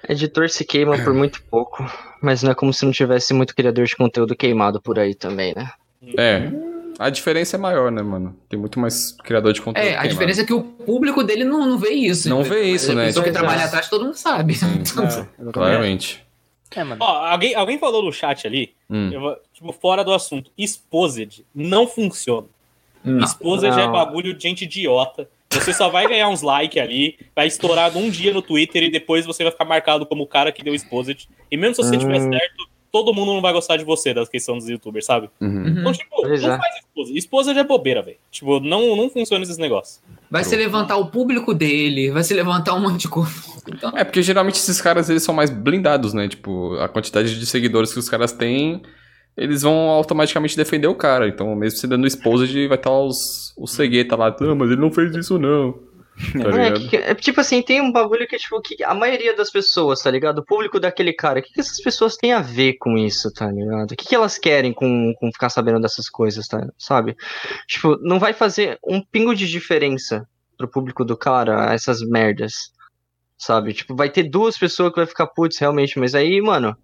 Editor se queima por muito pouco, mas não é como se não tivesse muito criador de conteúdo queimado por aí também, né? É. A diferença é maior, né, mano? Tem muito mais criador de conteúdo. É, a queimado. diferença é que o público dele não, não vê isso. Não vê isso, A né? pessoa que Tipo, trabalha é. atrás, todo mundo sabe. Claramente. É, mano. Ó, alguém, alguém falou no chat ali, Hum. eu tipo, fora do assunto. Exposed não funciona. Não. Exposed é Não. bagulho de gente idiota. Você só vai ganhar uns likes ali, vai estourar num dia no Twitter e depois você vai ficar marcado como o cara que deu Exposed. E mesmo se você tiver Hum. certo, todo mundo não vai gostar de você da questão dos youtubers, sabe? Uhum. Então, tipo, Pois não é. faz Exposed. Exposed é bobeira, velho. Tipo, não, não funciona esses negócios. Vai se levantar o público dele, vai se levantar um monte de coisa. Então, É, porque geralmente esses caras, eles são mais blindados, né? Tipo, a quantidade de seguidores que os caras têm, eles vão automaticamente defender o cara. Então, mesmo você dando exposed, vai estar os, os cegueta lá, ah, mas ele não fez isso não. Tá É, que- é, tipo assim, tem um bagulho que, tipo, que a maioria das pessoas, tá ligado? O público daquele cara, o que, que essas pessoas têm a ver com isso, tá ligado? O que, que elas querem com, com ficar sabendo dessas coisas, tá? Sabe? Tipo, não vai fazer um pingo de diferença pro público do cara essas merdas, sabe? Tipo, vai ter duas pessoas que vai ficar, putz, realmente, mas aí, mano,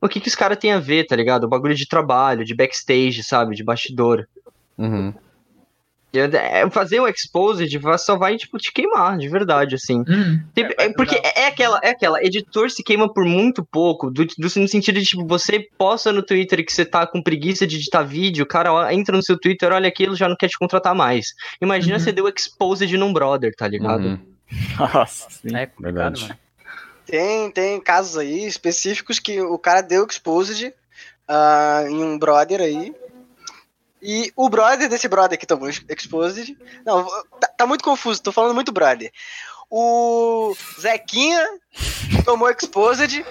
o que que os caras têm a ver, tá ligado? O bagulho de trabalho, de backstage, sabe? De bastidor. Uhum. É, Fazer o exposed só vai, tipo, te queimar, de verdade, assim. Hum, Tem- é, porque é, é aquela, é aquela, editor se queima por muito pouco, do, do- no sentido de, tipo, você posta no Twitter que você tá com preguiça de editar vídeo, o cara entra no seu Twitter, olha aquilo, já não quer te contratar mais. Imagina Uhum. você deu exposed num brother, tá ligado? Uhum. Nossa, sim. É Verdade. mano. Tem, tem casos aí específicos que o cara deu exposed ah, em um brother aí. E o brother desse brother que tomou ex- exposed. Não, tá, tá muito confuso, tô falando muito brother. O Zequinha tomou exposed.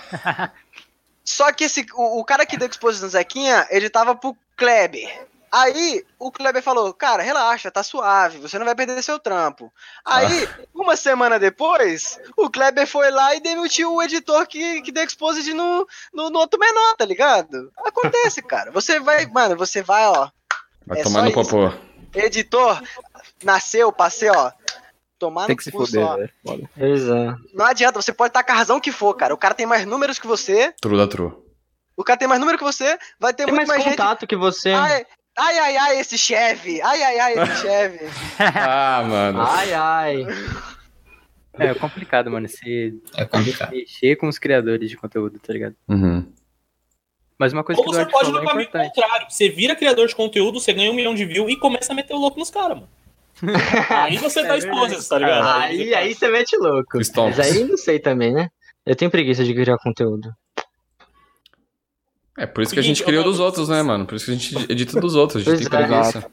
Só que esse, o, o cara que deu exposed no Zequinha, ele tava pro Kleber. Aí o Kleber falou: Cara, relaxa, tá suave, você não vai perder seu trampo. Aí, uma semana depois, o Kleber foi lá e demitiu o editor que, que deu exposed no, no, no outro menor, tá ligado? Acontece, cara. Você vai, mano, você vai, ó. Vai É tomar no popô. Editor, nasceu, passei, ó. Tomar Tem no que se fuder, só. velho. Foda. Pois é. Não adianta, você pode estar com a razão que for, cara. O cara tem mais números que você. True da true. O cara tem mais número que você. Vai ter Tem muito mais mais, gente. contato que você. Ai, ai, ai, ai, esse chefe. Ai, ai, ai, esse chefe. Ah, mano. Ai, ai. É complicado, mano, se é complicado. mexer com os criadores de conteúdo, tá ligado? Uhum. Mas uma coisa Ou que você pode ir no é caminho importante. contrário. Você vira criador de conteúdo, você ganha um milhão de views e começa a meter o louco nos caras, mano. Aí você É tá exposed, tá ligado? Aí, aí você mete louco. Stonks. Mas aí não sei também, né? Eu tenho preguiça de criar conteúdo. É por isso que a gente criou eu- dos outros, né, mano? Por isso que a gente edita dos outros. A gente tem é. preguiça.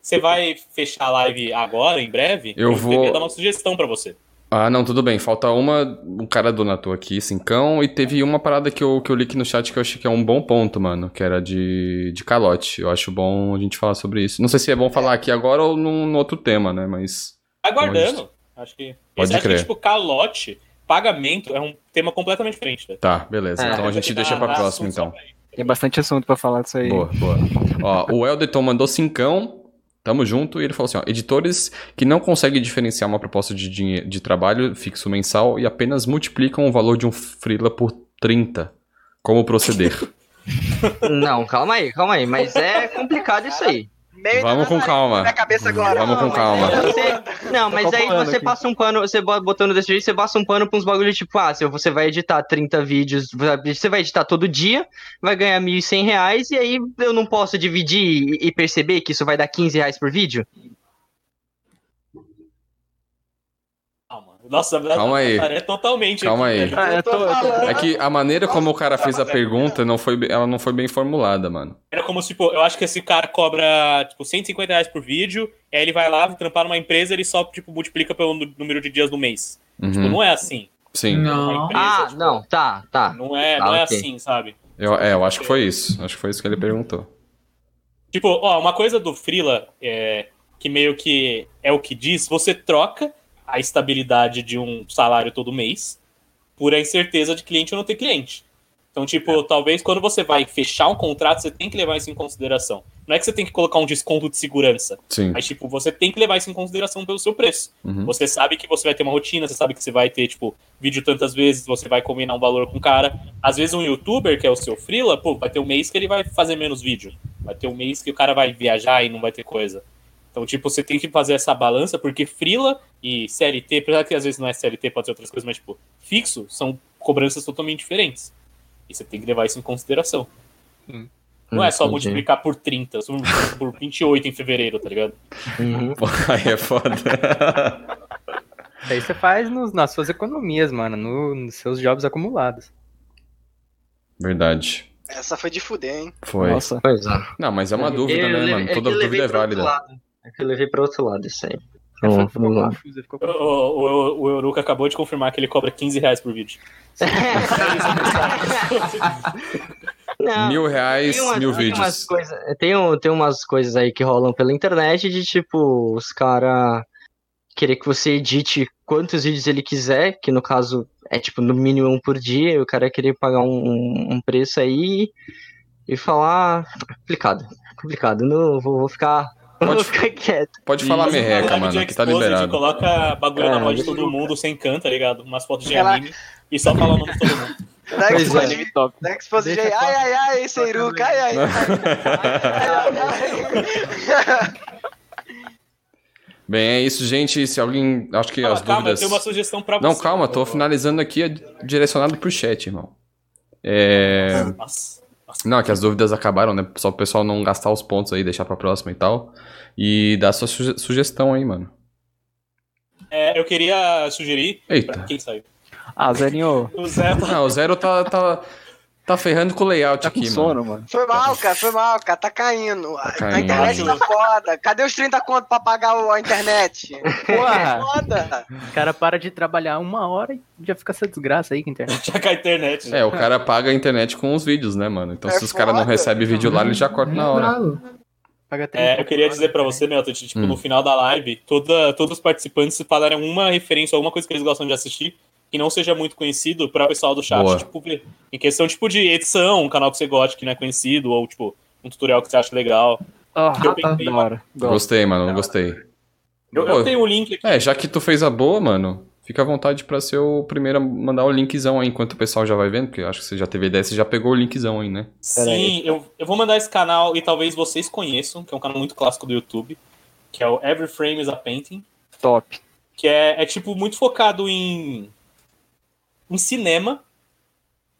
Você vai fechar a live agora, em breve? Eu vou- queria dar uma sugestão pra você. Ah, não, tudo bem. Falta uma. O cara donatou aqui, cincão. E teve uma parada que eu, que eu li aqui no chat que eu achei que é um bom ponto, mano. Que era de, de calote. Eu acho bom a gente falar sobre isso. Não sei se é bom falar aqui agora ou num, num outro tema, né? Mas. Aguardando. Acho que. Pode Esse acho crer. que, tipo, calote, pagamento é um tema completamente diferente, velho. Tá, beleza. É, então a gente Dá- deixa pra dá próxima, então. Tem bastante assunto pra falar disso aí. Boa, boa. ó, o Elderton mandou cincão. Tamo junto. E ele falou assim: ó, editores que não conseguem diferenciar uma proposta de, dinhe- de trabalho fixo mensal e apenas multiplicam o valor de um freela por 30. Como proceder? Não, calma aí, calma aí. Mas é complicado isso aí. Meio Vamos com calma. Minha cabeça agora. Vamos com calma. você- Não, mas aí você aqui. passa um pano, você bo- botando desse jeito, você passa um pano pra uns bagulho tipo, ah, se você vai editar 30 vídeos, você vai editar todo dia, vai ganhar 1.100 reais, e aí eu não posso dividir e- e perceber que isso vai dar 15 reais por vídeo? Calma. Nossa, Calma aí. É totalmente. Calma aqui, aí. velho. Ah, eu tô, eu tô- É que a maneira como o cara fez a pergunta, não foi, ela não foi bem formulada, mano. Era como se, tipo, eu acho que esse cara cobra, tipo, 150 reais por vídeo, e aí ele vai lá, trampar numa empresa, ele só, tipo, multiplica pelo número de dias do mês. Tipo, Uhum, não é assim. Sim, Não. empresa, Ah, tipo, não, tá, tá. Não é, Ah, não é assim, sabe? eu, é, eu acho que foi isso. Acho que foi isso que ele perguntou. Tipo, ó, uma coisa do Freela, é, que meio que é o que diz, você troca a estabilidade de um salário todo mês por a incerteza de cliente ou não ter cliente. Então, tipo, talvez quando você vai fechar um contrato, você tem que levar isso em consideração. Não é que você tem que colocar um desconto de segurança, Sim. mas, tipo, você tem que levar isso em consideração pelo seu preço. Uhum. Você sabe que você vai ter uma rotina, você sabe que você vai ter, tipo, vídeo tantas vezes, você vai combinar um valor com o cara. Às vezes um youtuber, que é o seu freela, pô, vai ter um mês que ele vai fazer menos vídeo. Vai ter um mês que o cara vai viajar e não vai ter coisa. Então, tipo, você tem que fazer essa balança, porque freela e CLT, apesar que às vezes não é CLT, pode ser outras coisas, mas, tipo, fixo, são cobranças totalmente diferentes. E você tem que levar isso em consideração. Hum. Não é só Entendi. multiplicar por 30, só multiplicar por 28 em fevereiro, tá ligado? Uhum. Pô, Aí é foda. Isso aí você faz nos- nas suas economias, mano, no- nos seus jobs acumulados. Verdade. Essa foi de fuder, hein? Foi. Nossa. Pois é. Não, mas é uma Eu dúvida, né, levei- mano? Toda eu dúvida é válida. É que eu levei pra outro lado isso aí. É, Vamos, ficou vamos lá. O, o, o, Euruca acabou de confirmar que ele cobra 15 reais por vídeo. Não, Mil reais, tem umas- mil tem umas vídeos. coisa- tem, um- tem umas coisas aí que rolam pela internet de tipo, os cara querer que você edite quantos vídeos ele quiser, que no caso é tipo no mínimo um por dia, e o cara querer pagar um, um- um preço aí e falar. Complicado, complicado. Não vou, vou ficar. Pode- ficar quieto. Pode falar uma merreca, mano, que tá liberado. Coloca bagulho na É, voz de todo mundo sem canto, tá ligado? Umas fotos de anime e só fala o nome de todo mundo. Pois Exposed, é, Exposed, Deixa ai, ai, ai, Seiruca, ai, ai, ai, ai, ai. Bem, é isso, gente. Se alguém. Acho que Ah, as calma, eu dúvidas. tenho uma sugestão pra você. Não, calma, tô finalizando aqui é direcionado pro chat, irmão. É. Nossa. Não, é que as dúvidas acabaram, né? Só o pessoal não gastar os pontos aí, deixar pra próxima e tal. E dar sua suge- sugestão aí, mano. É, eu queria sugerir. Eita. Pra quem saiu? Ah, Zerinho, O Zé. Ah, o Zero tá, tá, tá ferrando com o layout tá com aqui, mano. sono, mano. Foi mal, cara, foi mal, cara, tá caindo. A caindo. internet tá foda. Cadê os 30 conto pra pagar o- a internet? Porra, Foda. o cara para de trabalhar uma hora e já fica essa desgraça aí com a internet. Já cai a internet. né? É, o cara paga a internet com os vídeos, né, mano? Então É se os caras não recebem vídeo lá, ele já corta na hora. Bravo. É, eu queria dizer pra você, Melton, que, tipo, Hum. no final da live, toda, todos os participantes falaram uma referência, alguma coisa que eles gostam de assistir, que não seja muito conhecido para o pessoal do chat, Boa. tipo, ver. Em questão, tipo, de edição, um canal que você gosta que não é conhecido, ou, tipo, um tutorial que você acha legal. Ah, Eu tá, pensei. Gosto. Gostei, mano, gostei. Eu, eu tenho um link aqui. É, já que tu fez a boa, mano, fica à vontade pra ser o primeiro a mandar o linkzão aí, enquanto o pessoal já vai vendo, porque eu acho que você já teve ideia, você já pegou o linkzão aí, né? Sim, eu, eu vou mandar esse canal e talvez vocês conheçam, que é um canal muito clássico do YouTube, que é o Every Frame is a Painting. Top. que é, é tipo muito focado em em cinema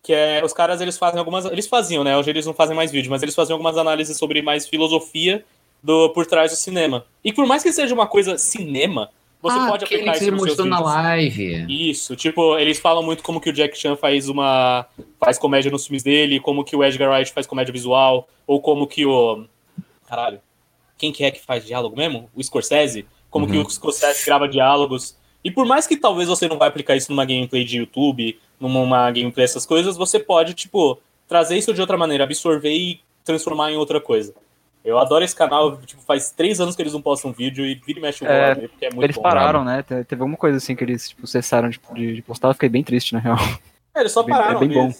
que é os caras eles fazem algumas eles faziam né hoje eles não fazem mais vídeo mas eles faziam algumas análises sobre mais filosofia do por trás do cinema e por mais que seja uma coisa cinema você ah, pode aplicar que isso nos seus na live. Isso, tipo, eles falam muito como que o Jack Chan faz uma. faz comédia nos filmes dele, como que o Edgar Wright faz comédia visual, ou como que o. Caralho. Quem que é que faz diálogo mesmo? O Scorsese? Como que Uhum. o Scorsese grava diálogos. E por mais que talvez você não vai aplicar isso numa gameplay de YouTube, numa gameplay essas coisas, você pode, tipo, trazer isso de outra maneira, absorver e transformar em outra coisa. Eu adoro esse canal, tipo, faz três anos que eles não postam vídeo e vira e mexe o É, é, porque é muito Eles bom. pararam, né? Te- Teve alguma coisa assim que eles tipo, cessaram de, de, de postar, eu fiquei bem triste, na real. É, eles só Bem- pararam é bem bom.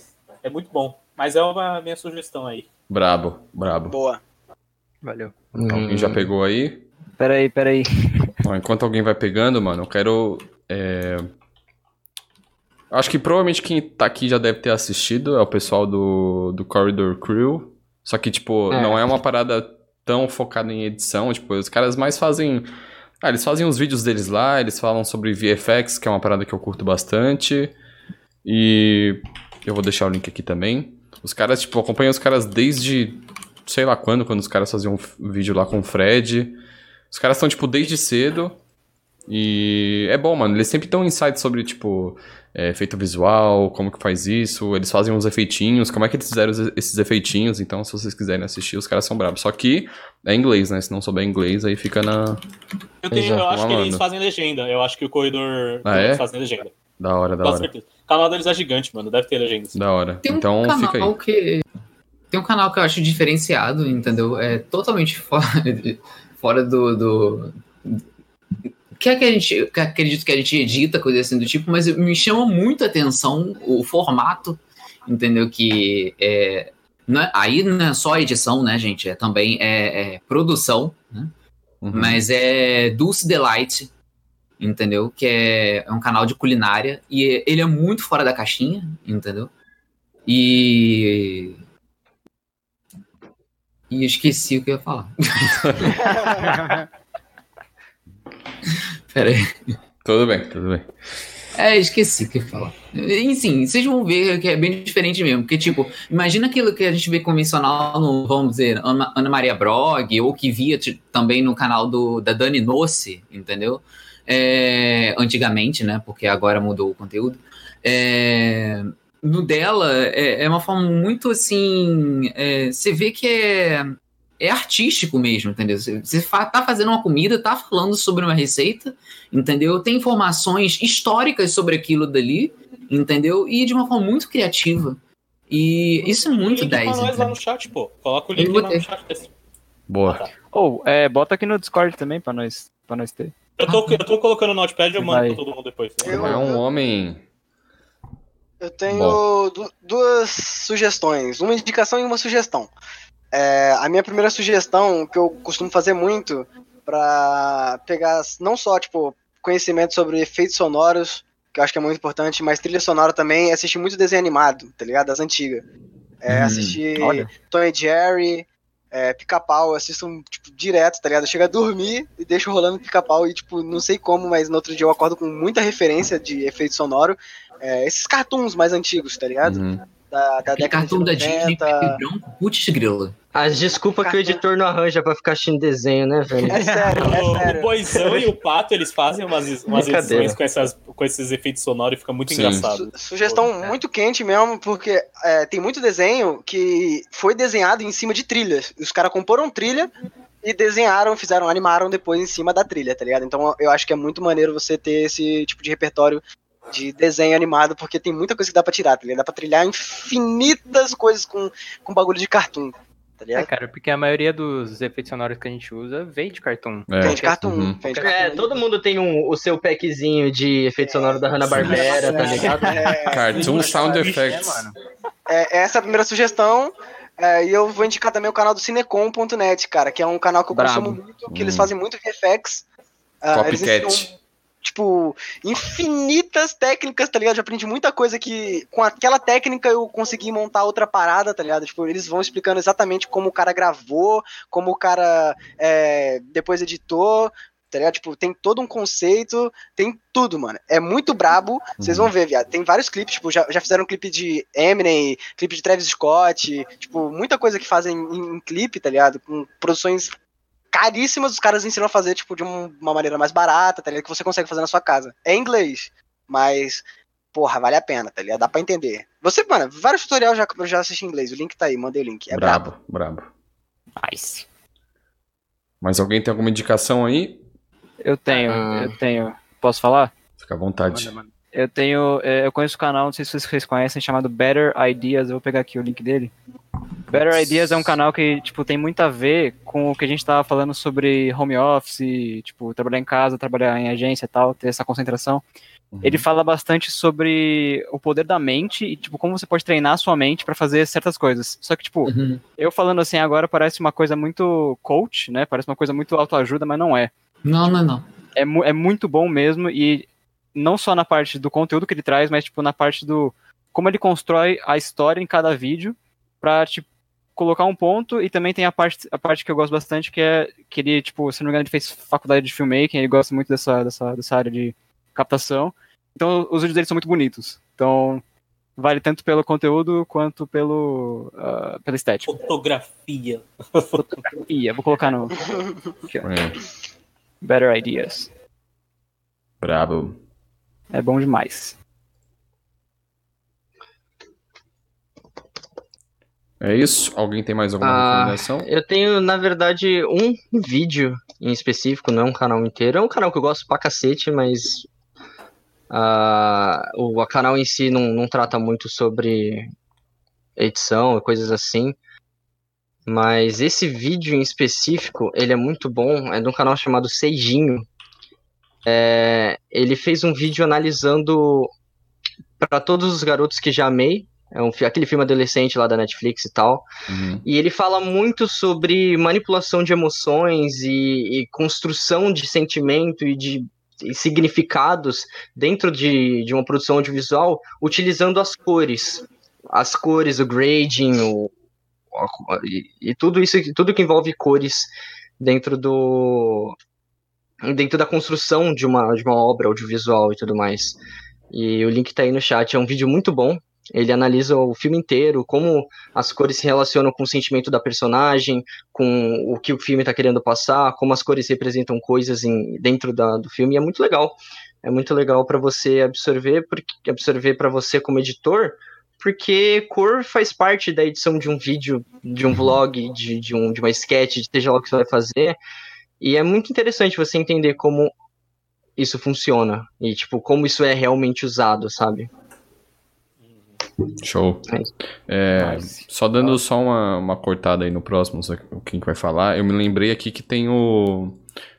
É muito bom. Mas é uma minha sugestão aí. Brabo, brabo. Boa. Valeu. Alguém já pegou aí? Pera aí, pera aí. Ó, enquanto alguém vai pegando, mano, eu quero. é, Acho que provavelmente quem tá aqui já deve ter assistido, é o pessoal do, do Corridor Crew. Só que, tipo, É. não é uma parada tão focada em edição. Tipo, os caras mais fazem. Ah, eles fazem os vídeos deles lá, eles falam sobre VFX, que é uma parada que eu curto bastante. E eu vou deixar o link aqui também. Os caras, tipo, acompanham os caras desde sei lá quando, quando os caras faziam um vídeo lá com o Fred. Os caras estão, tipo, desde cedo. E é bom, mano. Eles sempre dão insights sobre, tipo, é, efeito visual, como que faz isso. Eles fazem uns efeitinhos, como é que eles fizeram esses efeitinhos. Então, se vocês quiserem assistir, os caras são bravos. Só que é inglês, né? Se não souber inglês, aí fica na. Eu, tenho, eu acho que eles fazem legenda. Eu acho que o corredor Ah, é? fazem legenda. Da hora, da Com hora. certeza. O canal deles é gigante, mano. Deve ter legenda. sim. Da hora. Tem um Então, canal fica aí. que. Tem um canal que eu acho diferenciado, entendeu? É totalmente fora, fora do. do... Que é que a gente. Que acredito que a gente edita, coisa assim do tipo, mas me chama muito a atenção o formato, entendeu? Que é. Não é- aí não é só edição, né, gente? É também é, é produção, né? Uhum. Mas é Dulce Delight, entendeu? Que é, é um canal de culinária e ele é muito fora da caixinha, entendeu? E. E eu esqueci o que eu ia falar. Pera aí. Tudo bem, tudo bem. É, esqueci o que eu ia falar. Enfim, vocês vão ver que é bem diferente mesmo. Porque, tipo, imagina aquilo que a gente vê convencional no, vamos dizer, Ana, Ana Maria Brog, ou que via ti- também no canal do, da Dani Nossi, entendeu? É, antigamente, né? Porque agora mudou o conteúdo. É, no dela, é, é uma forma muito assim. é, você vê que é, é artístico mesmo, entendeu? Você, você fa- tá fazendo uma comida, tá falando sobre uma receita, entendeu? Tem informações históricas sobre aquilo dali, entendeu? E de uma forma muito criativa. E isso é muito Link 10. pra nós lá entendeu? no chat, pô. Coloca o link lá no chat desse. Boa. Ou, é, bota aqui no Discord também pra nós, pra nós ter. Eu tô, eu tô colocando no notepad e eu mando Vai. pra todo mundo depois. Eu- É um homem. Eu tenho du- duas sugestões, uma indicação e uma sugestão. É, a minha primeira sugestão, que eu costumo fazer muito, pra pegar não só, tipo, conhecimento sobre efeitos sonoros, que eu acho que é muito importante, mas trilha sonora também, é assistir muito desenho animado, tá ligado? Das antigas. É, Hum, assistir olha. Tom e Jerry, é, Pica-Pau, assisto tipo, direto, tá ligado? Eu chego a dormir e deixo rolando Pica-Pau e, tipo, não sei como, mas no outro dia eu acordo com muita referência de efeito sonoro. É, esses cartoons mais antigos, tá ligado? Uhum. Da, da década cartão de da Disney, 90. preto e branco, putz grila. As desculpas que o editor não arranja pra ficar assistindo desenho, né, velho? É sério, é O, o sério. Boizão e o Pato, eles fazem umas, umas edições com, essas, com esses efeitos sonoros e fica muito Sim. engraçado. Su- Sugestão muito quente mesmo, porque é, tem muito desenho que foi desenhado em cima de trilhas. Os caras comporam trilha e desenharam, fizeram, animaram depois em cima da trilha, tá ligado? Então eu acho que é muito maneiro você ter esse tipo de repertório de desenho animado, porque tem muita coisa que dá pra tirar, tá ligado? Dá pra trilhar infinitas coisas com, com bagulho de cartoon, tá É, ligado? cara, porque a maioria dos efeitos sonoros que a gente usa vem de cartoon. É. Vem de cartoon, Uhum. vem de É, cartoon. todo mundo tem um- o seu packzinho de efeito sonoro da Hanna-Barbera, tá ligado? É, Cartoon Sound É, Effects. É, essa é a primeira sugestão. é, e eu vou indicar também o canal do Cinecom.net, cara, que é um canal que eu Brabo. consumo muito, que eles Hum. fazem muito VFX. ah, eles ensinam, Copycat. Tipo, infinitas técnicas, tá ligado? Eu aprendi muita coisa que com aquela técnica eu consegui montar outra parada, tá ligado? Tipo, eles vão explicando exatamente como o cara gravou, como o cara é, depois editou, tá ligado? Tipo, tem todo um conceito, tem tudo, mano. É muito brabo, vocês vão ver, viado. Tem vários clipes, tipo, já, já fizeram clipe de Eminem, clipe de Travis Scott, tipo, muita coisa que fazem em, em clipe, tá ligado? Com produções caríssimas, os caras ensinam a fazer, tipo, de um- uma maneira mais barata, tá ligado? Que você consegue fazer na sua casa. É em inglês, mas, porra, vale a pena, tá ligado? Dá pra entender. Você, mano, vários tutoriais já, eu já assisti em inglês, o link tá aí, mandei o link. É brabo. Brabo, brabo. Nice. Mas alguém tem alguma indicação aí? Eu tenho, Ah. eu tenho. Posso falar? Fica à vontade. Manda, mano. Eu tenho. é, Eu conheço o canal, não sei se vocês conhecem, chamado Better Ideas. Eu vou pegar aqui o link dele. Better Ideas é um canal que, tipo, tem muito a ver com o que a gente tava falando sobre home office, tipo, trabalhar em casa, trabalhar em agência e tal, ter essa concentração. Uhum. Ele fala bastante sobre o poder da mente e, tipo, como você pode treinar a sua mente pra fazer certas coisas. Só que, tipo, Uhum. eu falando assim agora parece uma coisa muito coach, né? Parece uma coisa muito autoajuda, mas não é Não, não, não. é, mu- é muito bom mesmo e não só na parte do conteúdo que ele traz, mas tipo na parte do como ele constrói a história em cada vídeo pra tipo colocar um ponto e também tem a parte a parte que eu gosto bastante que é que ele tipo, se não me engano, ele fez faculdade de filmmaking, ele gosta muito dessa dessa, dessa área de captação. Então os vídeos dele são muito bonitos. Então vale tanto pelo conteúdo quanto pelo ah, pela estética. Fotografia. Fotografia, vou colocar no É, Better Ideas. brabo. É bom demais. É isso? Alguém tem mais alguma Ah, recomendação? Eu tenho, na verdade, um vídeo em específico, não é um canal inteiro. É um canal que eu gosto pra cacete, mas ah, o canal em si não, não trata muito sobre edição e coisas assim. Mas esse vídeo em específico, ele é muito bom. É de um canal chamado Seijinho. É, ele fez um vídeo analisando para todos os garotos que já amei. É um, aquele filme adolescente lá da Netflix e tal. Uhum. E ele fala muito sobre manipulação de emoções e, e construção de sentimento e de e significados dentro de, de uma produção audiovisual utilizando as cores. As cores, o grading, o, a- e, e tudo isso, tudo que envolve cores dentro do dentro da construção de uma, de uma obra audiovisual e tudo mais. E o link tá aí no chat, é um vídeo muito bom. Ele analisa o filme inteiro, como as cores se relacionam com o sentimento da personagem, com o que o filme está querendo passar, como as cores representam coisas em, dentro da, do filme, e é muito legal. É muito legal para você absorver, porque absorver para você como editor, porque cor faz parte da edição de um vídeo, de um vlog, de, de, um, de uma sketch, de seja lá o que você vai fazer. E é muito interessante você entender como isso funciona e tipo como isso é realmente usado, sabe? Show. É, só dando só uma, uma cortada aí no próximo, quem que vai falar. Eu me lembrei aqui que tem o,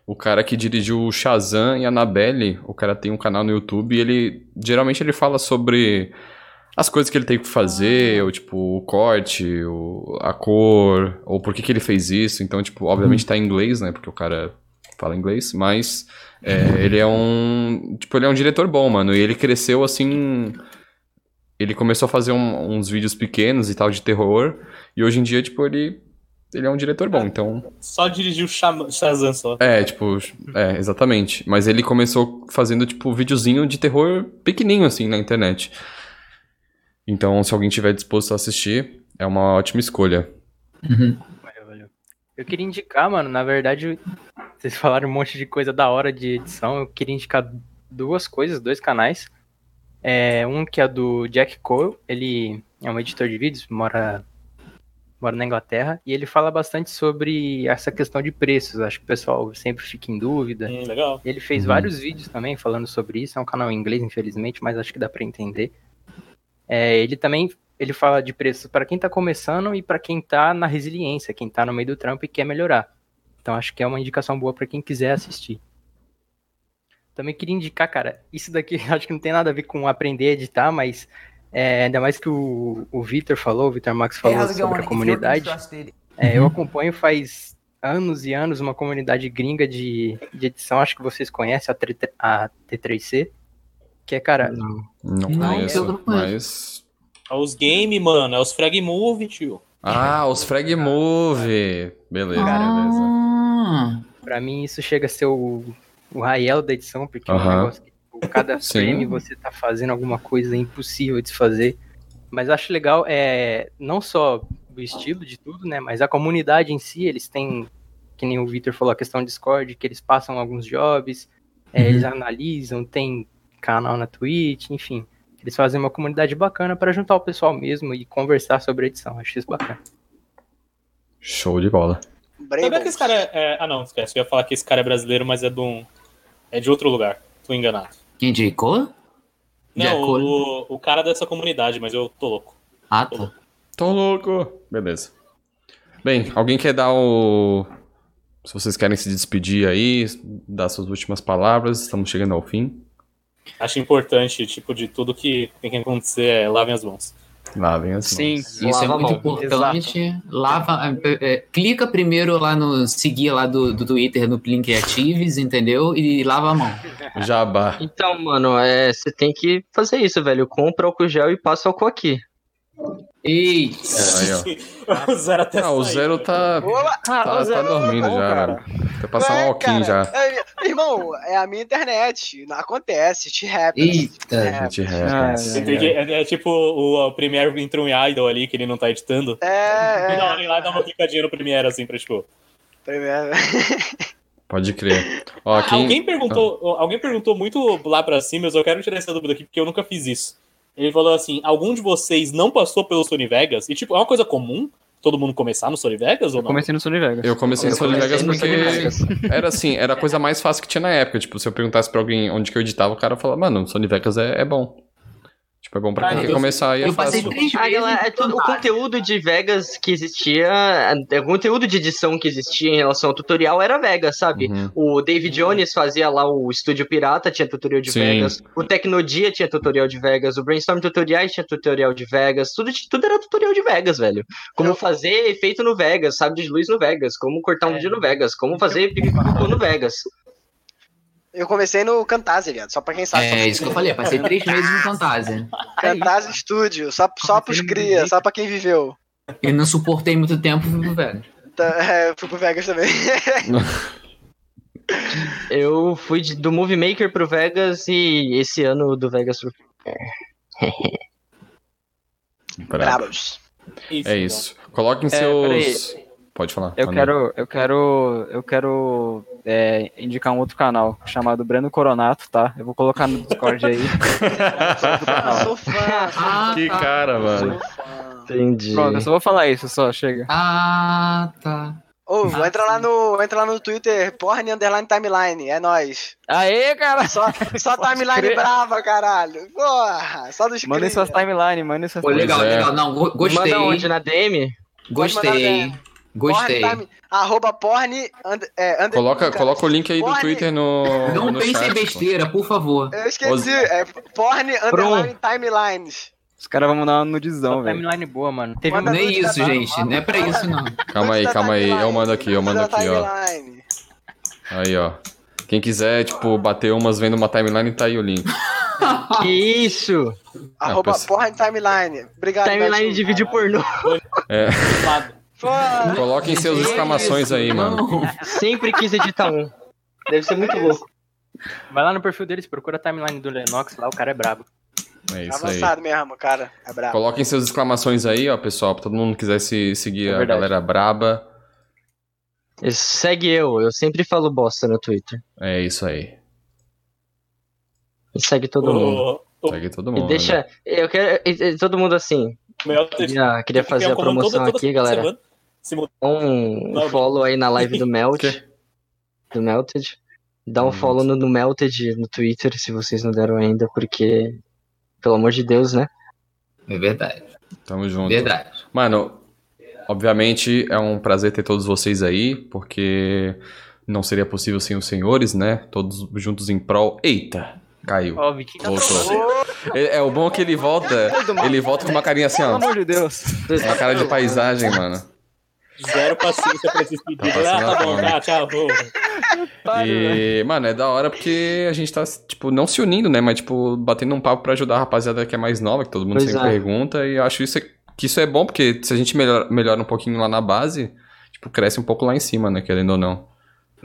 o cara que dirigiu o Shazam e a Annabelle, o cara tem um canal no YouTube e ele geralmente ele fala sobre as coisas que ele tem que fazer, ou tipo, o corte, o, a cor, ou por que, que ele fez isso. Então, tipo, obviamente tá em inglês, né? Porque o cara fala inglês, mas é, ele é um. Tipo, ele é um diretor bom, mano. E ele cresceu assim. Ele começou a fazer um- uns vídeos pequenos e tal de terror. E hoje em dia, tipo, ele. Ele é um diretor bom, então. Só dirigiu Shazam só. É, tipo, é, exatamente. Mas ele começou fazendo, tipo, videozinho de terror pequenininho, assim, na internet. Então, se alguém tiver disposto a assistir, é uma ótima escolha. Uhum. Valeu, valeu. Eu queria indicar, mano, na verdade, vocês falaram um monte de coisa da hora de edição. Eu queria indicar duas coisas, dois canais. É, um que é do Jack Cole, ele é um editor de vídeos, mora, mora na Inglaterra, e ele fala bastante sobre essa questão de preços. Acho que o pessoal sempre fica em dúvida. Hum, legal. Ele fez Uhum. vários vídeos também falando sobre isso. É um canal em inglês, infelizmente, mas acho que dá pra entender. É, ele também ele fala de preços para quem tá começando e para quem tá na resiliência, quem tá no meio do trampo e quer melhorar. Então acho que é uma indicação boa para quem quiser assistir. Também queria indicar, cara, isso daqui acho que não tem nada a ver com aprender a editar, mas é, ainda mais que o, o Vitor falou, o Vitor Max falou sobre a comunidade. É, eu acompanho faz anos e anos uma comunidade gringa de, de edição, acho que vocês conhecem, a, T- a T3C, que é, cara, Não. Não, Não, conheço, eu não conheço. mas... É os game, mano. É os frag move, tio. Ah, os Frag Move! Beleza, beleza. Ah, pra mim isso chega a ser o, o Rael da edição, porque é um negócio que tipo, cada frame você tá fazendo alguma coisa impossível de se fazer. Mas acho legal, é, não só o estilo de tudo, né, mas a comunidade em si, eles têm, que nem o Victor falou, a questão do Discord, que eles passam alguns jobs, é, Uhum. eles analisam, tem canal na Twitch, enfim. Eles fazem uma comunidade bacana para juntar o pessoal mesmo e conversar sobre a edição. Acho isso bacana. Show de bola. Sabia que esse cara é, é- Ah, não, esquece. Eu ia falar que esse cara é brasileiro, mas é de um. É de outro lugar. Tô enganado. quem indicou? Não, o, o cara dessa comunidade, mas eu tô louco. Ah, tá. Tô louco! Beleza. Bem, alguém quer dar o... Se vocês querem se despedir aí, dar suas últimas palavras, estamos chegando ao fim. Acho importante, tipo, de tudo que tem que acontecer é lavem as mãos. Lavem as Sim. mãos. Isso é Lava a muito mão. importante. Lava, é, é, clica primeiro lá no seguir lá do, do Twitter no Plin Creatives, entendeu? E lava a mão. Jabá. Então, mano, é, você tem que fazer isso, velho. Compra álcool gel e passa álcool aqui. Eita! Aí, ó. o zero até Ah, o. Zero tá, Olá! tá, tá dormindo bom, já, cara. mano. Vai passar um É, alquinho já. cara, é, irmão, é a minha internet. Não acontece, te rap. Eita! Gente, Ah, rap. Você tem que- é, é tipo o, o Premiere entrou em Idol ali, que ele não tá editando. É, E é. dá uma lá dá uma clicadinha no Premiere, assim, pra tipo. Primeiro. Pode crer. Ó, Ah, quem... Alguém perguntou, alguém perguntou muito lá pra cima, mas eu quero tirar essa dúvida aqui, porque eu nunca fiz isso. Ele falou assim: algum de vocês não passou pelo Sony Vegas? E, tipo, é uma coisa comum todo mundo começar no Sony Vegas ou Eu não? comecei no Sony Vegas. Eu comecei no Eu Sony comecei Vegas no porque Sony Vegas. era assim, era a coisa mais fácil que tinha na época. Tipo, se eu perguntasse pra alguém onde que eu editava, o cara falava, mano, Sony Vegas é, é bom. Tipo, é bom pra Ah, quem eu- quer começar e é Eu passei fácil. três Ah, vezes. galera, é todo o conteúdo de Vegas que existia, é, o conteúdo de edição que existia em relação ao tutorial era Vegas, sabe? Uhum. O David Jones fazia lá o Estúdio Pirata, tinha tutorial de Sim. Vegas. O Tecnodia tinha tutorial de Vegas. O Brainstorm Tutoriais tinha tutorial de Vegas. Tudo, tudo era tutorial de Vegas, velho. Como Eu- fazer efeito no Vegas, sabe de luz no Vegas. Como cortar um vídeo no Vegas. Como fazer no Vegas. Eu comecei no Camtasia, viado. Só pra quem sabe. É isso que eu falei, eu passei três meses em Fantasia. Camtasia Studio. Só, só pros cria, só pra quem viveu. Eu não suportei muito tempo, fui pro velho. Tá, é, fui pro Vegas também. Eu fui de- do Movie Maker pro Vegas e esse ano do Vegas pro. Brabo. Brabos. Isso, É então. isso. Coloquem É, seus. Pode falar. Eu quero, eu quero, eu quero é, indicar um outro canal chamado Breno Coronato, tá? Eu vou colocar no Discord aí. Ah, sou fã. Ah, Que tá. cara, mano. Entendi. Pronto, eu só vou falar isso, só chega. Ah, tá. Ô, Ah, entra lá no, entra lá no Twitter, porn underline timeline, é nóis. Aê, cara! Só, só timeline crer. brava, caralho. Porra, só dos Mandem suas timeline, mandem suas Pô, legal, é. legal. Não, go- gostei. Manda onde? Na DM? Gostei. Gostei. Porn arroba porn. And, é, under- Coloca, cara, coloca o link aí do Porn- Twitter no. Não no pense chat, em pô. besteira, por favor. Eu esqueci. É porn underline timelines. Os caras vão mandar uma nudizão, velho. Timeline boa, mano. Teve Manda um... Nem isso, da- gente. Não é pra isso, não. Calma aí, calma aí. Eu mando aqui, eu mando aqui, ó. Aí, ó. Quem quiser, tipo, bater umas vendo uma timeline, tá aí o link. Que isso? Arroba pessoal. porn timeline. Obrigado, Timeline Betinho. de vídeo pornô. É. Pô, Coloquem seus exclamações aí, mano. Não. Sempre quis editar um. Deve ser muito louco. Vai lá no perfil deles, procura a timeline do Lennox lá, o cara é brabo. É isso aí. avançado mesmo, cara. É brabo. Coloquem seus exclamações aí, ó, pessoal, pra todo mundo que quiser se seguir É a galera braba. Segue eu, eu sempre falo bosta no Twitter. É isso aí. E segue todo mundo. O, o Segue todo E mundo. né? deixa. Eu quero. e- e Todo mundo assim. melhor Queria, queria fazer a promoção aqui, galera. Dá um Não, follow aí na live do Melt. Quê? Do Melted. Dá um Hum. follow no, no Melted no Twitter, se vocês não deram ainda, porque. Pelo amor de Deus, né? É verdade. Tamo junto. Verdade. Mano, obviamente é um prazer ter todos vocês aí, porque não seria possível sem os senhores, né? Todos juntos em prol. Eita! Caiu. Ó, tá Voltou. É, é o bom que ele volta. Ele volta com uma carinha assim, Pelo ó. amor de Deus. Uma cara de paisagem, mano. Zero paciência pra esses pedidos. Tá Ah, tá bom, tá, tchau. vou. E, mano, é da hora porque a gente tá, tipo, não se unindo, né? Mas, tipo, batendo um papo pra ajudar a rapaziada que é mais nova, que todo mundo Pois sempre é. pergunta. E eu acho isso, que isso é bom, porque se a gente melhora, melhora um pouquinho lá na base, tipo, cresce um pouco lá em cima, né? Querendo ou não.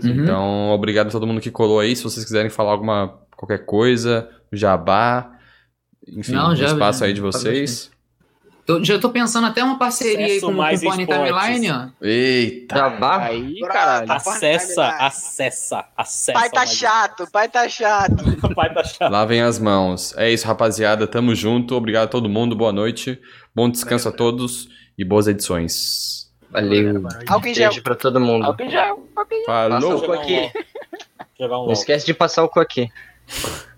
Uhum. Então, obrigado a todo mundo que colou aí. Se vocês quiserem falar alguma, qualquer coisa, jabá, enfim, Não, o já- espaço aí de já- vocês. Tô- já tô pensando até uma parceria aí Acesso com, com mais o Porn esportes. Timeline, ó. Eita! Jabá? Aí, Brota, caralho. Acessa, acessa, acessa. Pai tá mais- chato, pai tá chato. Pai tá chato. Lavem as mãos. É isso, rapaziada. Tamo junto. Obrigado a todo mundo. Boa noite. Bom descanso a todos e boas edições. Valeu. Em gel. Beijo pra todo mundo. Álcool em gel. Passa Falou! o cu aqui. Um Não esquece de passar o cu aqui.